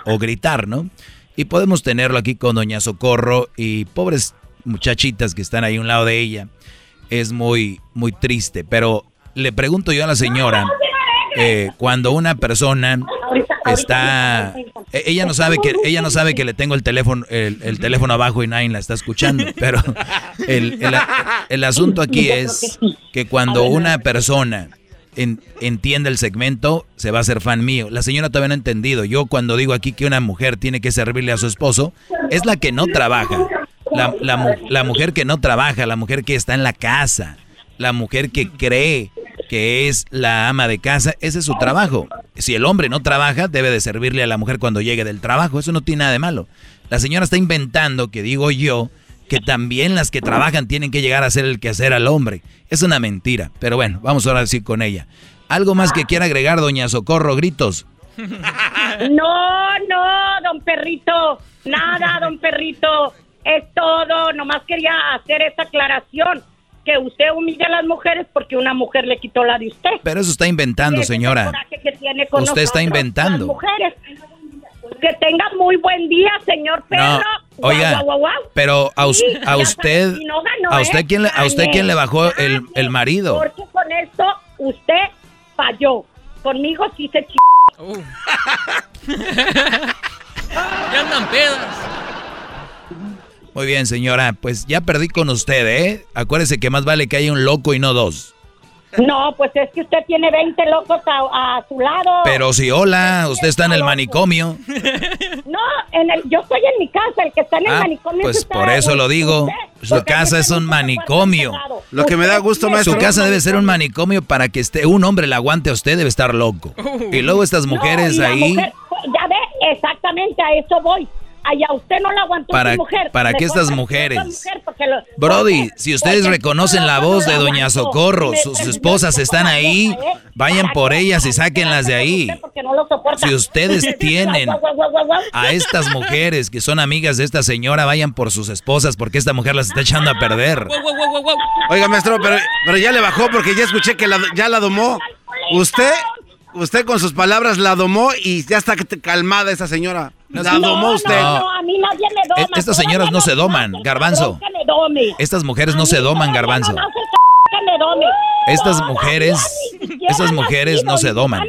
o, gritar, ¿no? Y podemos tenerlo aquí con Doña Socorro y pobres muchachitas que están ahí a un lado de ella. Es muy, muy triste, pero le pregunto yo a la señora, eh, cuando una persona está e- ella no sabe que ella no sabe que le tengo el teléfono el, el teléfono abajo y nadie la está escuchando <laughs> pero el- el asunto aquí es que cuando una persona en- el segmento se va a hacer fan mío la señora todavía no ha entendido yo cuando digo aquí que una mujer tiene que servirle a su esposo es la que no trabaja la, la la mujer que no trabaja la mujer que está en la casa la mujer que cree que es la ama de casa, ese es su trabajo. Si el hombre no trabaja, debe de servirle a la mujer cuando llegue del trabajo, eso no tiene nada de malo. La señora está inventando, que digo yo, que también las que trabajan tienen que llegar a hacer el quehacer al hombre. Es una mentira, pero bueno, vamos ahora sí con ella. ¿Algo más que quiera agregar, doña Socorro? Gritos. <laughs> No, no, don Perrito. Nada, don Perrito. Es todo. Nomás quería hacer esa aclaración. Que usted humilla a las mujeres porque una mujer le quitó la de usted. Pero eso está inventando, señora. Usted está inventando. las mujeres. Que tenga muy buen día, señor perro. No, oiga, Guau, guau, guau, guau. pero a, Sí, a usted, no ganó, a usted ¿eh? quién le, a usted quién le bajó el, el marido. Porque con esto usted falló. Conmigo sí se ch... Ya andan pedas. Muy bien, señora, pues ya perdí con usted, ¿eh? Acuérdese que más vale que haya un loco y no dos. No, pues es que usted tiene 20 locos a, a su lado. Pero si hola, usted está en el manicomio. No, en el, yo estoy en mi casa, el que está en el Ah, manicomio. pues está por eso lo digo. usted, Su casa es un manicomio. Lo que me da gusto, maestro. Su casa debe ser un manicomio para que esté un hombre la aguante a usted, debe estar loco. Y luego estas mujeres ahí. mujer- ya ve, exactamente a eso voy. Allá usted no la aguantó ¿Para- su mujer. para qué estas mujeres? mujer, lo- Brody, si ustedes reconocen la voz de Doña Socorro, sus esposas están ahí, vayan por ellas y sáquenlas de ahí. Si ustedes <laughs> tienen a estas mujeres que son amigas de esta señora, vayan por sus esposas porque esta mujer las está echando a perder. Oiga, maestro, pero, pero ya le bajó porque ya escuché que la- ya la domó. Usted, usted con sus palabras la domó y ya está calmada esa señora. La domó usted. No, no, a mí nadie me doma. E- Estas señoras no se doman, garbanzo. Estas mujeres no se doman, garbanzo. Estas mujeres, estas mujeres no se doman.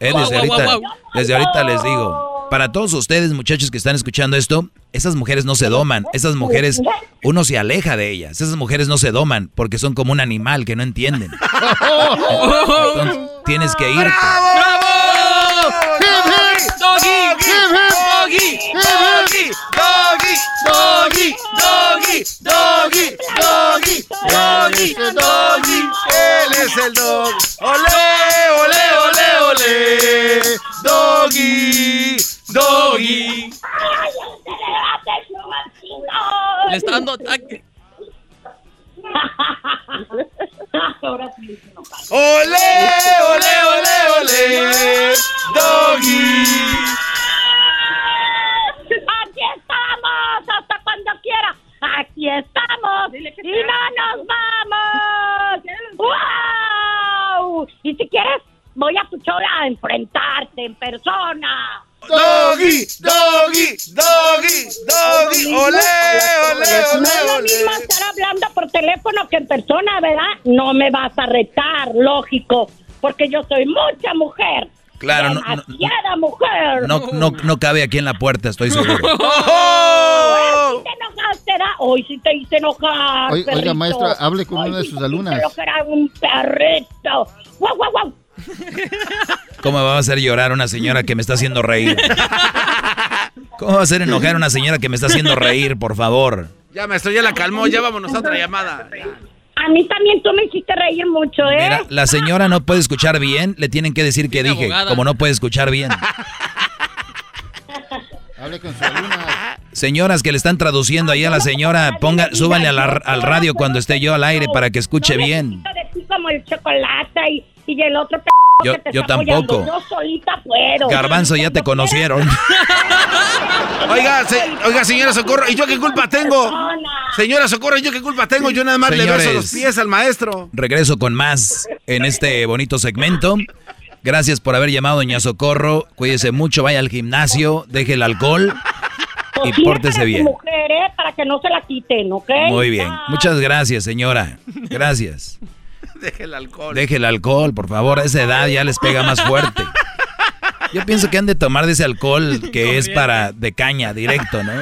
Eh, desde ahorita, desde ahorita les digo, para todos ustedes, muchachos que están escuchando esto, esas mujeres no se doman, esas mujeres, uno se aleja de ellas, esas mujeres no se doman porque son como un animal que no entienden. Entonces, tienes que irte. Doggy, doggy, doggy, doggy, doggy, doggy. Él es el dog. Ole, ole, ole, ole. Doggy doggy. Le está dando ataque. Ole, ole, ole, ole. Doggy. Aquí estamos hasta cuando quiera. Aquí estamos y no nos vamos. ¡Wow! Y si quieres, voy a tu show a enfrentarte en persona. Doggy, doggy, doggy, doggy. Ole, ole, No ole, es lo mismo estar hablando por teléfono que en persona, ¿verdad? No me vas a retar, lógico, porque yo soy mucha mujer. Claro, no, no, mujer. no, no, no cabe aquí en la puerta, estoy <laughs> seguro. Ahora sí te enojaste, ¿verdad? Hoy sí te hice enojar. Oiga, maestra, hable con Hoy una de sí sus te alumnas. lo que era un perrito. ¡Guau, guau, guau! <laughs> ¿Cómo va a hacer llorar una señora que me está haciendo reír? ¿Cómo va a hacer enojar a una señora que me está haciendo reír, por favor? Ya, maestro, ya la calmó. Ya vámonos a otra llamada. A mí también tú me hiciste reír mucho, ¿eh? Mira, la señora no puede escuchar bien, le tienen que decir que dije, abogada. como no puede escuchar bien. <laughs> Hable con su alumna. Señoras que le están traduciendo ahí a la señora, ponga, súbanle a la- al radio cuando esté yo al aire para que escuche bien. de ti como el chocolate y, y el otro p Yo- que te yo está apoyando. tampoco. Yo solita puedo. Garbanzo, ya te conocieron. <laughs> Oiga, se- oiga, señora Socorro, ¿y yo qué culpa tengo? Señora Socorro, ¿y yo qué culpa tengo? Yo nada más le beso los pies al maestro. Regreso con más en este bonito segmento. Gracias por haber llamado, doña Socorro. Cuídese mucho, vaya al gimnasio, deje el alcohol y pórtese bien. mujer, ¿eh? Para que no se la quiten, ¿ok? Muy bien. Muchas gracias, señora. Gracias. <laughs> Deje el alcohol. Deje el alcohol, por favor. A esa edad ya les pega más fuerte. Yo pienso que han de tomar de ese alcohol que es para de caña, directo, ¿no?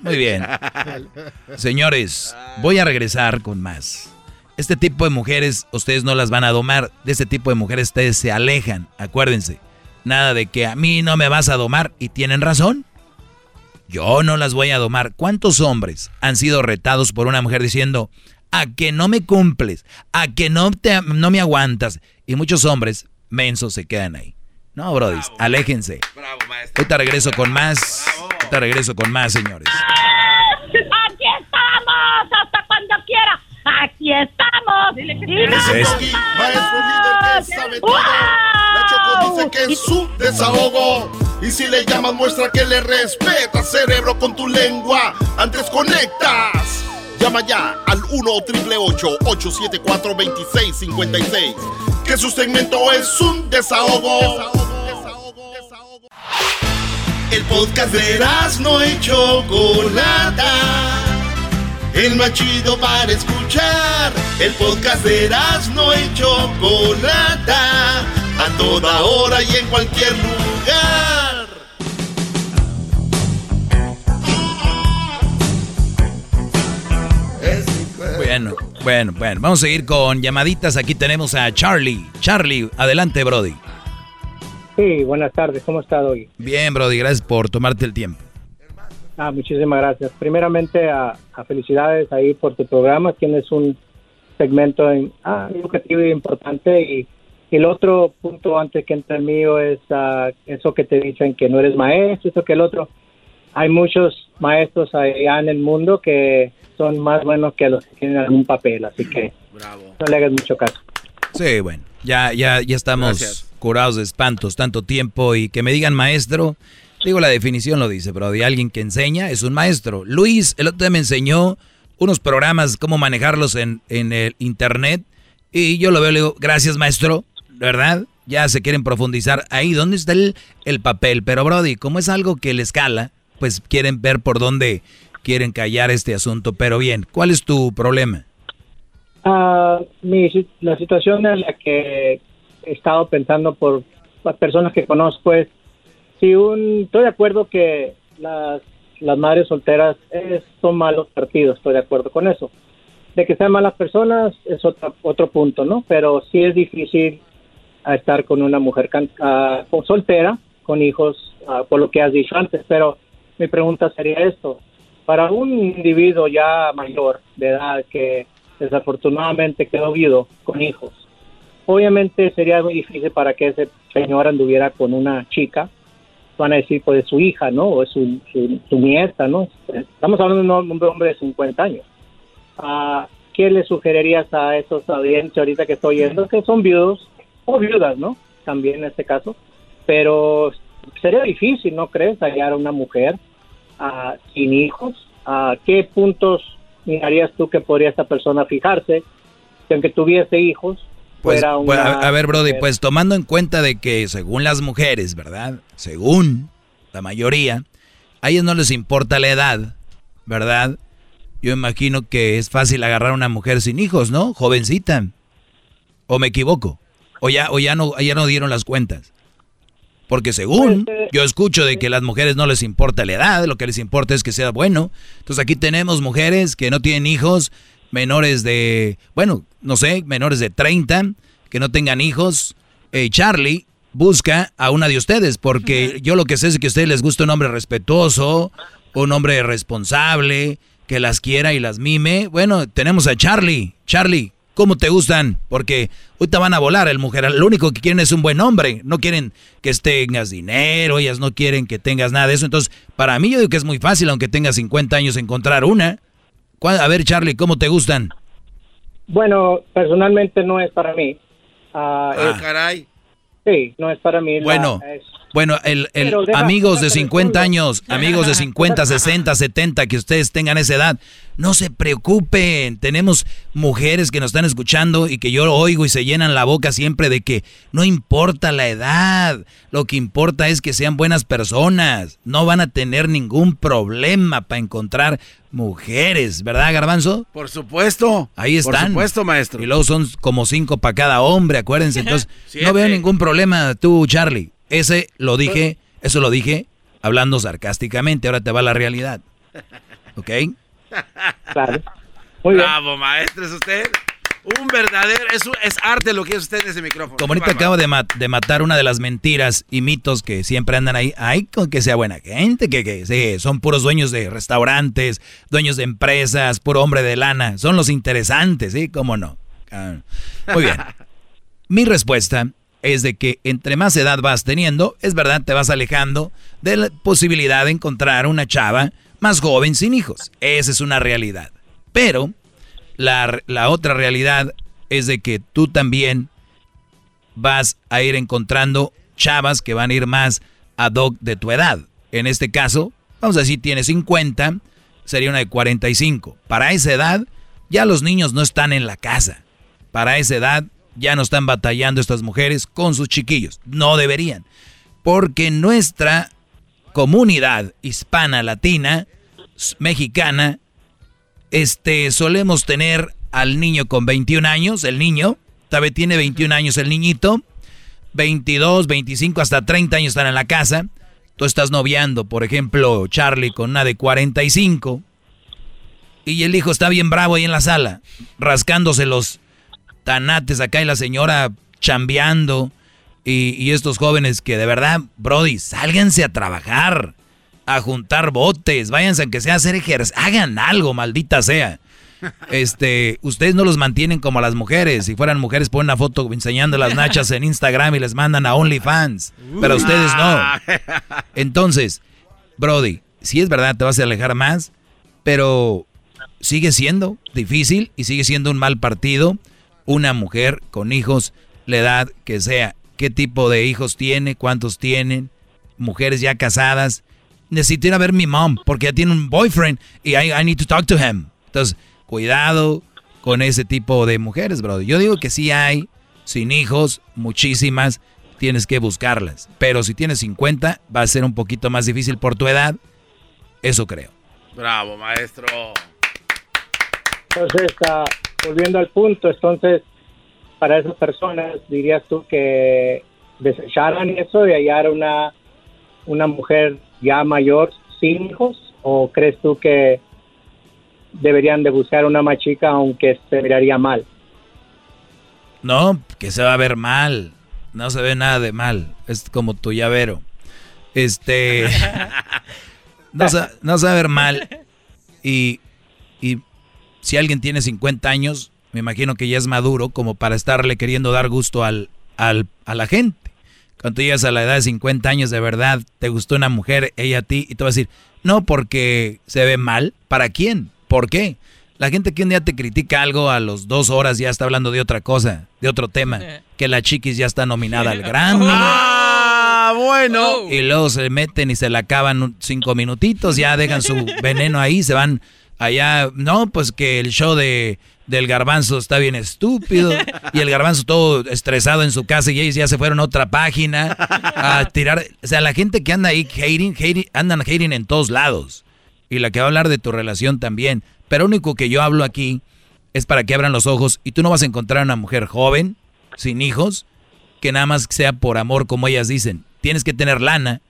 Muy bien. Señores, voy a regresar con más. Este tipo de mujeres, ustedes no las van a domar. De este tipo de mujeres ustedes se alejan. Acuérdense. Nada de que a mí no me vas a domar. Y tienen razón. Yo no las voy a domar. ¿Cuántos hombres han sido retados por una mujer diciendo, a que no me cumples, a que no, te, no me aguantas? Y muchos hombres mensos se quedan ahí. No, Brody, aléjense. Ahorita regreso con más. Ahorita regreso con más, señores. Aquí estamos hasta cuando quiera. Aquí estamos. Y no ¿Qué es nos? Maestro líder que sabe todo. La Choco dice que es su desahogo. Y si le llamas, muestra que le respeta, cerebro, con tu lengua. Antes conectas. Llama ya al 1-888-874-2656. Que su segmento es un desahogo. El podcast de no y Chocolata. El más chido para escuchar. El podcast de no y Chocolata. A toda hora y en cualquier lugar. Bueno, bueno, bueno. Vamos a seguir con llamaditas. Aquí tenemos a Charlie. Charlie, adelante, Brody. Sí, buenas tardes, ¿cómo está hoy? Bien, Brody, gracias por tomarte el tiempo. Ah, muchísimas gracias. Primeramente, a, a felicidades ahí por tu programa. Tienes un segmento en, ah, educativo y importante. Y, el otro punto antes que entre el mío es ah, eso que te dicen que no eres maestro, eso que el otro. Hay muchos maestros allá en el mundo que son más buenos que los que tienen algún papel, así que no le hagas mucho caso. Sí, bueno, ya, ya, ya estamos curados de espantos tanto tiempo y que me digan maestro, digo la definición lo dice, pero de alguien que enseña es un maestro. Luis, el otro día me enseñó unos programas, cómo manejarlos en, en el internet y yo lo veo y le digo, gracias maestro, ¿verdad? Ya se quieren profundizar ahí, ¿dónde está el, el papel? Pero Brody, como es algo que le escala, pues quieren ver por dónde quieren callar este asunto. Pero bien, ¿cuál es tu problema? Ah, mi, la situación en la que he estado pensando por las personas que conozco es, si un, estoy de acuerdo que las, las madres solteras son malos partidos, estoy de acuerdo con eso. De que sean malas personas es otro, otro punto, ¿no? Pero sí es difícil estar con una mujer can, ah, soltera, con hijos, ah, por lo que has dicho antes, pero mi pregunta sería esto. Para un individuo ya mayor de edad que desafortunadamente quedó viudo con hijos, obviamente sería muy difícil para que ese señor anduviera con una chica, van a decir pues su hija, ¿no? O su, su, nieta, ¿no? Estamos hablando de un hombre de 50 años. Ah, ¿Qué le sugerirías a esos audiencias ahorita que estoy oyendo que son viudos o viudas, ¿no? También en este caso. Pero sería difícil, ¿no crees? Hallar a una mujer uh, sin hijos. ¿A qué puntos mirarías tú que podría esta persona fijarse? Que aunque tuviese hijos, pues, fuera pues, una... a, ver, Brody, pues tomando en cuenta de que según las mujeres, ¿verdad? Según la mayoría, a ellas no les importa la edad, ¿verdad? Yo imagino que es fácil agarrar a una mujer sin hijos, ¿no? Jovencita. ¿O me equivoco? ¿O ya, o ya, no, ya no dieron las cuentas? Porque según pues, eh, yo escucho de que a las mujeres no les importa la edad, lo que les importa es que sea bueno. Entonces aquí tenemos mujeres que no tienen hijos menores de, bueno, no sé, menores de 30, que no tengan hijos. Eh, Charlie busca a una de ustedes, porque yo lo que sé es que a ustedes les gusta un hombre respetuoso, un hombre responsable, que las quiera y las mime. Bueno, tenemos a Charlie. Charlie, ¿Cómo te gustan? Porque ahorita van a volar el mujer. Lo único que quieren es un buen hombre. No quieren que tengas dinero, ellas no quieren que tengas nada de eso. Entonces, para mí yo digo que es muy fácil, aunque tengas 50 años, encontrar una. A ver, Charlie, ¿cómo te gustan? Bueno, personalmente no es para mí. ah, ah. caray. Sí, no es para mí. Bueno, bueno, el, el amigos de 50 años, amigos de 50, 60, 70, que ustedes tengan esa edad, no se preocupen. Tenemos mujeres que nos están escuchando y que yo oigo y se llenan la boca siempre de que no importa la edad, lo que importa es que sean buenas personas. No van a tener ningún problema para encontrar mujeres, ¿verdad, Garbanzo? Por supuesto. Ahí están. Por supuesto, maestro. Y luego son como cinco para cada hombre, acuérdense. <laughs> Entonces, no veo ningún problema tú, Charlie. Ese lo dije, eso lo dije hablando sarcásticamente. Ahora te va la realidad. ¿Ok? Claro. Bravo, maestro, es usted. Un verdadero, es, es arte lo que es usted en ese micrófono. Como ahorita acabo de, de, matar una de las mentiras y mitos que siempre andan ahí. Ay, con que sea buena gente, que, que sí, son puros dueños de restaurantes, dueños de empresas, puro hombre de lana. Son los interesantes, ¿sí? ¿Cómo no? Ah, muy bien. <laughs> Mi respuesta es de que entre más edad vas teniendo, es verdad, te vas alejando de la posibilidad de encontrar una chava más joven sin hijos. Esa es una realidad. Pero la, la otra realidad es de que tú también vas a ir encontrando chavas que van a ir más ad hoc de tu edad. En este caso, vamos a decir, tienes 50, sería una de 45. Para esa edad, ya los niños no están en la casa. Para esa edad, ya no están batallando estas mujeres con sus chiquillos. No deberían. Porque nuestra comunidad hispana, latina, mexicana, este, solemos tener al niño con 21 años, el niño, vez tiene 21 años el niñito, 22, 25, hasta 30 años están en la casa. Tú estás noviando, por ejemplo, Charlie con una de 45. Y el hijo está bien bravo ahí en la sala, rascándose los tanates acá y la señora chambeando. Y, y estos jóvenes que de verdad, Brody, sálganse a trabajar a juntar botes, váyanse aunque sea a hacer ejercicio, hagan algo, maldita sea. <laughs> Este, ustedes no los mantienen como a las mujeres. Si fueran mujeres, ponen una foto enseñando las nachas en Instagram y les mandan a OnlyFans. Pero ustedes no. <laughs> Entonces, Brody, sí es verdad, te vas a alejar más, pero sigue siendo difícil y sigue siendo un mal partido una mujer con hijos, la edad que sea, qué tipo de hijos tiene, cuántos tienen, mujeres ya casadas. Necesito ir a ver mi mom porque ya tiene un boyfriend y I, I need to talk to him. Entonces, cuidado con ese tipo de mujeres, bro. Yo digo que sí hay, sin hijos, muchísimas, tienes que buscarlas. Pero si tienes 50, va a ser un poquito más difícil por tu edad. Eso creo. Bravo, maestro. Entonces, ah, volviendo al punto, entonces, para esas personas, dirías tú que desecharan eso de hallar una, una mujer ya mayor sin hijos, o crees tú que deberían de buscar una más chica aunque se miraría mal? No, que se va a ver mal. No se ve nada de mal. Es como tu llavero. Este. <laughs> no, se, no se va a ver mal. Y, y si alguien tiene 50 años, me imagino que ya es maduro como para estarle queriendo dar gusto al, al, a la gente. Cuando tú llegas a la edad de 50 años, de verdad, te gustó una mujer, ella a ti, y te va a decir, no porque se ve mal, ¿para quién? ¿Por qué? La gente que un día te critica algo, a los dos horas ya está hablando de otra cosa, de otro tema, que la chiquis ya está nominada al Grammy. Ah, bueno. Y luego se meten y se la acaban cinco minutitos, ya dejan su veneno ahí, se van allá, no, pues que el show de del garbanzo está bien estúpido y el garbanzo todo estresado en su casa y ellos ya se fueron a otra página a tirar, o sea, la gente que anda ahí hating, hating andan hating en todos lados. Y la que va a hablar de tu relación también, pero único que yo hablo aquí es para que abran los ojos y tú no vas a encontrar una mujer joven, sin hijos, que nada más sea por amor como ellas dicen, tienes que tener lana,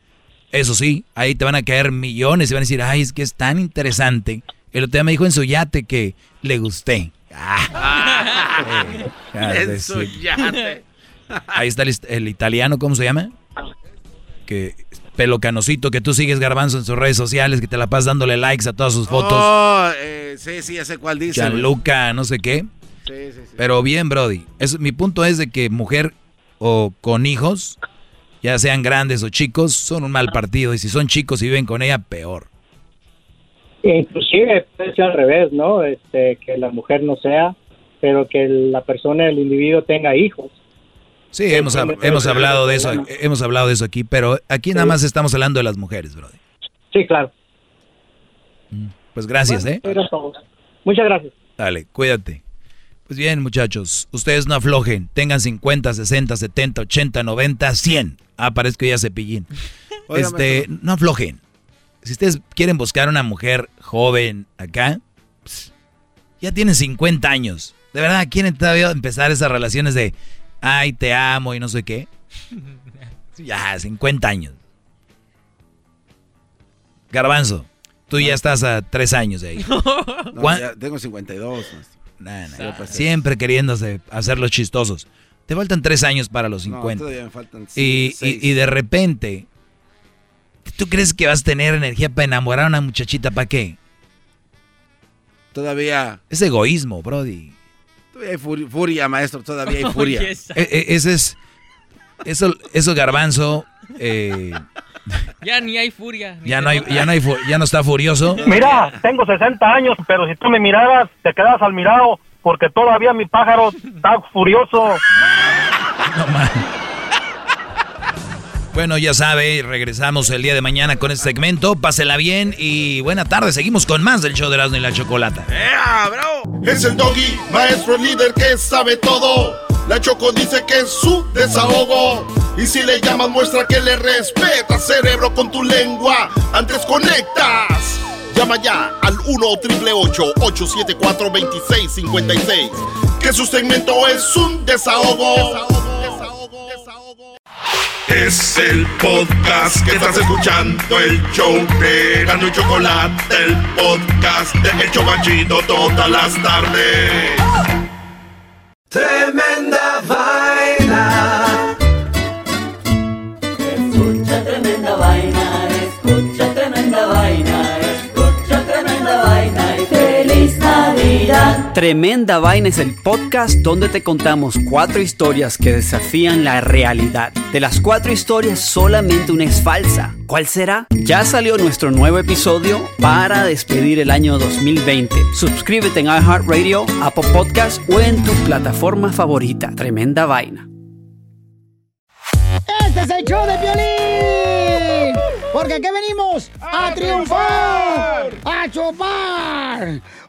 eso sí, ahí te van a caer millones y van a decir, ay, es que es tan interesante el otro día me dijo en su yate que le gusté. Ah. <laughs> en su yate. Ahí está el, italiano, ¿cómo se llama? Que pelo canosito que tú sigues garbanzo en sus redes sociales, que te la pasas dándole likes a todas sus fotos. Oh, eh, sí, sí, ya sé cuál dice. Gianluca, no sé qué. Sí, sí, sí. Pero bien, Brody. Es, mi punto es de que mujer o con hijos, ya sean grandes o chicos, son un mal partido. Y si son chicos y viven con ella, peor. Inclusive puede ser al revés, ¿no? Este, que la mujer no sea, pero que la persona, el individuo tenga hijos. Sí, hemos, hemos hablado de eso, hemos hablado de eso aquí, pero aquí nada más estamos hablando de las mujeres, brother. Sí, claro. Mm, pues gracias, ¿eh? Muchas gracias. Dale, cuídate. Pues bien, muchachos, ustedes no aflojen, tengan 50, 60, 70, 80, 90, 100. Ah, parezco ya cepillín. este, no aflojen si ustedes quieren buscar una mujer joven acá, ya tienen 50 años. De verdad, ¿quieren todavía empezar esas relaciones de, ay, te amo y no sé qué? <laughs> Ya, 50 años. Garbanzo, tú ya estás a 3 años de ahí. <laughs> No, ya tengo 52. Pues, siempre queriéndose hacer los chistosos. Te faltan 3 años para los 50. No, todavía me faltan y, y, y de repente ¿Tú crees que vas a tener energía para enamorar a una muchachita? ¿Para qué? Todavía. Es egoísmo, Brody. Todavía hay furia, maestro, todavía hay <laughs> furia. E, e, ese es. Eso, eso garbanzo. Eh, <laughs> ya ni hay furia. ya, no hay, ya, no hay, ya no está furioso. Mira, tengo 60 años, pero si tú me miraras, te quedas al mirado, porque todavía mi pájaro está furioso. <laughs> No, man. Bueno, ya sabe, regresamos el día de mañana con este segmento. Pásela bien y buena tarde. Seguimos con más del show de Erasmo y la Chocolata. Es el doggy, maestro líder que sabe todo. La Choco dice que es su desahogo. Y si le llamas, muestra que le respeta, cerebro, con tu lengua. Antes conectas. Llama ya al 1-888-874-2656. Que su segmento es un desahogo. desahogo, desahogo. Es el podcast que estás escuchando, el show de Gano y Chocolate, el podcast de Hecho Chocachito todas las tardes. Tremenda vaina. Tremenda Vaina es el podcast donde te contamos cuatro historias que desafían la realidad. De las cuatro historias, solamente una es falsa. ¿Cuál será? Ya salió nuestro nuevo episodio para despedir el año 2020. Suscríbete en iHeartRadio, Apple Podcast o en tu plataforma favorita. Tremenda Vaina. Este es el show de violín. Porque aquí venimos a, triunfar, a chupar.